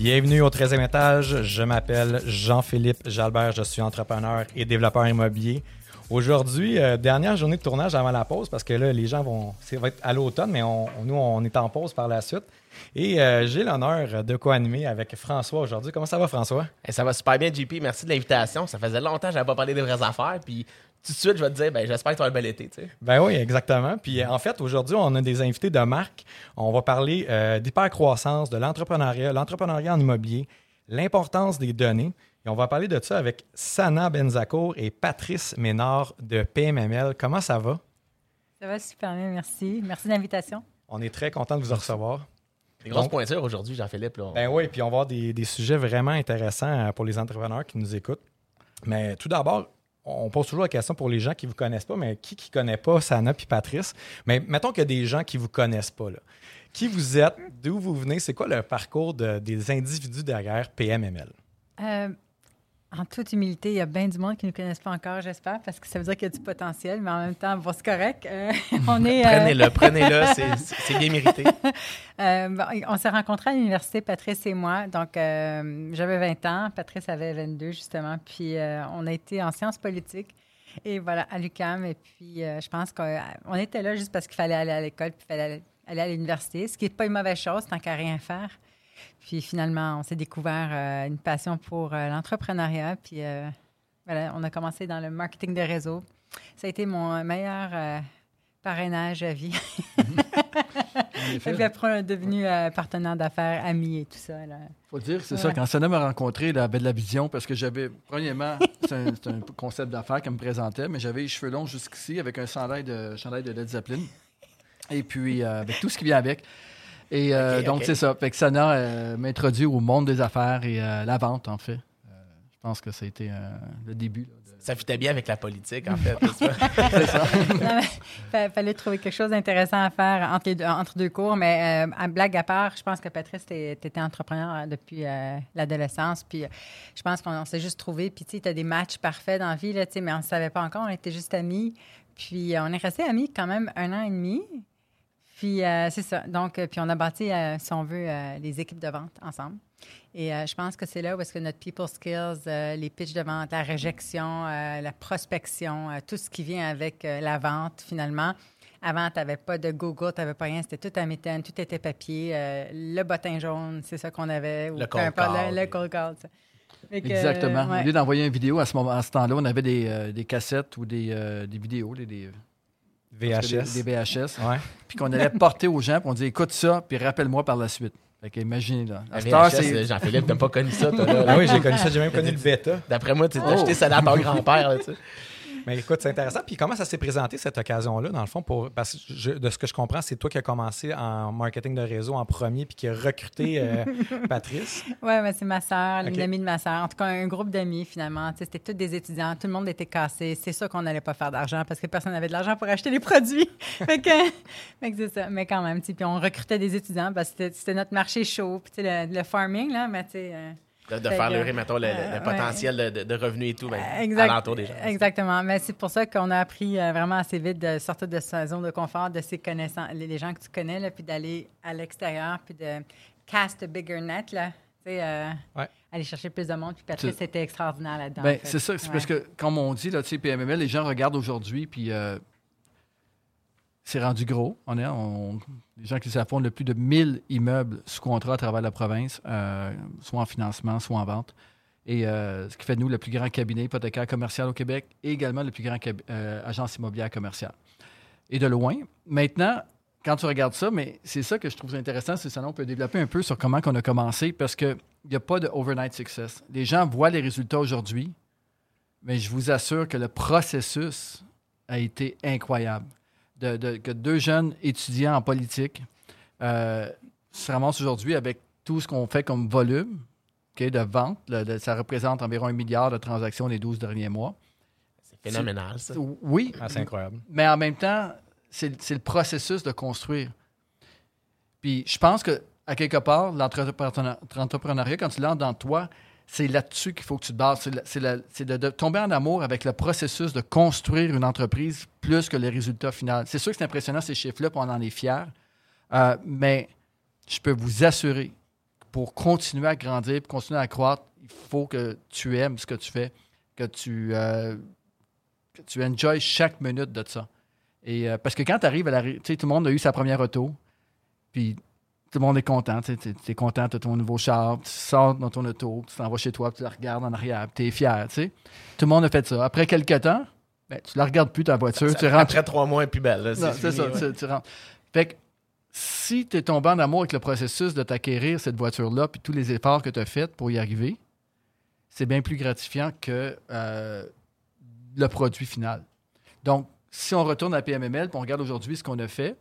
Bienvenue au 13e étage. Je m'appelle Jean-Philippe Jalbert. Je suis entrepreneur et développeur immobilier. Aujourd'hui, euh, dernière journée de tournage avant la pause parce que là, les gens vont. Ça va être à l'automne, mais nous, on est en pause par la suite. Et euh, j'ai l'honneur de co-animer avec François aujourd'hui. Comment ça va, François? Eh, ça va super bien, JP. Merci de l'invitation. Ça faisait longtemps que je n'avais pas parlé des vraies affaires. Puis tout de suite, je vais te dire, ben, j'espère que tu as un bel été. Tu sais. Ben oui, exactement. Puis en fait, aujourd'hui, on a des invités de marque. On va parler euh, d'hypercroissance, de l'entrepreneuriat, l'entrepreneuriat en immobilier, l'importance des données. Et on va parler de ça avec Sana Benzacour et Patrice Ménard de PMML. Comment ça va? Ça va super bien, merci. Merci de l'invitation. On est très content de vous recevoir. Des grosses Donc- pointures aujourd'hui, Jean-Philippe. là. Ben oui, puis on va avoir des, des sujets vraiment intéressants euh, pour les entrepreneurs qui nous écoutent. Mais tout d'abord, on pose toujours la question pour les gens qui ne vous connaissent pas, mais qui ne connaît pas Sana puis Patrice? Mais mettons qu'il y a des gens qui ne vous connaissent pas. Qui vous êtes? D'où vous venez? C'est quoi le parcours de- des individus derrière PMML? Euh, en toute humilité, il y a bien du monde qui ne nous connaissent pas encore, j'espère, parce que ça veut dire qu'il y a du potentiel, mais en même temps, bon, c'est correct. Euh, on est. euh, Prenez-le, prenez-le. c'est- bien mérité. euh, bon, on s'est rencontrés à l'université, Patrice et moi. Donc, j'avais 20 ans, Patrice avait 22, justement. Puis, on a été en sciences politiques. Et voilà, à l'UCAM. Et puis, je pense qu'on était là juste parce qu'il fallait aller à l'école, puis il fallait aller, aller à l'université, ce qui n'est pas une mauvaise chose tant qu'à rien faire. Puis finalement, on s'est découvert euh, une passion pour euh, l'entrepreneuriat. Puis euh, voilà, on a commencé dans le marketing de réseau. Ça a été mon meilleur parrainage à vie. Et puis après, on est devenu euh, partenaire d'affaires, amis et tout ça. là. faut dire que c'est Ouais. ça. Quand Sana m'a rencontré, la belle la vision, parce que j'avais, premièrement, c'est un, concept d'affaires qu'elle me présentait, mais j'avais les cheveux longs jusqu'ici avec un chandail de, chandail de Led Zeppelin. Et puis, euh, avec tout ce qui vient avec. Et euh, donc, ok. c'est ça. Fait que Sana euh, m'introduit au monde des affaires et euh, la vente, en fait. Euh, je pense que ça a été euh, le début. là, de- Ça fitait bien avec la politique, en fait. C'est ça. Non, mais fallait trouver quelque chose d'intéressant à faire entre, les deux, entre deux cours. Mais euh, à blague à part, je pense que Patrice, tu étais entrepreneur depuis euh, l'adolescence. Puis euh, je pense qu'on on s'est juste trouvé. Puis tu sais, tu as des matchs parfaits dans la vie, là, mais on ne savait pas encore. On était juste amis. Puis on est restés amis quand même un an et demi. Puis euh, c'est ça. Donc, euh, puis on a bâti, euh, si on veut, euh, les équipes de vente ensemble. Et je pense que c'est là où est-ce que notre people skills, les pitches de vente, la réjection, la prospection, tout ce qui vient avec la vente, finalement. Avant, tu n'avais pas de Google, tu n'avais pas rien, c'était tout à méthane, tout était papier. le bottin jaune, c'est ça qu'on avait. ou Le cold call. Le, le cold call, que, Exactement. ouais. Au lieu d'envoyer une vidéo, à ce, moment, à ce temps-là, on avait des, des cassettes ou des, des vidéos, des, des, VHS. des, des VHS. Ouais. puis qu'on allait porter aux gens, puis on disait écoute ça, puis rappelle-moi par la suite. Fait que imaginez là. Jean-Philippe, t'as pas connu ça, toi, là. Ah oui, j'ai connu ça. J'ai même connu le bêta. D'après moi, tu t'as Oh. acheté ça dans ton grand-père. là, tu sais. Mais écoute, c'est intéressant. Puis comment ça s'est présenté, cette occasion-là, dans le fond? Pour, parce que je- de ce que je comprends, c'est toi qui as commencé en marketing de réseau en premier puis qui a recruté euh, Patrice. Oui, mais c'est ma sœur, une amie de ma sœur. En tout cas, un groupe d'amis, finalement. C'était tous des étudiants. Tout le monde était cassé. C'est sûr qu'on n'allait pas faire d'argent parce que personne n'avait de l'argent pour acheter les produits. fait que, c'est ça. Mais quand même, tu sais, puis on recrutait des étudiants parce que c'était- notre marché chaud. Puis tu sais, le, le farming, là, mais tu sais... euh, De, faire leurrer, mettons, le, le- le euh, potentiel de, de- de revenus et tout, ben, Exact- alentour des gens. Exactement. Mais c'est pour ça qu'on a appris euh, vraiment assez vite de sortir de sa zone de confort, de ses connaissances, les, les gens que tu connais, là, puis d'aller à l'extérieur, puis de cast a bigger net, là. Tu sais, euh, Ouais. aller chercher plus de monde. Puis Patrice, c'était extraordinaire là-dedans. Ben, en fait. c'est ça, c'est Ouais. parce que, comme on dit, là, tu sais, PMML, les gens regardent aujourd'hui, puis euh, c'est rendu gros. On est, on, les gens qui le plus de 1000 immeubles sous contrat à travers la province, euh, soit en financement, soit en vente. Et euh, ce qui fait de nous le plus grand cabinet hypothécaire commercial au Québec et également le plus grand euh, agence immobilière commerciale. Et de loin. Maintenant, quand tu regardes ça, mais c'est ça que je trouve intéressant, c'est ça, on peut développer un peu sur comment on a commencé parce qu'il n'y a pas de overnight success. Les gens voient les résultats aujourd'hui, mais je vous assure que le processus a été incroyable. De, de- que deux jeunes étudiants en politique euh, se ramassent aujourd'hui avec tout ce qu'on fait comme volume ok, de vente. le- ça représente environ un milliard de transactions les 12 derniers mois. C'est phénoménal, ça. Oui, Ah, c'est incroyable. mais en même temps, c'est le processus de construire. Puis je pense que, à quelque part, l'entrepreneur- l'entrepreneuriat, quand tu l'as dans toi, c'est là-dessus qu'il faut que tu te bases. C'est de, de tomber en amour avec le processus de construire une entreprise plus que le résultat final. C'est sûr que c'est impressionnant, ces chiffres-là, on en est fiers. Euh, mais je peux vous assurer, pour continuer à grandir, pour continuer à croître, il faut que tu aimes ce que tu fais, que tu, euh, que chaque minute de ça. Et, euh, parce que quand tu arrives à la. Tu sais, tout le monde a eu sa première auto, puis tout le monde est content. Tu es content de ton nouveau char, tu sors dans ton auto, tu t'en vas chez toi, puis tu la regardes en arrière, tu es fier. tu sais. Tout le monde a fait ça. Après quelques temps, ben, tu la regardes plus ta voiture, tu rentres Après trois mois, elle est plus belle. c'est ça, ouais. tu, tu rentres. Fait que si tu es tombé en amour avec le processus de t'acquérir cette voiture-là, puis tous les efforts que tu as faits pour y arriver, c'est bien plus gratifiant que euh, le produit final. Donc, si on retourne à PMML, puis on regarde aujourd'hui ce qu'on a fait,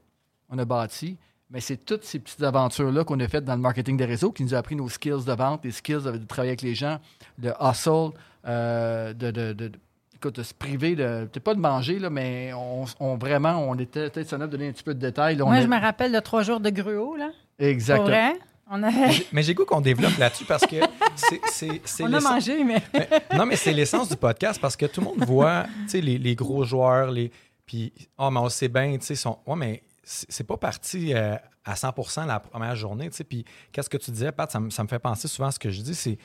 on a bâti, mais c'est toutes ces petites aventures-là qu'on a faites dans le marketing des réseaux qui nous a appris nos skills de vente, les skills de, de travailler avec les gens, le hustle, euh, de, de- de- écoute, de se priver de, peut-être pas de manger, là, mais on, on- vraiment, on était, peut-être ça de donner un petit peu de détails. là, Moi, je me rappelle de trois jours de gruau, là. Exactement. vrai. On a, Mais j'ai goût qu'on développe là-dessus parce que c'est- on a mangé, mais. Mais- non, mais c'est l'essence du podcast parce que tout le monde voit, tu sais, les, les gros joueurs, les. Puis, oh, mais on sait bien, tu sais, sont. Ouais, mais c'est pas parti euh, à 100 la première journée. Puis, qu'est-ce que tu disais, Pat, ça, me- ça me fait penser souvent à ce que je dis, c'est.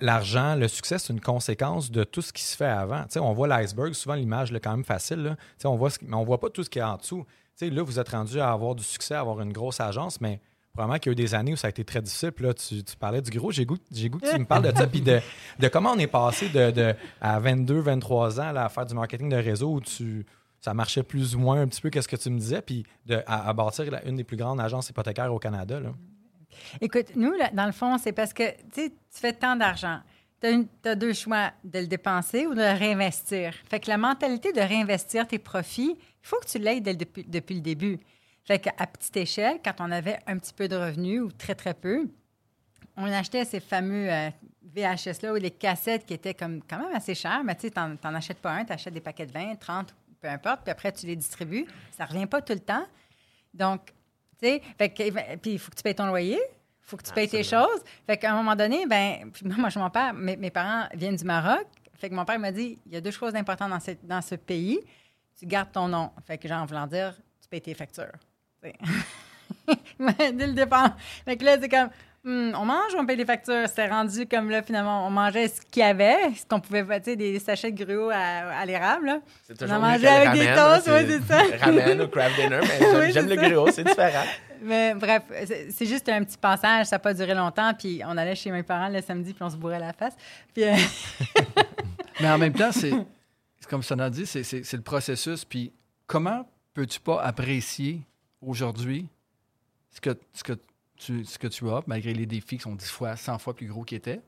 L'argent, le succès, c'est une conséquence de tout ce qui se fait avant. On voit l'iceberg, souvent l'image est quand même facile, là. On voit mais on voit pas tout ce qui est en dessous. Tu sais, là, vous êtes rendu à avoir du succès, à avoir une grosse agence, mais probablement qu'il y a eu des années où ça a été très difficile. Là, tu, tu parlais du gros. J'ai goût, goût que tu me parles de ça. Puis de, de comment on est passé de, de- à 22, 23 ans à faire du marketing de réseau où tu, ça marchait plus ou moins un petit peu qu'est-ce que tu me disais. Puis de, à, bâtir une des plus grandes agences hypothécaires au Canada. Écoute, nous, dans le fond, c'est parce que tu fais tant d'argent. Tu as, deux choix, de le dépenser ou de le réinvestir. Fait que la mentalité de réinvestir tes profits, il faut que tu l'aies depuis, le début. Fait qu'à petite échelle, quand on avait un petit peu de revenus ou très, très peu, on achetait ces fameux euh, VHS-là ou les cassettes qui étaient comme quand même assez chères, mais tu sais, t'en achètes pas un, tu achètes des paquets de 20, 30, peu importe, puis après, tu les distribues. Ça revient pas tout le temps. Donc, tu sais, que- puis il faut que tu payes ton loyer, il faut que tu payes tes choses. Fait qu'à un moment donné, ben, puis moi, moi, je mon père, mes, mes parents viennent du Maroc. Fait que mon père m'a dit, il y a deux choses importantes dans, cette- dans ce pays. Tu gardes ton nom. Fait que, genre, en voulant dire, tu payes tes factures. Tu sais. Mais Dès le départ. Fait que là, c'est comme, Hmm, on mange ou on paye les factures? C'était rendu comme là, finalement, on mangeait ce qu'il y avait, ce qu'on pouvait, tu sais, des sachets de gruau à, à l'érable. C'est On toujours que le avec des ramen, toasts, c'est ça. Ramen ou crab dinner, mais j'aime Oui, j'aime c'est le ça. gruau, c'est différent. Mais bref, c'est juste un petit passage, ça n'a pas duré longtemps, puis on allait chez mes parents le samedi, puis on se bourrait la face. Puis, euh, Mais en même temps, c'est comme ça a dit, c'est le processus. Puis comment peux-tu pas apprécier aujourd'hui ce que, ce, que ce que tu as, malgré les défis qui sont 10 fois, 100 fois plus gros qu'ils étaient?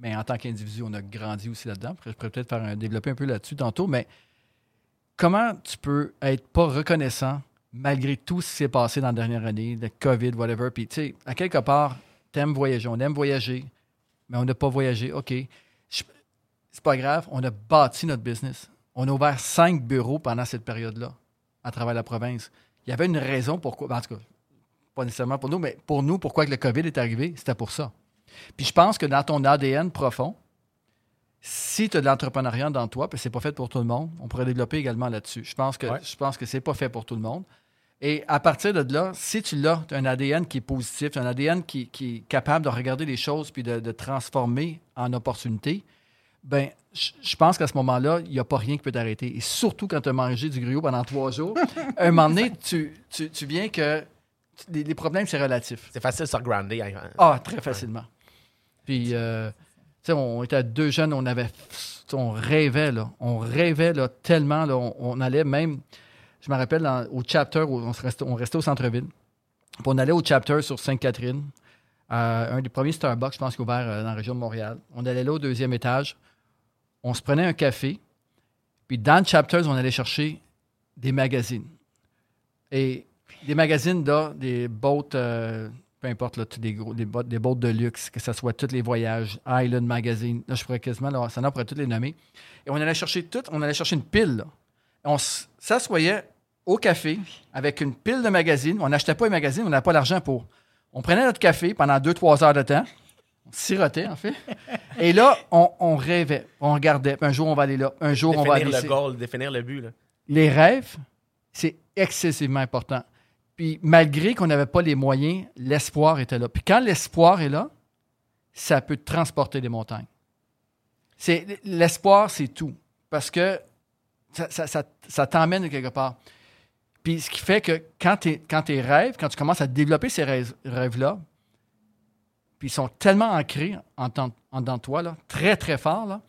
Mais en tant qu'individu, on a grandi aussi là-dedans. Je pourrais peut-être faire un, développer un peu là-dessus tantôt, mais comment tu peux être pas reconnaissant malgré tout ce qui s'est passé dans la dernière année, le COVID, whatever. Puis, tu sais, à quelque part, t'aimes voyager, on aime voyager, mais on n'a pas voyagé. OK. C'est pas grave, on a bâti notre business. On a ouvert cinq bureaux pendant cette période-là, à travers la province. Il y avait une raison pourquoi, en tout cas, pas nécessairement pour nous, mais pour nous, pourquoi que le COVID est arrivé, c'était pour ça. Puis je pense que dans ton ADN profond, si tu as de l'entrepreneuriat dans toi, puis c'est pas fait pour tout le monde, on pourrait développer également là-dessus. Je pense que Ouais. je pense que c'est pas fait pour tout le monde. Et à partir de là, si tu l'as, tu as un ADN qui est positif, tu as un ADN qui, qui est capable de regarder les choses puis de, de transformer en opportunité, ben, je pense qu'à ce moment-là, il n'y a pas rien qui peut t'arrêter. Et surtout quand tu as mangé du gruau pendant trois jours, à un moment donné, tu, tu, tu viens que les, les problèmes, c'est relatif. C'est facile de se regrander. hein. Ah, très facilement. Puis, euh, tu sais, on était deux jeunes, on avait, on rêvait, là. On rêvait, là, tellement, là. On, on allait même, je me rappelle, dans- au chapter, où on, restait, on restait au centre-ville. Puis on allait au chapter sur Sainte-Catherine. Euh, un des premiers Starbucks, je pense, qui ouvert euh, dans la région de Montréal. On allait là au deuxième étage. On se prenait un café. Puis dans le chapter, on allait chercher des magazines. Et des magazines, là, des boat, euh, peu importe, là, tous des, gros, des, bottes, des de luxe, que ce soit tous les voyages, Island Magazine, là, je pourrais quasiment, là, ça pourrait toutes les nommer. Et on allait chercher tout, on allait chercher une pile. là. On s'assoyait au café avec une pile de magazines. On n'achetait pas les magazines, on n'avait pas l'argent pour. On prenait notre café pendant deux, trois heures de temps. On sirotait, en fait. Et là, on, on rêvait, on regardait. Un jour, on va aller là. Un jour, on va aller Définir le goal, définir le but. Là. les rêves, c'est excessivement important. Puis malgré qu'on n'avait pas les moyens, l'espoir était là. Puis quand l'espoir est là, ça peut transporter des montagnes. C'est l'espoir, c'est tout, parce que ça, t'emmène quelque part. Puis ce qui fait que quand, t'es- quand rêves, quand tu commences à développer ces rêves- rêves-là, puis ils sont tellement ancrés en, toi, très, très fort,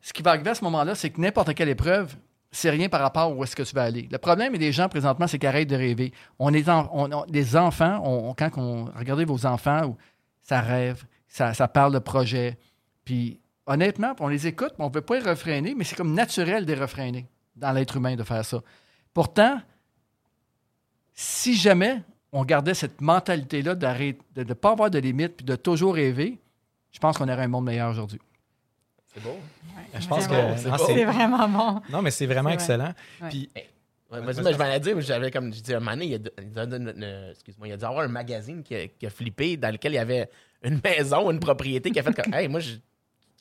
ce qui va arriver à ce moment-là, c'est que n'importe quelle épreuve, c'est rien par rapport à où est-ce que tu vas aller. Le problème des gens présentement, c'est qu'ils arrêtent de rêver. On est en- on- on- les enfants, on- quand on regardez vos enfants, ça rêve, ça, ça parle de projets. Puis honnêtement, on les écoute, on ne veut pas les refréner, mais c'est comme naturel de les refréner dans l'être humain de faire ça. Pourtant, si jamais on gardait cette mentalité-là de ne pas avoir de limites puis de toujours rêver, je pense qu'on aurait un monde meilleur aujourd'hui. C'est beau. Je pense C'est que. c'est vraiment bon. Non, mais c'est vraiment excellent. Puis, Ouais, moi, je m'en ai dit, mais j'avais comme, je dis, un moment donné, il y a, il a excuse-moi, il a dû avoir un magazine qui a, qui a flippé dans lequel il y avait une maison, une propriété qui a fait comme, hey, moi, je-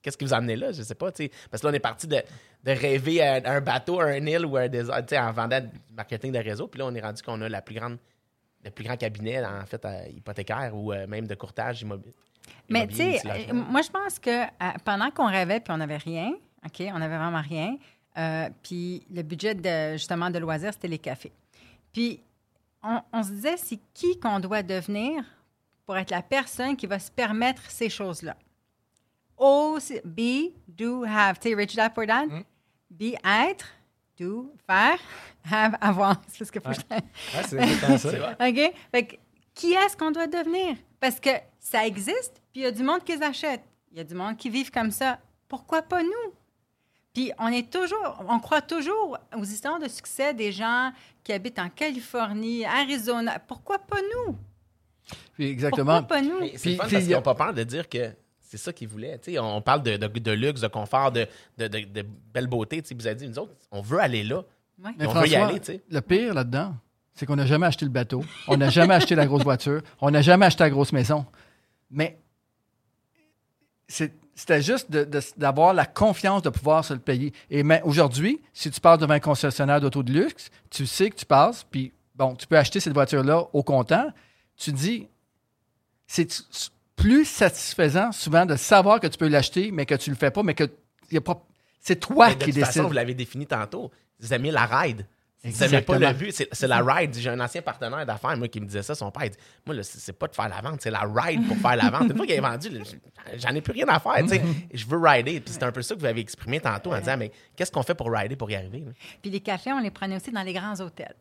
qu'est-ce qui vous a amené là? Je sais pas, tu sais. Parce que là, on est parti de, de rêver à, à un bateau, à un île ou à un désert, tu sais, en vendant du marketing de réseau. Puis là, on est rendu qu'on a la plus grande, le plus grand cabinet, en fait, euh, hypothécaire ou euh, même de courtage immobilier. Mais tu sais, euh, moi, je pense que euh, pendant qu'on rêvait puis on n'avait rien, OK, on n'avait vraiment rien, euh, puis le budget de, justement de loisirs, c'était les cafés. Puis on, on se disait, c'est qui qu'on doit devenir pour être la personne qui va se permettre ces choses-là? O, be, do, have. Tu sais, Rich Dad Poor Dad? Be, être, do, faire, have, avoir. C'est parce que faut que je- ouais, c'est ça. OK? Fait que, qui est-ce qu'on doit devenir? Parce que ça existe, puis il y a du monde qui les achète. Il y a du monde qui vivent comme ça. Pourquoi pas nous? Puis on est toujours, on croit toujours aux histoires de succès des gens qui habitent en Californie, Arizona. Pourquoi pas nous? Puis exactement. Pourquoi pas nous? C'est fun puis parce qu'ils n'ont pas peur de dire que c'est ça qu'ils voulaient. Tu sais, on parle de, de- de luxe, de confort, de, de, de- de belle beauté. Tu sais, vous avez dit, nous autres, on veut aller là. Ouais. Mais on veut y François, aller, tu sais. le pire là-dedans, c'est qu'on n'a jamais acheté le bateau, on n'a jamais acheté la grosse voiture, on n'a jamais acheté la grosse maison. Mais c'était juste d'avoir la confiance de pouvoir se le payer. Et mais aujourd'hui, si tu passes devant un concessionnaire d'auto de luxe, tu sais que tu passes, puis bon, tu peux acheter cette voiture-là au comptant. Tu te dis, c'est plus satisfaisant souvent de savoir que tu peux l'acheter, mais que tu le fais pas, mais que y a pas. C'est toi Mais de qui toute façon, vous l'avez défini tantôt. Vous aimez la ride. Vous n'aimez pas le but, c'est la ride. J'ai un ancien partenaire d'affaires, moi, qui me disait ça, son père. Il dit Moi, c'est pas de faire la vente, c'est la ride pour faire la vente. Une fois qu'il est vendu, j'en ai plus rien à faire. Je veux rider. Puis c'est un peu ça que vous avez exprimé tantôt en disant Mais qu'est-ce qu'on fait pour rider pour y arriver là? Puis les cafés, on les prenait aussi dans les grands hôtels.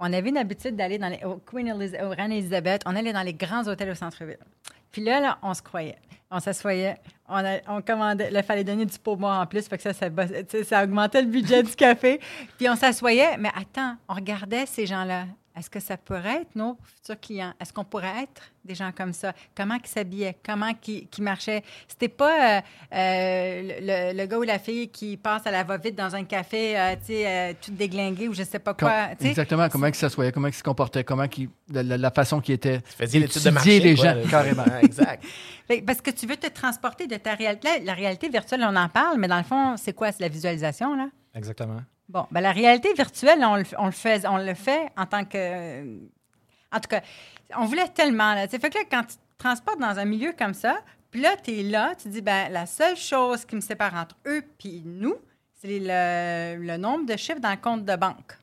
On avait une habitude d'aller dans les, au Queen Eliz- au Reine on allait dans les grands hôtels au centre-ville. Puis là, on se croyait. On s'assoyait, on, commandait, il fallait donner du mort en plus, fait que ça, ça augmentait le budget du café. Puis on s'assoyait, mais attends, on regardait ces gens-là. Est-ce que ça pourrait être nos futurs clients? Est-ce qu'on pourrait être des gens comme ça? Comment ils s'habillaient? Comment ils qui marchaient? C'était pas euh, euh, le, le gars ou la fille qui passe à la va-vite dans un café, euh, tu sais, euh, tout déglingué ou je sais pas quoi. tu exactement, comment il s'assoyait, comment il se comportait, comment la, la- la façon qu'il était. Vous faisiez l'étude de Étudier marché. les quoi, gens, carrément. Exact. Parce que tu veux te transporter de ta réalité. Là, La réalité virtuelle, on en parle, mais dans le fond, c'est quoi? C'est la visualisation, là? Exactement. Bon, ben la réalité virtuelle, on le, on le fait, on le fait en tant que. En tout cas, on voulait tellement. Là, fait que là, quand tu te transportes dans un milieu comme ça, puis là, tu es là, tu dis, ben la seule chose qui me sépare entre eux puis nous, c'est le, le nombre de chiffres dans le compte de banque.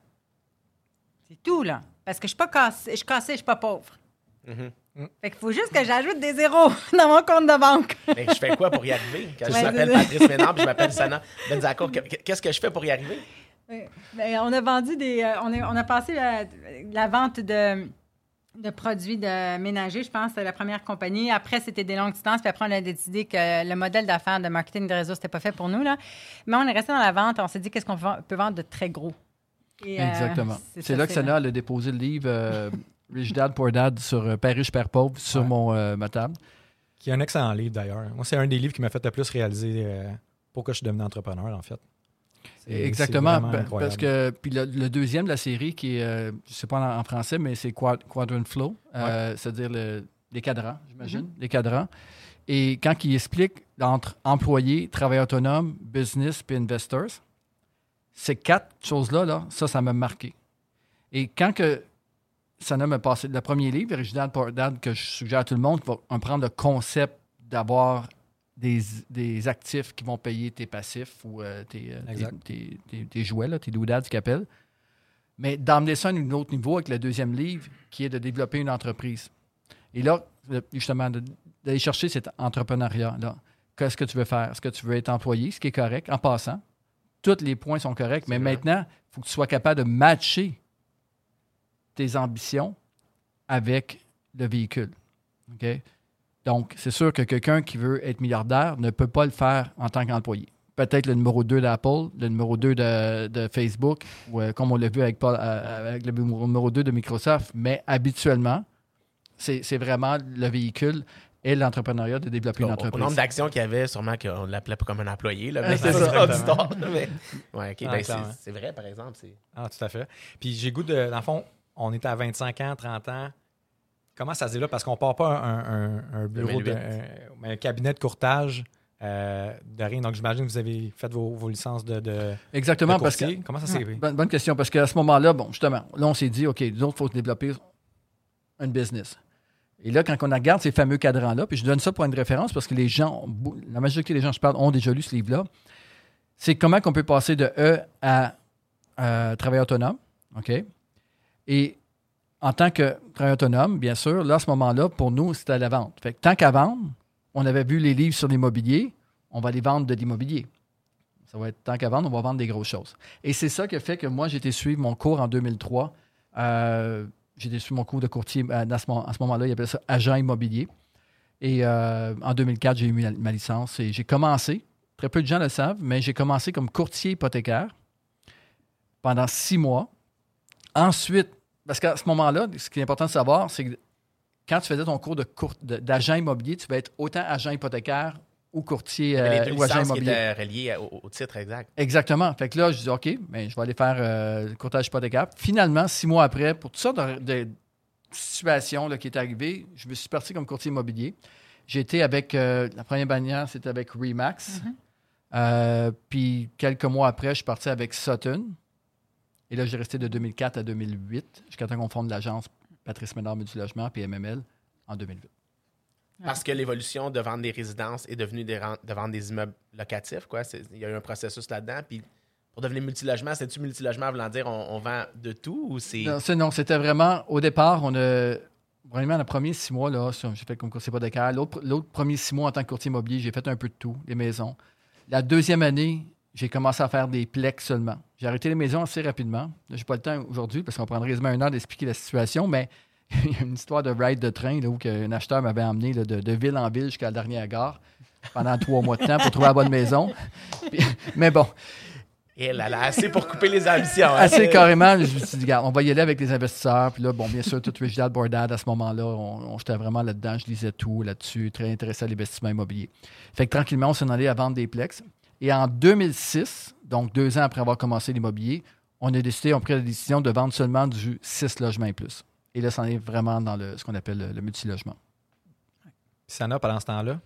C'est tout, là. Parce que je suis pas cassée, je suis cassée, je suis pas pauvre. Mhm. Fait qu'il faut juste que j'ajoute des zéros dans mon compte de banque. Mais je fais quoi pour y arriver? Quand je Ouais, m'appelle. Patrice Ménard puis je m'appelle Sana Benzacourt, qu'est-ce que je fais pour y arriver? Oui. Ben, on a vendu des. euh, on, a, on a passé la, la vente de, de produits de ménager, je pense, la première compagnie. Après, c'était des longues distances. Puis après, on a décidé que le modèle d'affaires de marketing de réseau, c'était pas fait pour nous. Là. Mais on est resté dans la vente. On s'est dit qu'est-ce qu'on peut peut vendre de très gros? Et, euh, Exactement. C'est là que c'est Sana elle a déposé le livre euh, Rich Dad, Poor Dad sur euh, Père riche, Père pauvre sur Ouais. mon, euh, ma table. Qui est un excellent livre d'ailleurs. Moi, c'est un des livres qui m'a fait le plus réaliser euh, pourquoi je suis devenu entrepreneur, en fait. Exactement. incroyable. Parce que puis le, le deuxième de la série, qui est, euh, je ne sais pas en, en français, mais c'est Quad- Quadrant Flow, euh, c'est-à-dire le- les cadrans, j'imagine, Mm-hmm. les cadrans. Et quand il explique entre employés, travailleurs autonomes, business puis investors, ces quatre choses-là, là, ça, ça m'a marqué. Et quand que Sana m'a passé le premier livre, Original Dad, que je suggère à tout le monde, va en prendre le concept d'avoir des, des actifs qui vont payer tes passifs ou euh, tes, euh, tes- tes, tes- jouets, là, tes doodads qu'ils appellent. Mais d'emmener ça à un autre niveau avec le deuxième livre, qui est de développer une entreprise. Et là, le- justement, d'aller chercher cet entrepreneuriat-là. Qu'est-ce que tu veux faire? Est-ce que tu veux être employé, ce qui est correct, en passant? Tous les points sont corrects, mais vrai. maintenant, il faut que tu sois capable de matcher tes ambitions avec le véhicule. OK? Donc, c'est sûr que quelqu'un qui veut être milliardaire ne peut pas le faire en tant qu'employé. Peut-être le numéro 2 d'Apple, le numéro 2 de, de Facebook, ou euh, comme on l'a vu avec, Paul- euh, avec le numéro 2 de Microsoft, mais habituellement, c'est c'est vraiment le véhicule et l'entrepreneuriat de développer une entreprise. nombre d'actions qu'il y avait, sûrement qu'on l'appelait pas comme un employé. Là, mais c'est c'est ça. ça, l'histoire. Mais... Ouais, ok, Ah, ben, clairement. c'est- c'est vrai, par exemple. c'est- Ah, tout à fait. Puis j'ai goût de. Dans le fond, on est à 25 ans, 30 ans. Comment ça se dit là? Parce qu'on part pas un, un- un bureau, de, 2008. un, cabinet de courtage euh, de rien. Donc j'imagine que vous avez fait vos, vos licences de, de, Exactement, de parce que. Comment ça s'est Bonne, bonne question, parce qu'à ce moment-là, bon, justement, là, on s'est dit, OK, nous autres, il faut développer un business. Et là, quand on regarde ces fameux cadrans-là, puis je donne ça pour une référence parce que les gens, la majorité des gens je parle ont déjà lu ce livre-là, c'est comment qu'on peut passer de E à euh, travailleur autonome, OK? Et en tant que travailleur autonome, bien sûr, là, à ce moment-là, pour nous, c'était la vente. Tant qu'à vendre, on avait vu les livres sur l'immobilier, on va aller vendre de l'immobilier. Ça va être tant qu'à vendre, on va vendre des grosses choses. Et c'est ça qui a fait que moi, j'ai été suivre mon cours en 2003. Euh, j'ai été suivre mon cours de courtier. euh, à ce, moment- à ce moment-là, il appelait ça agent immobilier. Et euh, en 2004, j'ai eu ma licence et j'ai commencé, très peu de gens le savent, mais j'ai commencé comme courtier hypothécaire pendant six mois. Ensuite, parce qu'à ce moment-là, ce qui est important de savoir, c'est que quand tu faisais ton cours de cour- de- d'agent immobilier, tu vas être autant agent hypothécaire ou courtier euh, les deux ou agent qui immobilier. étaient reliées au, au titre exact. Exactement. Fait que là, je dis OK, ben, je vais aller faire euh, le courtage hypothécaire. Finalement, six mois après, pour toutes sortes de, de situations là, qui est arrivée, je me suis parti comme courtier immobilier. J'ai été avec, euh, la première bannière, c'était avec Remax. Euh, puis quelques mois après, je suis parti avec Sutton. Et là, j'ai resté de 2004 à 2008, jusqu'à temps qu'on fonde l'agence Patrice Ménard Multilogement, puis MML, en 2008. Parce que l'évolution de vendre des résidences est devenue des de vendre des immeubles locatifs. Quoi. Il y a eu un processus là-dedans. Puis pour devenir multilogement, c'est-tu multilogement voulant dire on, on vend de tout ou c'est. Non, c'était vraiment, au départ, on a, vraiment, le premier six mois, là, j'ai fait comme courtier hypothécaire. L'autre, l'autre premier six mois en tant que courtier immobilier, j'ai fait un peu de tout, les maisons. La deuxième année, j'ai commencé à faire des plex seulement. J'ai arrêté les maisons assez rapidement. Je n'ai pas le temps aujourd'hui parce qu'on prendrait quasiment une heure d'expliquer la situation, mais il y a une histoire de ride de train là, où un acheteur m'avait emmené là, de, de ville en ville jusqu'à la dernière gare pendant trois mois de temps pour trouver la bonne maison. Puis- mais bon, Et elle a assez pour couper les ambitions. hein. assez carrément, je me suis dit, regarde, on va y aller avec les investisseurs. Puis là, bon, bien sûr, tout Rich Bordad à ce moment-là, on, on- j'étais vraiment là-dedans, je lisais tout là-dessus, très intéressé à l'investissement immobilier. Fait que tranquillement, on s'en allait à vendre des plex. Et en 2006, donc deux ans après avoir commencé l'immobilier, on a décidé, on a pris la décision de vendre seulement du 6 logements et plus. Et là, ça en est vraiment dans le, ce qu'on appelle le, le multilogement. Sana, pendant ce temps-là,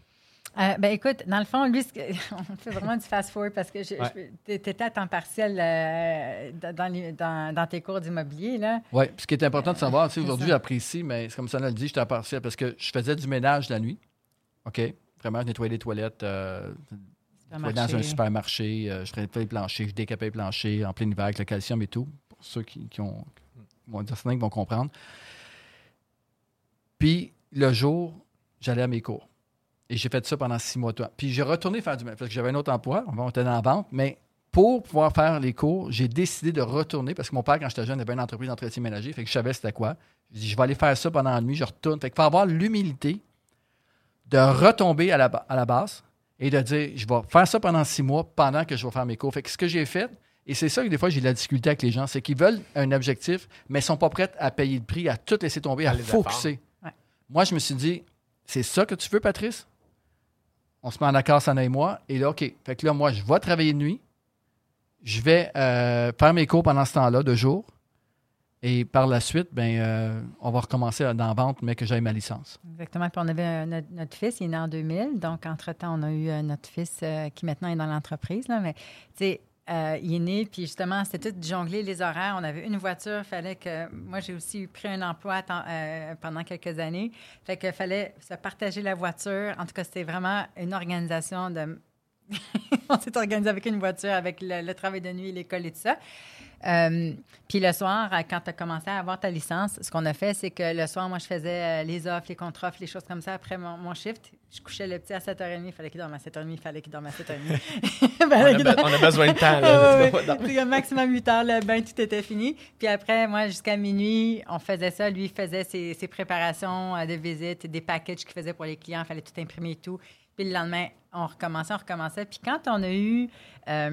Euh, ben écoute, dans le fond, lui, ce que- on fait vraiment du fast-forward parce que tu Ouais. étais à temps partiel euh, dans, dans les- dans- dans tes cours d'immobilier. là. Oui, ce qui est important de savoir, tu sais, C'est aujourd'hui, j'apprécie, mais c'est comme ça, on le dit, j'étais à partiel parce que je faisais du ménage la nuit. OK? Vraiment, je nettoyais les toilettes, euh, je vais dans un Supermarché. euh, je traînais les planchers, je décapais les planchers en plein hiver avec le calcium et tout. Pour ceux qui, qui ont, qui vont, certains qui vont comprendre. Puis, le jour, j'allais à mes cours. Et j'ai fait ça pendant six mois. toi. Puis, j'ai retourné faire du même. Parce que j'avais un autre emploi. On était dans la vente. Mais pour pouvoir faire les cours, j'ai décidé de retourner. Parce que mon père, quand j'étais jeune, avait une entreprise d'entretien ménager. Fait que je savais c'était quoi. Je dis, je vais aller faire ça pendant la nuit. Je retourne. Fait qu'il faut avoir l'humilité de retomber à la, ba- à la base et de dire, je vais faire ça pendant six mois pendant que je vais faire mes cours. Fait que ce que j'ai fait, Et c'est ça que des fois, j'ai de la difficulté avec les gens. C'est qu'ils veulent un objectif, mais ils sont pas prêts à payer le prix, à tout laisser tomber, à À les focuser. Ouais. Moi, je me suis dit, c'est ça que tu veux, Patrice? On se met en accord, Sana et moi. Et là, OK. Fait que là, moi, je vais travailler de nuit. Je vais euh, faire mes cours pendant ce temps-là, de jour. Et par la suite, ben, euh, on va recommencer dans la vente, mais que j'aille ma licence. Exactement. Puis on avait un- notre, fils, il est né en 2000. Donc, entre-temps, on a eu euh, notre fils euh, qui maintenant est dans l'entreprise. Mais, tu sais, euh, il est né, puis justement, c'était tout jongler les horaires. On avait une voiture, fallait que. Moi, j'ai aussi pris un emploi euh, pendant quelques années. Fait qu'il fallait se partager la voiture. En tout cas, c'était vraiment une organisation de. on s'est organisé avec une voiture, avec le, le travail de nuit, l'école et tout ça. Euh, puis le soir, euh, quand tu as commencé à avoir ta licence, ce qu'on a fait, c'est que le soir, moi, je faisais euh, les offres, les contre-offres, les choses comme ça. Après mon, mon shift, je couchais le petit à 7h30. Il fallait qu'il dorme à 7h30. Il fallait qu'il dorme à 7h30. On a, on a besoin de temps. Là. Puis, au maximum 8 heures, le bain, tout était fini. Puis après, moi, jusqu'à minuit, on faisait ça. Lui, faisait ses, ses préparations de visite, des packages qu'il faisait pour les clients. Il fallait tout imprimer et tout. Puis le lendemain, on recommençait, on recommençait. Puis quand on a eu... euh,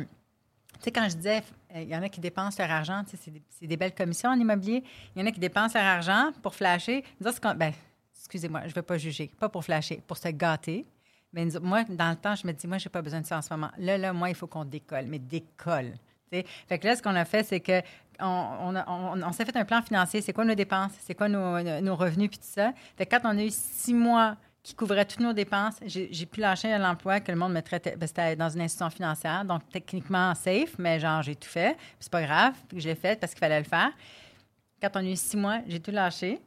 tu sais, quand je disais, euh, il y en a qui dépensent leur argent, tu sais, c'est des, belles commissions en immobilier. Il y en a qui dépensent leur argent pour flasher. Nous ben, excusez-moi, je ne veux pas juger, pas pour flasher, pour se gâter. Mais moi, dans le temps, je me dis, moi, je n'ai pas besoin de ça en ce moment. Là, là, moi, il faut qu'on décolle, mais décolle. tu sais. Fait que là, ce qu'on a fait, c'est que on- on s'est fait un plan financier. C'est quoi nos dépenses? C'est quoi nos, nos revenus? Puis tout ça. Fait que quand on a eu six mois qui couvrait toutes nos dépenses, j'ai pu lâcher l'emploi que le monde me traitait. ben, C'était dans une institution financière, donc techniquement safe, mais genre, j'ai tout fait. C'est pas grave, je l'ai fait parce qu'il fallait le faire. Quand on a eu six mois, j'ai tout lâché.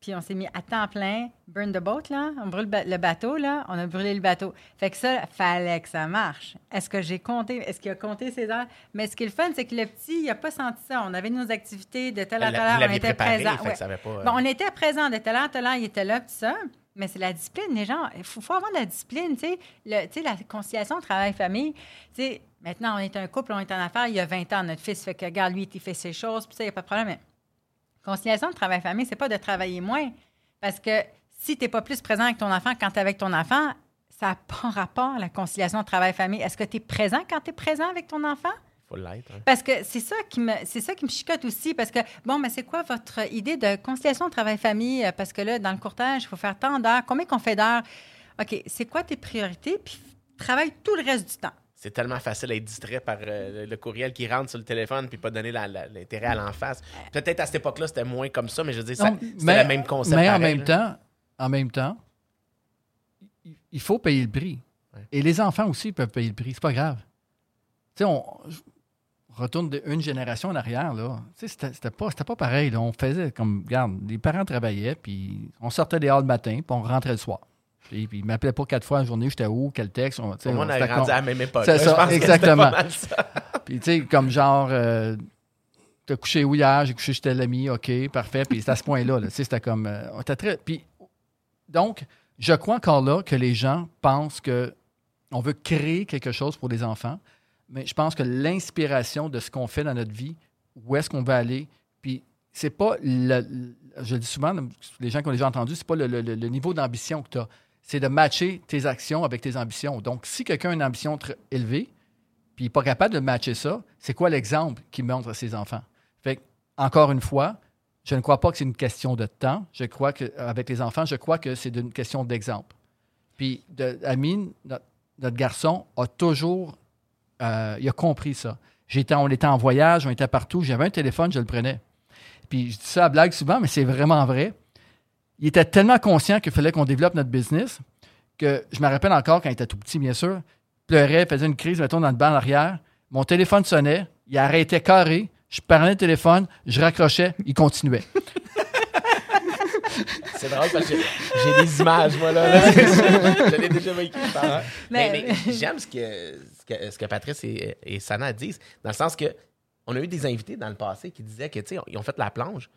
Puis on s'est mis à temps plein, burn the boat, là. On brûle le bateau, là. On a brûlé le bateau. Fait que ça, fallait que ça marche. Est-ce que j'ai compté? Est-ce qu'il a compté ses heures? Mais ce qui est le fun, c'est que le petit, il n'a pas senti ça. On avait nos activités de telle à telle heure, on était présents. Ouais. euh, Bon, on était présents de telle heure, telle heure, il était là, tout ça. Mais c'est la discipline, les gens. Il faut, avoir de la discipline, tu sais. La conciliation travail-famille. Tu sais, maintenant, on est un couple, on est en affaires. Il y a 20 ans, notre fils fait que, regarde, lui, il fait ses choses, puis ça, il n'y a pas de problème. Mais conciliation travail-famille, c'est pas de travailler moins. Parce que si tu n'es pas plus présent avec ton enfant quand tu es avec ton enfant, ça n'a pas rapport, la conciliation travail-famille. Est-ce que tu es présent quand tu es présent avec ton enfant? Faut l'être. hein. Parce que c'est ça qui me c'est ça qui me chicote aussi parce que bon mais c'est quoi votre idée de conciliation travail famille? Parce que là dans le courtage il faut faire tant d'heures combien qu'on fait d'heures? OK c'est quoi tes priorités? Puis travaille tout le reste du temps C'est tellement facile d'être distrait par euh, le courriel qui rentre sur le téléphone puis pas donner l'intérêt à l'en face. Peut-être à cette époque-là, c'était moins comme ça, mais je veux dire, c'était le même concept. Mais en pareil, même là. temps, en même temps, il- faut payer le prix. Ouais. Et les enfants aussi peuvent payer le prix. C'est pas grave. Tu sais, retourne d'une génération en arrière, là. C'était pas, pas pareil. là. On faisait comme, regarde, les parents travaillaient, puis on sortait des halls le matin, puis on rentrait le soir. Puis, puis ils m'appelaient pas quatre fois la journée, j'étais où, quel texte. On, moi, on a grandi à la même époque. C'est là. ça, exactement. pas mal ça. puis, tu sais, comme genre, euh, t'as couché où hier? J'ai couché chez tel ami, OK, parfait. Puis, c'est à ce point-là, là. Tu sais, c'était comme. euh, on très. Puis, donc, je crois encore là que les gens pensent que on veut créer quelque chose pour les enfants, mais je pense que l'inspiration de ce qu'on fait dans notre vie, où est-ce qu'on veut aller, puis c'est pas le, je le dis souvent, les gens qui ont déjà entendu, c'est pas le, niveau d'ambition que tu as, c'est de matcher tes actions avec tes ambitions. Donc, si quelqu'un a une ambition très élevée, puis il n'est pas capable de matcher ça, c'est quoi l'exemple qu'il montre à ses enfants? Fait que, encore une fois, je ne crois pas que c'est une question de temps. Je crois qu'avec les enfants, je crois que c'est une question d'exemple. Puis, de, Amine, notre garçon, a toujours. Euh, il a compris ça. J'étais, on était en voyage, on était partout. J'avais un téléphone, je le prenais. Puis, je dis ça à blague souvent, mais c'est vraiment vrai. Il était tellement conscient qu'il fallait qu'on développe notre business que je me rappelle encore quand il était tout petit, bien sûr. Pleurait, faisait une crise, mettons, dans le banc en arrière. Mon téléphone sonnait, il arrêtait carré. Je parlais le téléphone, je raccrochais, il continuait. C'est drôle parce que j'ai- des images, moi, là. là. je l'ai déjà vécu. Mais, Mais- mais j'aime ce que, ce, que, ce que Patrice et, Sana disent, dans le sens que on a eu des invités dans le passé qui disaient que, ils ont fait la plonge,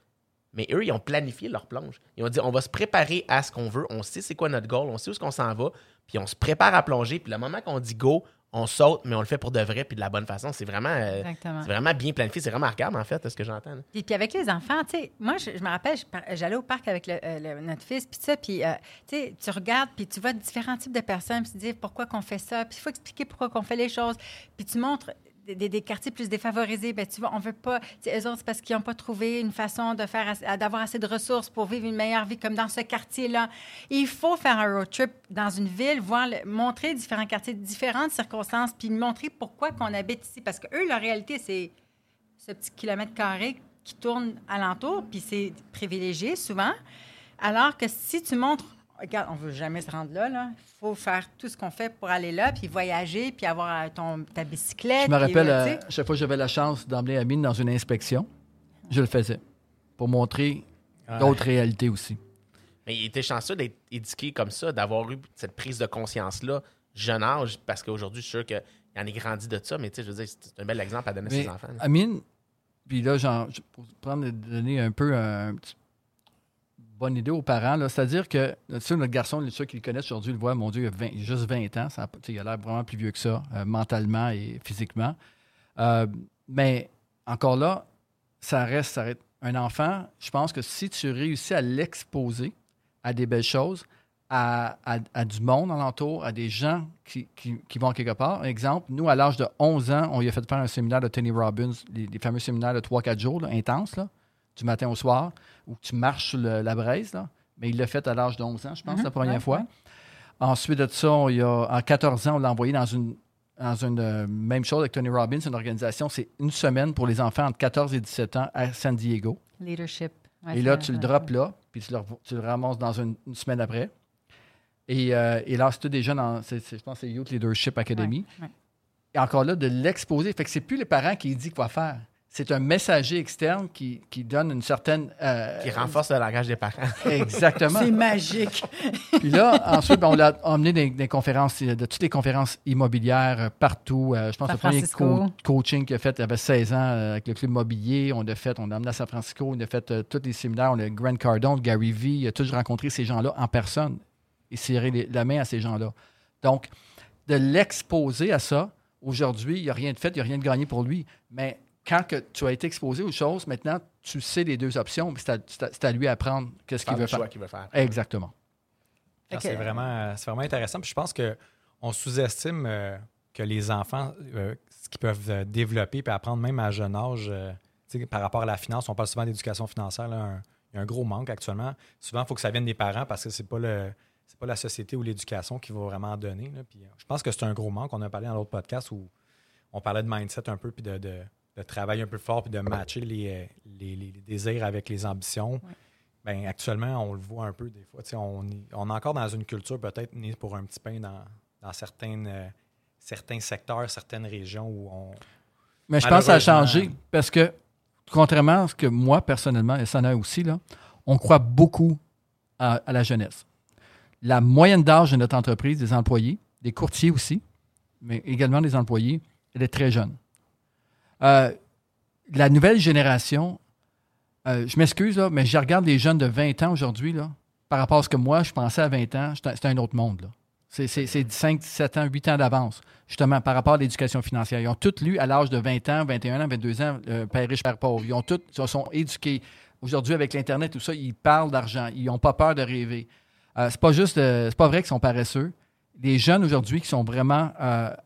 mais eux, ils ont planifié leur plonge. Ils ont dit, on va se préparer à ce qu'on veut, on sait c'est quoi notre goal, on sait où est-ce qu'on s'en va, puis on se prépare à plonger, puis le moment qu'on dit go, on saute, mais on le fait pour de vrai, puis de la bonne façon. C'est vraiment, euh, c'est vraiment bien planifié, c'est regarde, en fait, ce que j'entends. Puis, puis avec les enfants, tu sais, moi, je, je me rappelle, j'allais au parc avec le- euh, le- notre fils, puis ça, puis, euh, tu sais, tu regardes, puis tu vois différents types de personnes, puis tu te dis pourquoi qu'on fait ça, puis il faut expliquer pourquoi qu'on fait les choses, puis tu montres, des, quartiers plus défavorisés, ben, tu vois, on veut pas. Eux autres, c'est parce qu'ils n'ont pas trouvé une façon d'avoir assez de ressources pour vivre une meilleure vie comme dans ce quartier-là. Il faut faire un road trip dans une ville, voir, montrer différents quartiers, différentes circonstances, puis montrer pourquoi qu'on habite ici. Parce que eux, leur réalité, c'est ce petit kilomètre carré qui tourne alentour, puis c'est privilégié souvent. Alors que si tu montres, regarde, on veut jamais se rendre là, là. Il faut faire tout ce qu'on fait pour aller là, puis voyager, puis avoir euh, ton, ta bicyclette. Je me rappelle, euh, euh, chaque fois que j'avais la chance d'emmener Amine dans une inspection, je le faisais pour montrer Ouais. d'autres réalités aussi. Mais il était chanceux d'être éduqué comme ça, d'avoir eu cette prise de conscience-là, jeune âge, parce qu'aujourd'hui, je suis sûr qu'il en est grandi de ça, mais tu sais, je veux dire, c'est un bel exemple à donner à ses enfants. là. Amine, puis là, genre, pour prendre, donner un peu un, petit- bonne idée aux parents, c'est-à-dire que, tu sais, notre garçon, ceux qui le connaissent aujourd'hui le voient, mon Dieu, il a, 20 il a juste 20 ans, il a l'air vraiment plus vieux que ça, euh, mentalement et physiquement. Euh, mais encore là, ça reste, ça un enfant. Je pense que si tu réussis à l'exposer à des belles choses, à, du monde alentour, à des gens qui, vont quelque part. Exemple, nous, à l'âge de 11 ans, on lui a fait faire un séminaire de Tony Robbins, les, fameux séminaires de 3-4 jours, intenses, du matin au soir, où tu marches sur le- la braise. Là. Mais il l'a fait à l'âge de 11 ans, je pense, Mhm, la première ouais, fois. ouais. Ensuite de ça, on a, en 14 ans, on l'a envoyé dans une, dans une euh, même chose avec Tony Robbins, une organisation. C'est une semaine pour les enfants entre 14 et 17 ans à San Diego. Leadership. Ouais, Et là, tu le drops là, puis tu le, tu le ramasses dans une, une semaine après. Et, euh, et là, c'est tous des jeunes, en- je pense que c'est Youth Leadership Academy. Et encore là, de l'exposer. Fait que c'est plus les parents qui disent quoi faire. C'est un messager externe qui, qui donne une certaine. euh, Qui renforce le langage des parents. Exactement. C'est magique. Puis là, ensuite, ben, on l'a emmené des, des conférences, euh, de toutes les conférences immobilières euh, partout. Euh, je pense que San le premier co- coaching qu'il a fait, il avait 16 ans euh, avec le club immobilier. On a fait, on l'a emmené à San Francisco, on a fait euh, tous les séminaires. On a Grant Cardone, Gary Vee, il a toujours rencontré ces gens-là en personne et serré les- la main à ces gens-là. Donc, de l'exposer à ça, aujourd'hui, il n'y a rien de fait, il n'y a rien de gagné pour lui. Mais quand que tu as été exposé aux choses, maintenant, tu sais les deux options, puis c'est à, lui d'apprendre qu'est-ce qu'il le veut faire. choix qu'il veut faire. Exactement. C'est vraiment, c'est vraiment intéressant. Puis je pense qu'on sous-estime euh, que les enfants, euh, ce qu'ils peuvent euh, développer et apprendre même à jeune âge, euh, tu sais, par rapport à la finance, on parle souvent d'éducation financière. là, un- il y a un gros manque actuellement. Souvent, il faut que ça vienne des parents parce que c'est pas le c'est pas la société ou l'éducation qui va vraiment donner. là. Puis, je pense que c'est un gros manque. On a parlé dans l'autre podcast où on parlait de mindset un peu, puis de, de, de travailler un peu fort, puis de matcher les, euh, les, les- les désirs avec les ambitions. Ben, actuellement, on le voit un peu des fois. On, est- on est encore dans une culture peut-être née pour un petit pain dans, dans certaines, euh, certains secteurs, certaines régions où on. Mais je pense que ça a changé parce que, contrairement à ce que moi, personnellement, et Sana aussi, là, on croit beaucoup à, à la jeunesse. La moyenne d'âge de notre entreprise, des employés, des courtiers aussi, mais également des employés, elle est très jeune. Euh, la nouvelle génération, euh, je m'excuse, mais je regarde les jeunes de 20 ans aujourd'hui, par rapport à ce que moi, je pensais à 20 ans, c'était un autre monde. C'est- C'est c'est 5, 17 ans, 8 ans d'avance, justement, par rapport à l'éducation financière. Ils ont tous lu à l'âge de 20 ans, 21 ans, 22 ans, euh, Père riche, Père pauvre. Ils ont tous, ils sont éduqués. Aujourd'hui, avec l'Internet, tout ça, ils parlent d'argent. Ils n'ont pas peur de rêver. Euh, c'est pas juste, c'est pas vrai qu'ils sont paresseux. Les jeunes aujourd'hui qui sont vraiment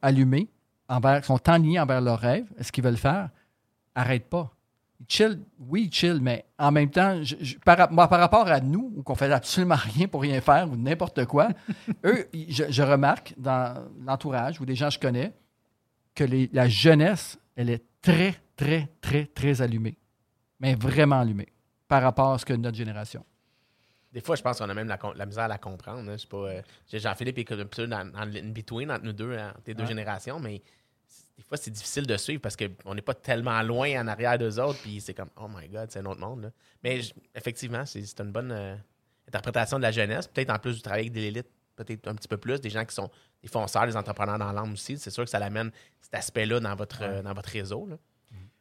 allumés, envers, sont enlignés envers leurs rêves, ce qu'ils veulent faire, arrêtent pas. Ils chill, oui, ils chill, mais en même temps, je- je- par, moi, par rapport à nous, où qu'on fait absolument rien pour rien faire ou n'importe quoi, eux, je, je remarque dans l'entourage ou des gens que je connais que les- la jeunesse, elle est très, très, très, très allumée. Mais vraiment allumée par rapport à ce que notre génération. Des fois, je pense qu'on a même la, misère à la comprendre. hein. Je sais pas, euh, Jean-Philippe est un peu dans, dans l'in-between entre nous deux, hein, entre les deux Ouais. générations, mais des fois, c'est difficile de suivre parce qu'on n'est pas tellement loin en arrière d'eux autres, puis c'est comme, oh my God, c'est un autre monde. là. Mais je- effectivement, c'est une bonne euh, interprétation de la jeunesse. Peut-être en plus du travail avec des élites, peut-être un petit peu plus, des gens qui sont des fonceurs, des entrepreneurs dans l'âme aussi. C'est sûr que ça l'amène cet aspect-là dans votre, euh, dans votre réseau. là.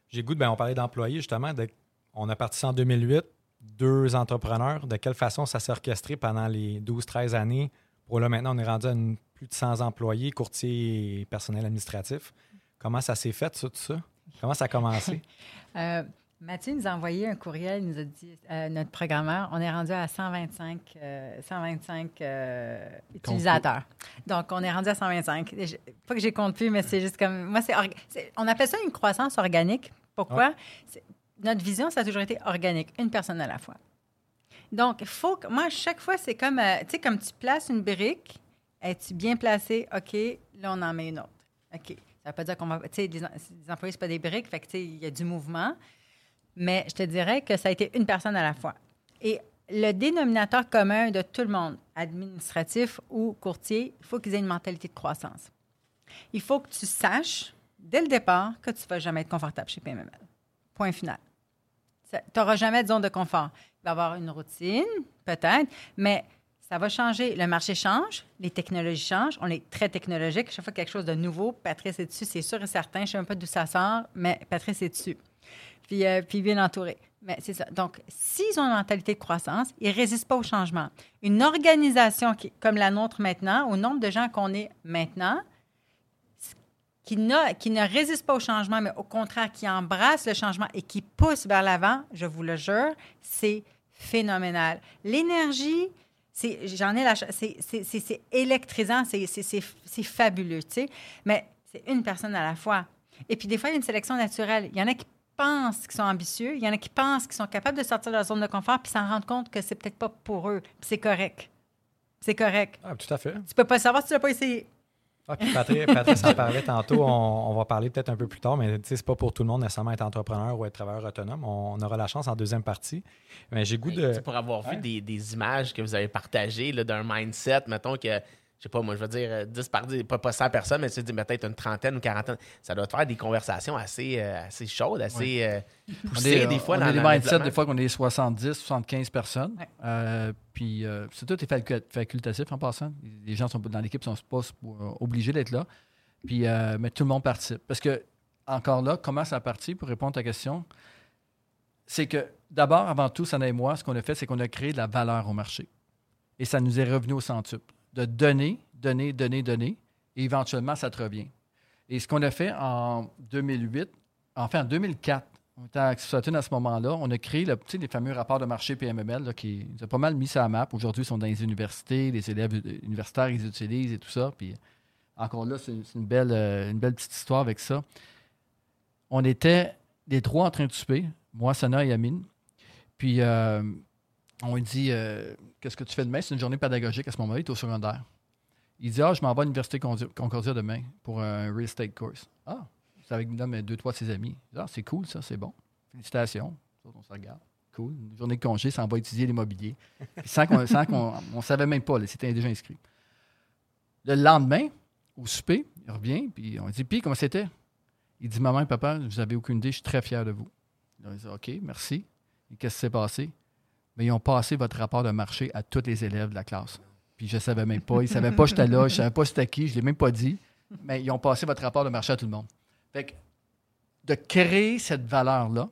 J'ai goût de, ben, on parlait d'employés justement. de- on a parti ça en 2008, deux entrepreneurs. De quelle façon ça s'est orchestré pendant les 12-13 années? Pour là, maintenant, on est rendu à une- plus de 100 employés, courtiers et personnel administratif. Comment ça s'est fait, ça, tout ça? Comment ça a commencé? Euh, Mathieu nous a envoyé un courriel, il nous a dit, euh, notre programmeur, on est rendu à 125, euh, 125 euh, utilisateurs. Donc, on est rendu à 125. Et je- Pas que j'ai compte plus, mais c'est juste comme. Moi, c'est, on appelle ça une croissance organique. Pourquoi? Notre vision, ça a toujours été organique, une personne à la fois. Donc, il faut que. Moi, chaque fois, c'est comme. tu sais, comme tu places une brique, es-tu bien placé? OK, là, on en met une autre. OK. Ça ne veut pas dire qu'on va. Tu sais, les, les employés, ce pas des briques, fait que, tu sais, il y a du mouvement. Mais je te dirais que ça a été une personne à la fois. Et le dénominateur commun de tout le monde, administratif ou courtier, il faut qu'ils aient une mentalité de croissance. Il faut que tu saches, dès le départ, que tu ne vas jamais être confortable chez PMML. Point final. Tu n'auras jamais de zone de confort. Il va y avoir une routine, peut-être, mais ça va changer. Le marché change, les technologies changent. On est très technologique. Chaque fois quelque chose de nouveau, Patrice est dessus, c'est sûr et certain. Je ne sais même pas d'où ça sort, mais Patrice est dessus. Puis, euh, puis bien entouré. Mais c'est ça. Donc, s'ils ont une mentalité de croissance, ils ne résistent pas au changement. Une organisation qui, comme la nôtre maintenant, au nombre de gens qu'on est maintenant, qui, qui ne résiste pas au changement, mais au contraire, qui embrasse le changement et qui pousse vers l'avant, je vous le jure, c'est phénoménal. L'énergie, j'en ai la c'est, électrisant, c'est, fabuleux, tu sais. Mais c'est une personne à la fois. Et puis, des fois, il y a une sélection naturelle. Il y en a qui pensent qu'ils sont ambitieux, il y en a qui pensent qu'ils sont capables de sortir de leur zone de confort, puis s'en rendre compte que c'est peut-être pas pour eux. Puis c'est correct. C'est correct. Ah, tout à fait. Tu peux pas savoir si tu l'as pas essayé. Ah, puis Patrice, Patrice en parlait tantôt, on, on va parler peut-être un peu plus tard, mais c'est pas pour tout le monde nécessairement être entrepreneur ou être travailleur autonome. On, on aura la chance en deuxième partie. Mais j'ai goût de. Pour avoir vu Ouais. des, des images que vous avez partagées d'un mindset, mettons que, je sais pas, moi, je veux dire euh, 10 par 10, pas, pas 100 personnes, mais tu dis peut-être une trentaine ou quarantaine, ça doit te faire des conversations assez, euh, assez chaudes, assez euh, On poussées, est, des fois. on dans a des mindsets, des fois qu'on est 70, 75 personnes. Ouais. Euh, puis euh, c'est tout est facu- facultatif en passant. Les gens sont, dans l'équipe sont pas euh, obligés d'être là. Puis, euh, mais tout le monde participe. Parce que, encore là, comment ça a parti pour répondre à ta question? C'est que d'abord, avant tout, Sana et moi, ce qu'on a fait, c'est qu'on a créé de la valeur au marché. Et ça nous est revenu au centuple. De donner, donner, donner, donner. Et éventuellement, ça te revient. Et ce qu'on a fait en 2008, enfin en 2004, on était à Sutton à ce moment-là, on a créé le, les fameux rapports de marché PMML qui nous a pas mal mis ça à map. Aujourd'hui, ils sont dans les universités, les élèves universitaires, ils utilisent et tout ça. Puis encore là, c'est une belle, euh, une belle petite histoire avec ça. On était les trois en train de souper, moi, Sana et Amine. Puis euh, on dit euh, Qu'est-ce que tu fais demain? C'est une journée pédagogique à ce moment-là, il est au secondaire. Il dit Ah, je m'en vais à l'Université Concordia demain pour un real estate course. Ah, c'est avec deux, trois de ses amis. Il dit, Ah, c'est cool, ça, c'est bon. Félicitations. On se regarde. Cool. Une journée de congé, ça en va étudier l'immobilier. Sans qu'on on savait même pas, c'était déjà inscrit. Le lendemain, au souper, il revient, puis on dit Puis, comment c'était? Il dit Maman et papa, vous n'avez aucune idée, je suis très fier de vous. Il dit OK, merci. Et qu'est-ce qui s'est passé? Mais ils ont passé votre rapport de marché à tous les élèves de la classe. Puis je ne savais même pas. Ils ne savaient pas que j'étais là. Je ne savais pas c'était qui. Je ne l'ai même pas dit. Mais ils ont passé votre rapport de marché à tout le monde. Fait que de créer cette valeur-là,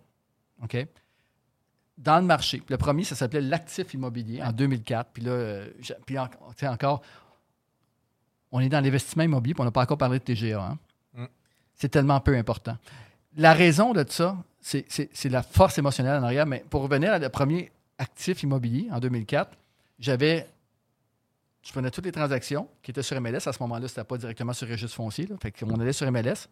OK, dans le marché. Le premier, ça s'appelait l'actif immobilier en 2004. Puis là, euh, puis en- encore, on est dans l'investissement immobilier, puis on n'a pas encore parlé de TGA. hein. Mm. C'est tellement peu important. La raison de ça, c'est la force émotionnelle en arrière. Mais pour revenir à le premier actif immobilier en 2004, j'avais. Je prenais toutes les transactions qui étaient sur MLS. À ce moment-là, c'était pas directement sur registre foncier. Là, fait qu'on allait sur MLS.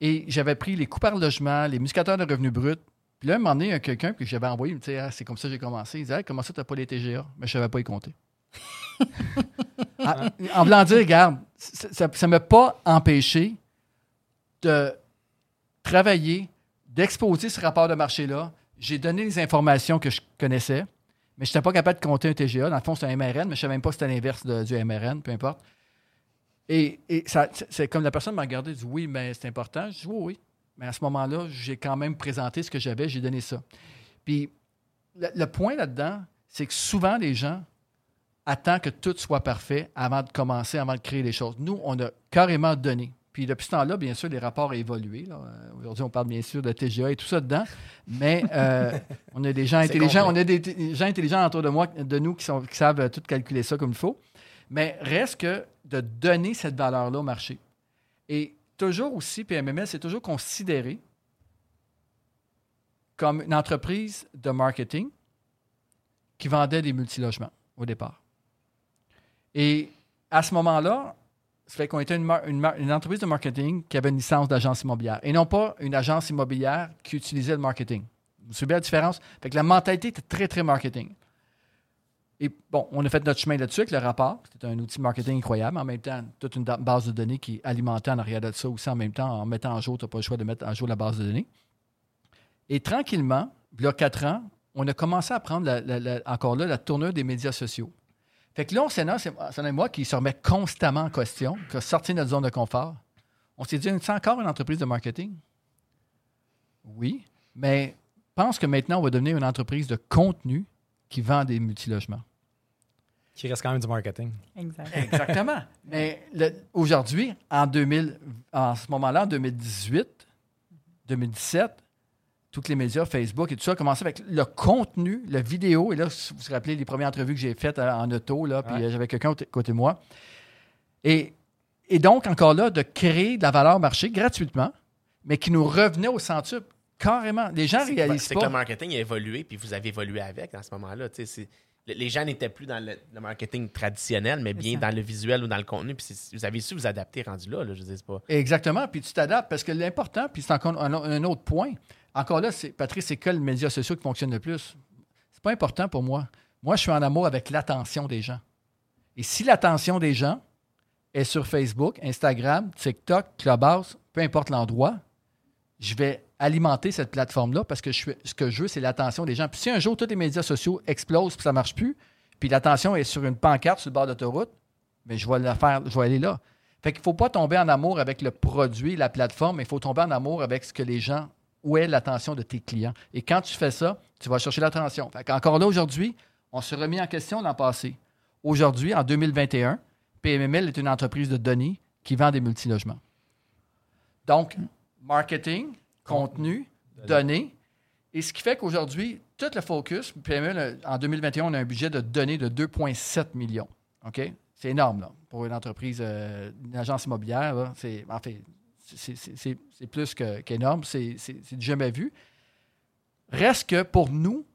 Et j'avais pris les coûts par logement, les musicateurs de revenus bruts. Puis là, un moment donné, il y a quelqu'un que j'avais envoyé, il me Ah, c'est comme ça que j'ai commencé. Il disait Hey, Comment ça, tu n'as pas les TGA Mais je ne savais pas y compter. Ah, en voulant dire, regarde, ça ne m'a pas empêché de travailler, d'exposer ce rapport de marché-là. J'ai donné les informations que je connaissais, mais je n'étais pas capable de compter un TGA. Dans le fond, c'est un MRN, mais je ne savais même pas que c'était l'inverse du MRN, peu importe. Et, c'est comme la personne m'a regardé et dit Oui, mais c'est important. Je dis Oui, oui. Mais à ce moment-là, j'ai quand même présenté ce que j'avais, j'ai donné ça. Puis le, le point là-dedans, c'est que souvent les gens attendent que tout soit parfait avant de commencer, avant de créer les choses. Nous, on a carrément donné. Puis depuis ce temps-là, bien sûr, les rapports ont évolué. Aujourd'hui, on parle bien sûr de TGA et tout ça dedans, mais euh, on a des gens intelligents, complet. on a des, des gens intelligents autour de moi, de nous, qui, sont, qui savent euh, tout calculer ça comme il faut. Mais reste que de donner cette valeur-là au marché. Et toujours aussi, PMML, c'est toujours considéré comme une entreprise de marketing qui vendait des multilogements au départ. Et à ce moment-là, ça fait qu'on était une, entreprise de marketing qui avait une licence d'agence immobilière et non pas une agence immobilière qui utilisait le marketing. Vous suivez la différence? Fait que la mentalité était très, très marketing. Et bon, on a fait notre chemin là-dessus avec le rapport. C'était un outil marketing incroyable. En même temps, toute une base de données qui alimentait en arrière de ça aussi. En même temps, en mettant en jour, tu n'as pas le choix de mettre en jour la base de données. Et tranquillement, il y a quatre ans, on a commencé à prendre encore là la tournure des médias sociaux. Fait que là, on c'est et moi qui se remet constamment en question, qui a sorti de notre zone de confort. On s'est dit, c'est encore une entreprise de marketing? Oui, mais pense que maintenant, on va devenir une entreprise de contenu qui vend des multilogements. Qui reste quand même du marketing. Exact. Exactement. Mais aujourd'hui, en, 2000, en ce moment-là, en 2018, 2017, tous les médias, Facebook et tout ça, commençaient avec le contenu, la vidéo. Et là, vous vous rappelez les premières entrevues que j'ai faites euh, en auto, là, puis Ouais. euh, j'avais quelqu'un à côté de moi. Et, et donc, encore là, de créer de la valeur marché gratuitement, mais qui nous revenait au centuple. Carrément. Les gens réalisent c'est que pas. le marketing a évolué, puis vous avez évolué avec à ce moment-là. Sais, Les gens n'étaient plus dans le, le marketing traditionnel, mais bien dans le visuel ou dans le contenu. Puis vous avez su vous adapter rendu là. là je dis pas. Exactement. Puis tu t'adaptes parce que l'important, puis c'est encore un, un autre point. Encore là, Patrice, c'est que les médias sociaux qui fonctionnent le plus? C'est pas important pour moi. Moi, je suis en amour avec l'attention des gens. Et si l'attention des gens est sur Facebook, Instagram, TikTok, Clubhouse, peu importe l'endroit, je vais alimenter cette plateforme-là parce que ce que je veux, c'est l'attention des gens. Puis si un jour, tous les médias sociaux explosent puis ça marche plus, puis l'attention est sur une pancarte sur le bord d'autoroute, mais je vais la faire, je vais aller là. Fait qu'il ne faut pas tomber en amour avec le produit, la plateforme, mais il faut tomber en amour avec ce que les gens, où est l'attention de tes clients. Et quand tu fais ça, tu vas chercher l'attention. Fait qu'encore là, aujourd'hui, on se remet en question l'an passé. Aujourd'hui, en 2021, PMML est une entreprise de données qui vend des multilogements. Donc, marketing, contenu, données. Et ce qui fait qu'aujourd'hui, tout le focus, PME, en 2021, on a un budget de données de 2,7 millions. OK? C'est énorme, là, pour une entreprise, euh, une agence immobilière. là. C'est, en fait, c'est, plus qu'énorme. C'est, jamais vu. Reste que pour nous,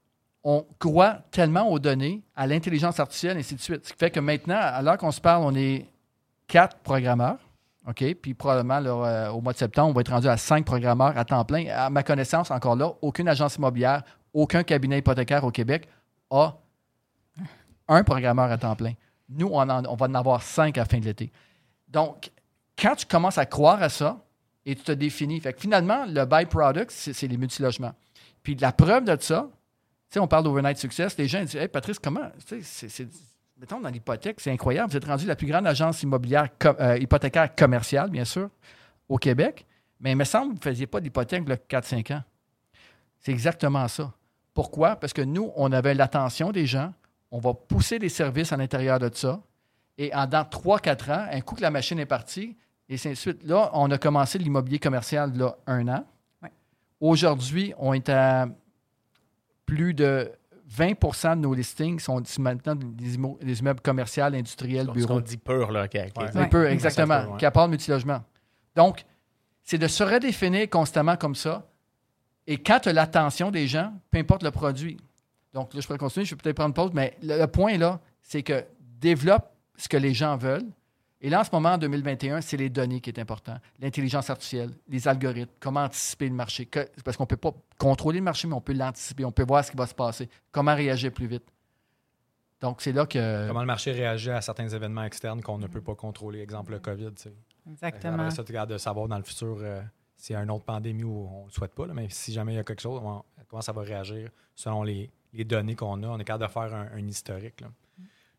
on croit tellement aux données, à l'intelligence artificielle, et ainsi de suite. Ce qui fait que maintenant, à l'heure qu'on se parle, on est quatre programmeurs. OK? Puis probablement, euh, au mois de septembre, on va être rendu à cinq programmeurs à temps plein. À ma connaissance, encore là, aucune agence immobilière, aucun cabinet hypothécaire au Québec a un programmeur à temps plein. Nous, on, on va en avoir cinq à la fin de l'été. Donc, quand tu commences à croire à ça et tu te définis, fait que finalement, le byproduct, c'est les multilogements. Puis la preuve de ça, tu sais, on parle d'overnight success, les gens disent Hey, Patrice, comment c'est- Mettons dans l'hypothèque, c'est incroyable. Vous êtes rendu la plus grande agence immobilière euh, hypothécaire commerciale, bien sûr, au Québec. Mais il me semble que vous ne faisiez pas d'hypothèque il y a 4-5 ans. C'est exactement ça. Pourquoi? Parce que nous, on avait l'attention des gens. On va pousser des services à l'intérieur de ça. Et en dans 3-4 ans, un coup que la machine est partie, et ainsi de suite. Là, on a commencé l'immobilier commercial là, un an. Ouais. Aujourd'hui, on est à plus de 20% de nos listings sont maintenant des, immo- des immeubles commerciaux, industriels, Ce bureaux. qu'on dit pur, là. ok, ok. Ouais. Un Ouais. peu, exactement, ouais. qui multilogement. Donc, c'est de se redéfinir constamment comme ça. Et quand tu as l'attention des gens, peu importe le produit. Donc, là, je pourrais continuer, je vais peut-être prendre pause, mais le, le point, là, c'est que développe ce que les gens veulent. Et là, en ce moment, en 2021, c'est les données qui est important. L'intelligence artificielle, les algorithmes, comment anticiper le marché. Que- parce qu'on ne peut pas contrôler le marché, mais on peut l'anticiper. On peut voir ce qui va se passer. Comment réagir plus vite. Donc, c'est là que... Comment le marché réagit à certains événements externes qu'on ne peut pas contrôler, exemple le COVID. tu sais. Exactement. Après ça, tu regardes de savoir dans le futur euh, s'il y a une autre pandémie ou on ne le souhaite pas, là, mais si jamais il y a quelque chose, on- comment ça va réagir selon les, les données qu'on a. On est capable de faire un, un historique. là.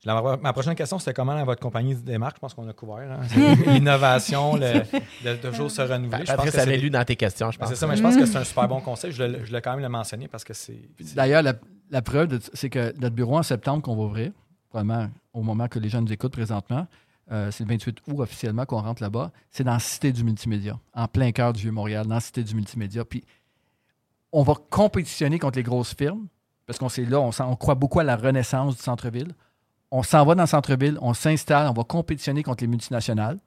La- ma prochaine question, c'était comment votre compagnie se démarque. Je pense qu'on a couvert. hein. L'innovation, le- de toujours se renouveler. Je pense que avait c'est- lu dans tes questions, je Ben, pense. c'est ça, mais je pense que c'est un super bon conseil. Je l'ai je quand même le mentionné parce que c'est. D'ailleurs, la, la preuve, de- c'est que notre bureau en septembre qu'on va ouvrir, probablement au moment que les gens nous écoutent présentement, euh, c'est le 28 août officiellement qu'on rentre là-bas, c'est dans la Cité du Multimédia, en plein cœur du Vieux-Montréal, dans la Cité du Multimédia. Puis on va compétitionner contre les grosses firmes, parce qu'on sait là, on, on croit beaucoup à la renaissance du centre-ville. On s'en va dans le centre-ville, on s'installe, on va compétitionner contre les multinationales,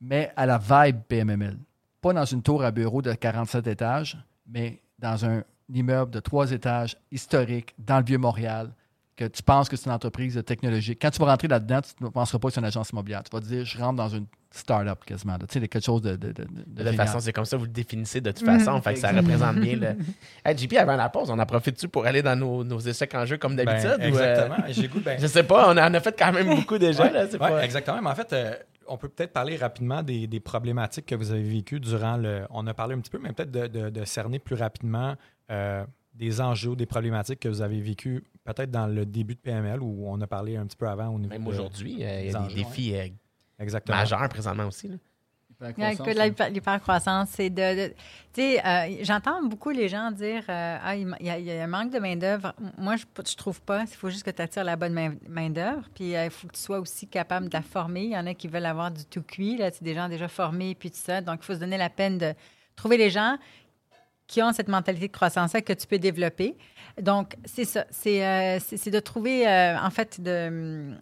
mais à la vibe PMML. Pas dans une tour à bureau de 47 étages, mais dans un immeuble de trois étages historique dans le Vieux-Montréal, que tu penses que c'est une entreprise technologique. Quand tu vas rentrer là-dedans, tu ne penseras pas que c'est une agence immobilière. Tu vas te dire, je rentre dans une start-up quasiment. là. Tu sais, quelque chose de. De, de, de- façon, c'est comme ça que vous le définissez de toute façon. Fait que ça représente bien le. Hey, JP, avant la pause, on en profite-tu pour aller dans nos, nos échecs en jeu comme Ben, d'habitude? ou, euh, exactement. J'ai le goût de- ben, je sais pas, on en a fait quand même beaucoup déjà. Ouais, là, c'est ouais, pas- exactement. Mais en fait, euh, on peut peut-être parler rapidement des, des problématiques que vous avez vécues durant le. On a parlé un petit peu, mais peut-être de, de- de cerner plus rapidement euh, des enjeux, des problématiques que vous avez vécues peut-être dans le début de PML où on a parlé un petit peu avant au niveau. Même aujourd'hui, il y a des enjeux, défis Exactement. majeurs présentement aussi. là. L'hypercroissance. C'est de, de- tu sais, euh, j'entends beaucoup les gens dire euh, ah, il y, a, il y a un manque de main-d'œuvre. Moi, je ne trouve pas. Il faut juste que tu attires la bonne main- main-d'œuvre. Puis euh, il faut que tu sois aussi capable de la former. Il y en a qui veulent avoir du tout cuit. Là, c'est des gens déjà formés, puis tout ça. Donc, il faut se donner la peine de trouver les gens qui ont cette mentalité de croissance que tu peux développer. Donc, c'est ça. C'est euh, c'est- de trouver, euh, en fait, de,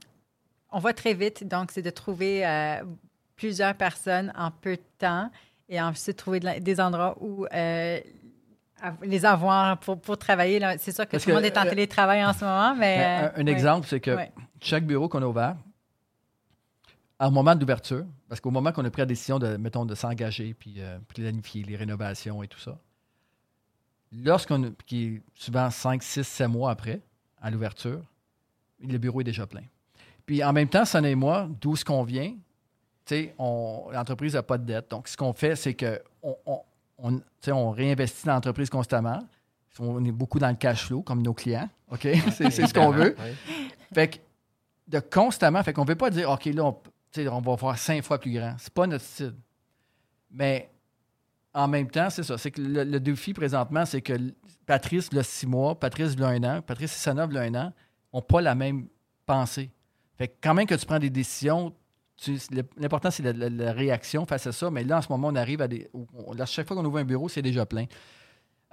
on va très vite. Donc, c'est de trouver euh, plusieurs personnes en peu de temps et ensuite trouver de la- des endroits où euh, les avoir pour, pour travailler. C'est sûr que Parce tout le monde est en euh, télétravail en ce moment, mais... Un, exemple, c'est que Ouais. chaque bureau qu'on a ouvert, au moment d'ouverture, parce qu'au moment qu'on a pris la décision de, mettons, de s'engager puis euh, planifier les rénovations et tout ça, lorsqu'on, qui est souvent 5, 6, 7 mois après, à l'ouverture, le bureau est déjà plein. Puis en même temps, Sonny et moi, d'où ce qu'on vient, tu sais, on- l'entreprise n'a pas de dette. Donc, ce qu'on fait, c'est que on, on, réinvestit dans l'entreprise constamment. On est beaucoup dans le cash flow, comme nos clients. OK? C'est c'est ce qu'on veut. Fait que de constamment, fait qu'on ne veut pas dire, OK, là, on, on va faire cinq fois plus grand. C'est pas notre style. Mais en même temps, c'est ça. C'est que le, le défi présentement, c'est que Patrice, là, six mois, Patrice, là, un an, Patrice Sissanov, là, un an, n'ont pas la même pensée. Fait que quand même que tu prends des décisions, l'important, c'est la, réaction face à ça. Mais là, en ce moment, on arrive à des. là, chaque fois qu'on ouvre un bureau, c'est déjà plein.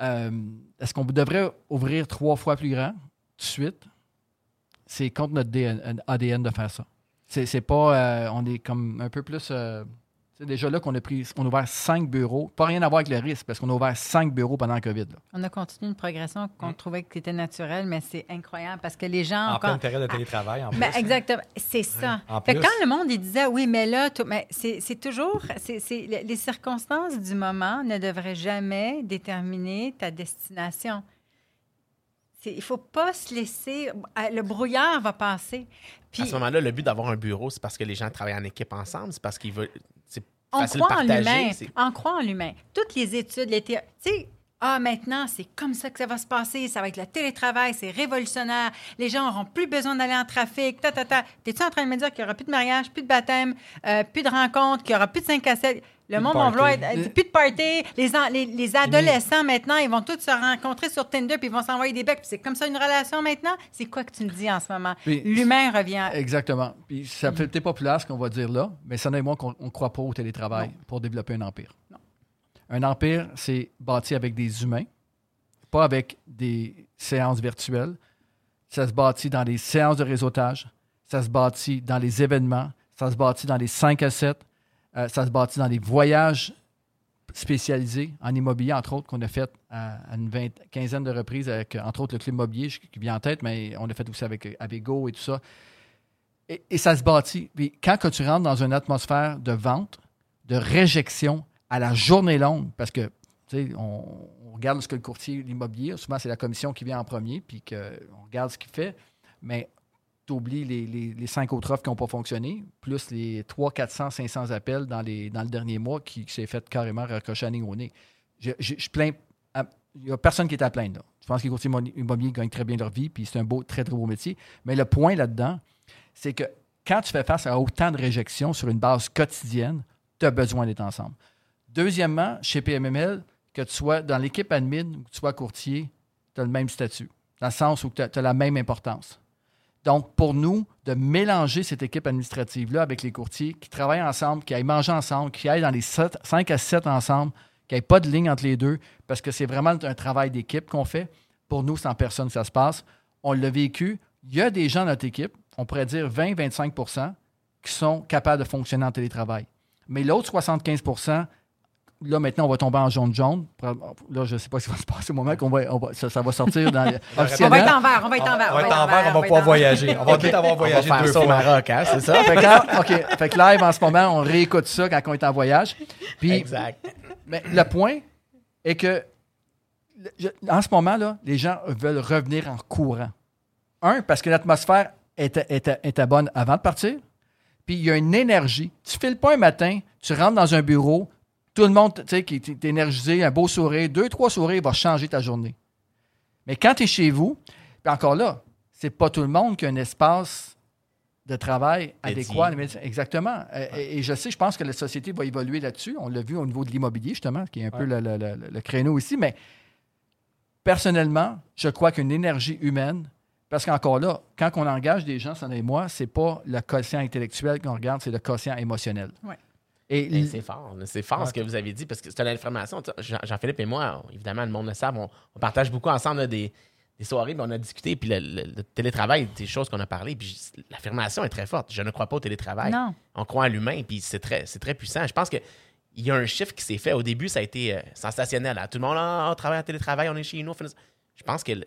Euh, Est-ce qu'on devrait ouvrir trois fois plus grand tout de suite? C'est contre notre DN ADN de faire ça. C'est pas. euh, on est comme un peu plus. euh, c'est déjà là qu'on a pris. On a ouvert cinq bureaux. Pas rien à voir avec le risque, parce qu'on a ouvert cinq bureaux pendant le COVID. là. On a continué une progression qu'on trouvait qui était naturelle, mais c'est incroyable parce que les gens... En encore- pleine période de télétravail, en plus. Ben, exactement. C'est ça. En Fait que plus. quand le monde il disait oui, mais là, tout- mais c'est c'est toujours c'est c'est- les les circonstances du moment ne devraient jamais déterminer ta destination. Il faut pas se laisser. euh, Le brouillard va passer. Puis À ce moment-là, le but d'avoir un bureau, c'est parce que les gens travaillent en équipe ensemble, c'est parce qu'ils veulent. On croit en l'humain. On croit en l'humain. Toutes les études, les tu sais, ah, maintenant, c'est comme ça que ça va se passer. Ça va être le télétravail, c'est révolutionnaire. Les gens n'auront plus besoin d'aller en trafic. Ta, ta, ta. T'es-tu en train de me dire qu'il n'y aura plus de mariage, plus de baptême, euh, plus de rencontres, qu'il n'y aura plus de 5 à 7? Le de monde va vouloir être. Plus de party. Les, en- les, les adolescents, maintenant, ils vont tous se rencontrer sur Tinder puis ils vont s'envoyer des becs. Puis c'est comme ça une relation maintenant? C'est quoi que tu me dis en ce moment? L'humain revient. Exactement. Puis ça fait peut-être populaire ce qu'on va dire là, mais ça et moi qu'on ne croit pas au télétravail pour développer un empire. Un empire, c'est bâti avec des humains, pas avec des séances virtuelles. Ça se bâtit dans des séances de réseautage, ça se bâtit dans les événements, ça se bâtit dans les 5 à 7, euh, ça se bâtit dans les voyages spécialisés en immobilier, entre autres, qu'on a fait à, une quinzaine de reprises avec, entre autres, le Club Mobilier je- qui vient en tête, mais on l'a fait aussi avec Avego et tout ça. Et, ça se bâtit. Puis quand que tu rentres dans une atmosphère de vente, de réjection à la journée longue, parce que, on, on regarde ce que le courtier, l'immobilier, souvent c'est la commission qui vient en premier, puis qu'on regarde ce qu'il fait, mais tu oublies les, les- cinq autres offres qui n'ont pas fonctionné, plus les 300, 400, 500 appels dans, les, dans le dernier mois qui, s'est fait carrément ligne au nez. Je, je- je plains. Il n'y a personne qui est à plaindre. là. Je pense que les courtiers immo- immobiliers gagnent très bien leur vie, puis c'est un beau, très, très beau métier. Mais le point là-dedans, c'est que quand tu fais face à autant de réjections sur une base quotidienne, tu as besoin d'être ensemble. Deuxièmement, chez PMML, que tu sois dans l'équipe admin ou que tu sois courtier, tu as le même statut, dans le sens où tu as, la même importance. Donc, pour nous, de mélanger cette équipe administrative-là avec les courtiers qui travaillent ensemble, qui aillent manger ensemble, qui aillent dans les 5 à 7 ensemble, qu'il n'y pas de ligne entre les deux, parce que c'est vraiment un travail d'équipe qu'on fait. Pour nous, en personne ça se passe. On l'a vécu. Il y a des gens dans notre équipe, on pourrait dire 20-25% qui sont capables de fonctionner en télétravail. Mais l'autre 75 là, maintenant, on va tomber en jaune-jaune. Là, je ne sais pas ce qui va se passer au moment qu'on va, on va- ça, ça va sortir dans On va être en vert, on va être en vert. On va être en vert, on va pouvoir voyager. On va peut-être avoir On va voyagé faire deux ça au fois. Maroc, hein, c'est ça? Fait que. Fait que live, en ce moment, on réécoute ça quand on est en voyage. Puis, exact. mais le point est que, je- en ce moment, là, les gens veulent revenir en courant. Un, parce que l'atmosphère était, était- était bonne avant de partir. Puis, il y a une énergie. Tu files pas un matin, tu rentres dans un bureau, tout le monde, tu sais, qui est énergisé, un beau sourire, deux, trois sourires, va changer ta journée. Mais quand tu es chez vous, puis encore là, c'est pas tout le monde qui a un espace de travail adéquat. Mais Exactement. Et, et je sais, je pense que la société va évoluer là-dessus. On l'a vu au niveau de l'immobilier, justement, qui est un peu le, le- le- le créneau ici. Mais personnellement, je crois qu'une énergie humaine, parce qu'encore là, quand on engage des gens, ça et moi, c'est pas le quotient intellectuel qu'on regarde, c'est le quotient émotionnel. Ouais. Et Et c'est fort, c'est fort ce que vous avez dit parce que c'est une information. tu sais, Jean- Jean-Philippe et moi, évidemment, le monde le savent, on, on partage beaucoup ensemble là, des, des soirées, puis on a discuté, puis le, le- le télétravail, des choses qu'on a parlé, puis l'affirmation est très forte. Je ne crois pas au télétravail. Non. On croit à l'humain, puis c'est très, très puissant. Je pense que il y a un chiffre qui s'est fait. Au début, ça a été euh, sensationnel. hein. Tout le monde, ah, on travaille en télétravail, on est chez nous. on fait ça. Je pense que le-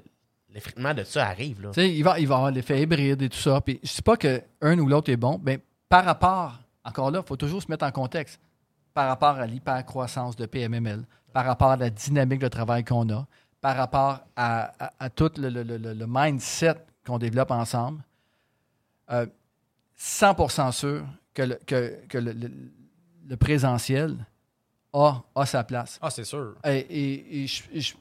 l'effritement de ça arrive. Là. Tu sais, il va, il va y avoir l'effet hybride et tout ça. Puis je ne dis pas qu'un ou l'autre est bon, mais par rapport, encore là, il faut toujours se mettre en contexte. Par rapport à l'hypercroissance de PMML, par rapport à la dynamique de travail qu'on a, par rapport à, à- à tout le, le- le- le mindset qu'on développe ensemble, euh, 100% sûr que le, que, que le, présentiel a, a sa place. Ah, c'est sûr. Et, et- et je- je-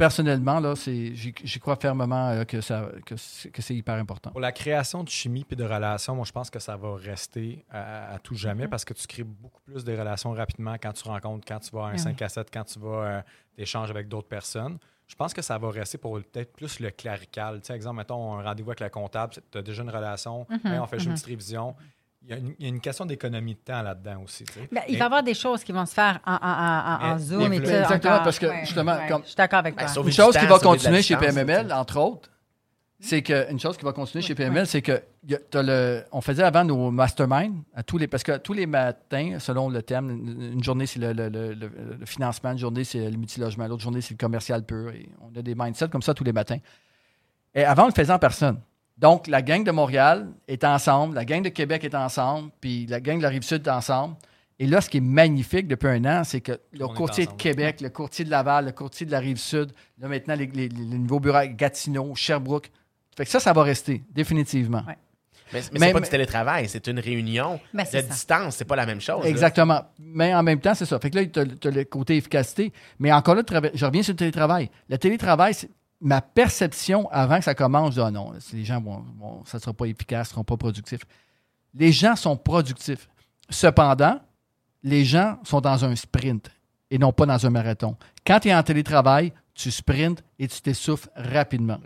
personnellement, là, c'est, j'y, crois fermement euh, que, ça, que, c'est, que c'est hyper important. Pour la création de chimie puis de relations, moi, je pense que ça va rester à, à tout jamais parce que tu crées beaucoup plus de relations rapidement quand tu rencontres, quand tu vas à un Ah 5 à 7, quand tu vas euh, t'échanges avec d'autres personnes. Je pense que ça va rester pour peut-être plus le clérical. Tu sais, exemple, mettons un rendez-vous avec le comptable, tu as déjà une relation, Hey, on fait juste une petite révision. Il y, a une, il y a une question d'économie de temps là-dedans aussi. tu sais. Ben, il va y avoir des choses qui vont se faire en, en- en- en- en Mais- Zoom et tout. Exactement, encore. parce que, Ouais, justement, ouais, comme- Je suis d'accord avec Ben, toi. Une chose qui va continuer chez distance, PMML, entre autres, c'est que une chose qui va continuer chez PMML, c'est que y a- t'as le, on faisait avant nos masterminds à tous les parce que tous les matins, selon le thème, une une journée c'est le, le- le- le- le financement, une journée c'est le multilogement, l'autre journée c'est le commercial pur. Et on a des mindsets comme ça tous les matins. Et avant, on le faisait en personne. Donc, la gang de Montréal est ensemble, la gang de Québec est ensemble, puis la gang de la Rive-Sud est ensemble. Et là, ce qui est magnifique depuis un an, c'est que le courtier de. Québec, le courtier de Laval, le courtier de la Rive-Sud, là maintenant, les, les- les nouveaux bureaux à Gatineau, Sherbrooke. Fait que ça, ça va rester, définitivement. Ouais. Mais, mais Mais- c'est pas mais- du télétravail, c'est une réunion Ben, de ça. distance, c'est pas la même chose. là. Exactement. Mais en même temps, c'est ça. Fait que là, tu as, le côté efficacité. Mais encore là, je reviens sur le télétravail. Le télétravail, c'est- ma perception avant que ça commence, je dis, ah non, les gens vont, vont- ça ne sera pas efficace, ne seront pas productifs. Les gens sont productifs. Cependant, les gens sont dans un sprint et non pas dans un marathon. Quand tu es en télétravail, tu sprintes et tu t'essouffles rapidement.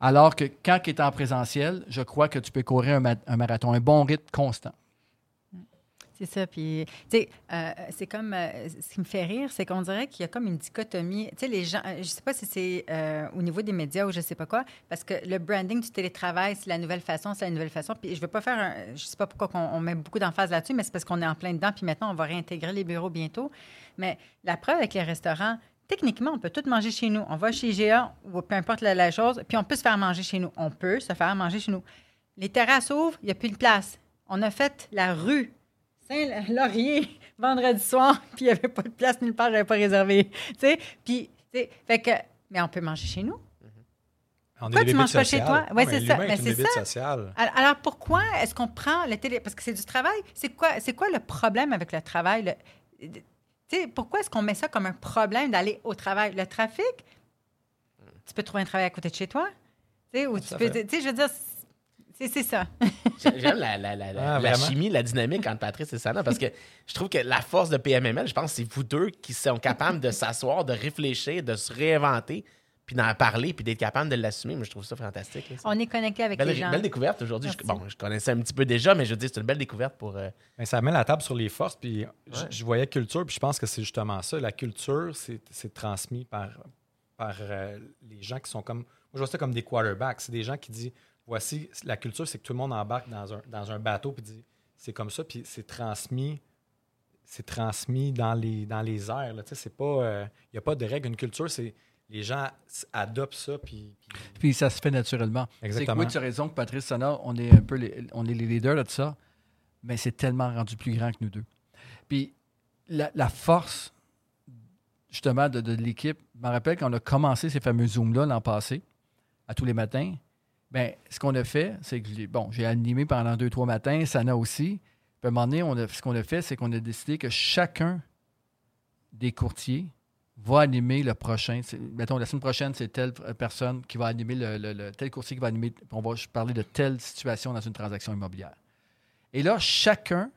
Alors que quand tu es en présentiel, je crois que tu peux courir un, ma- un marathon, un bon rythme constant. C'est ça. Puis, tu sais, euh, c'est comme. euh, ce qui me fait rire, c'est qu'on dirait qu'il y a comme une dichotomie. Tu sais, les gens. euh, Je sais pas si c'est au niveau des médias ou je sais pas quoi, parce que le branding du télétravail, c'est la nouvelle façon, c'est la nouvelle façon. Puis, je veux pas faire. Un, je sais pas pourquoi on, on met beaucoup d'emphase là-dessus, mais c'est parce qu'on est en plein dedans. Puis maintenant, on va réintégrer les bureaux bientôt. Mais la preuve avec les restaurants, techniquement, on peut tout manger chez nous. On va chez GA ou peu importe la, la chose, puis on peut se faire manger chez nous. On peut se faire manger chez nous. Les terrasses ouvrent, il n'y a plus de place. On a fait la rue Saint-Laurier vendredi soir, puis il n'y avait pas de place nulle part, je n'avais pas réservé. Tu sais, puis, fait que, mais on peut manger chez nous. On Pourquoi tu manges pas chez toi? Non, c'est ça. Mais une c'est ça. sociale. Alors, pourquoi est-ce qu'on prend le télé... Parce que c'est du travail. C'est quoi, c'est quoi le problème avec le travail? Le- pourquoi est-ce qu'on met ça comme un problème d'aller au travail? Le trafic, tu peux trouver un travail à côté de chez toi. Tu sais, ou tu à peux... je veux dire, c'est, c'est ça. J'ai- J'aime la, la- la- la- Ah, la chimie, la dynamique entre Patrice et Sana parce que je trouve que la force de PMML, je pense que c'est vous deux qui sont capables de s'asseoir, de réfléchir, de se réinventer, puis d'en parler, puis d'être capable de l'assumer. Moi, je trouve ça fantastique. là. On est connecté avec Belle, les gens. belle découverte aujourd'hui. Bon, je connaissais un petit peu déjà, mais je veux dire, c'est une belle découverte pour. euh, Mais ça met la table sur les forces. Puis Ouais. je voyais culture, puis je pense que c'est justement ça. La culture, c'est c'est transmis par, par euh, les gens qui sont comme. Moi, je vois ça comme des quarterbacks. C'est des gens qui disent voici, la culture, c'est que tout le monde embarque dans un, dans un bateau, puis dit c'est comme ça, puis c'est transmis c'est transmis dans les, dans les airs. c'est pas. Il n'y a pas de règle. Une culture, c'est. Les gens adoptent ça, puis. puis- Puis ça se fait naturellement. Exactement. C'est que oui, tu as raison que Patrice Sana, on est un peu les, on est les leaders de ça, mais c'est tellement rendu plus grand que nous deux. Puis la, la force, justement, de, de l'équipe, je me rappelle quand on a commencé ces fameux Zooms-là l'an passé, à tous les matins, ben, ce qu'on a fait, c'est que bon, j'ai animé pendant deux, trois matins, Sana aussi. À un moment donné, ce qu'on a fait, c'est qu'on a décidé que chacun des courtiers va animer le prochain. Mettons, la semaine prochaine, c'est telle personne qui va animer le, le- tel courtier qui va animer. On va parler de telle situation dans une transaction immobilière. Et là, chacun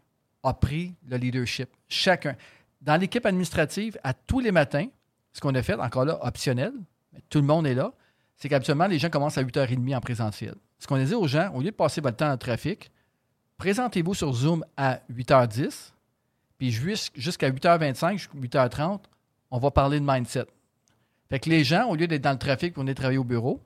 a pris le leadership. Chacun. Dans l'équipe administrative, à tous les matins, ce qu'on a fait, encore là, optionnel, tout le monde est là, c'est qu'habituellement, les gens commencent à 8h30 en présentiel. Ce qu'on a dit aux gens, au lieu de passer votre temps dans le trafic, présentez-vous sur Zoom à 8h10, puis jus- jusqu'à 8h25, jusqu'à 8h30, on va parler de mindset. Fait que les gens, au lieu d'être dans le trafic pour venir travailler au bureau,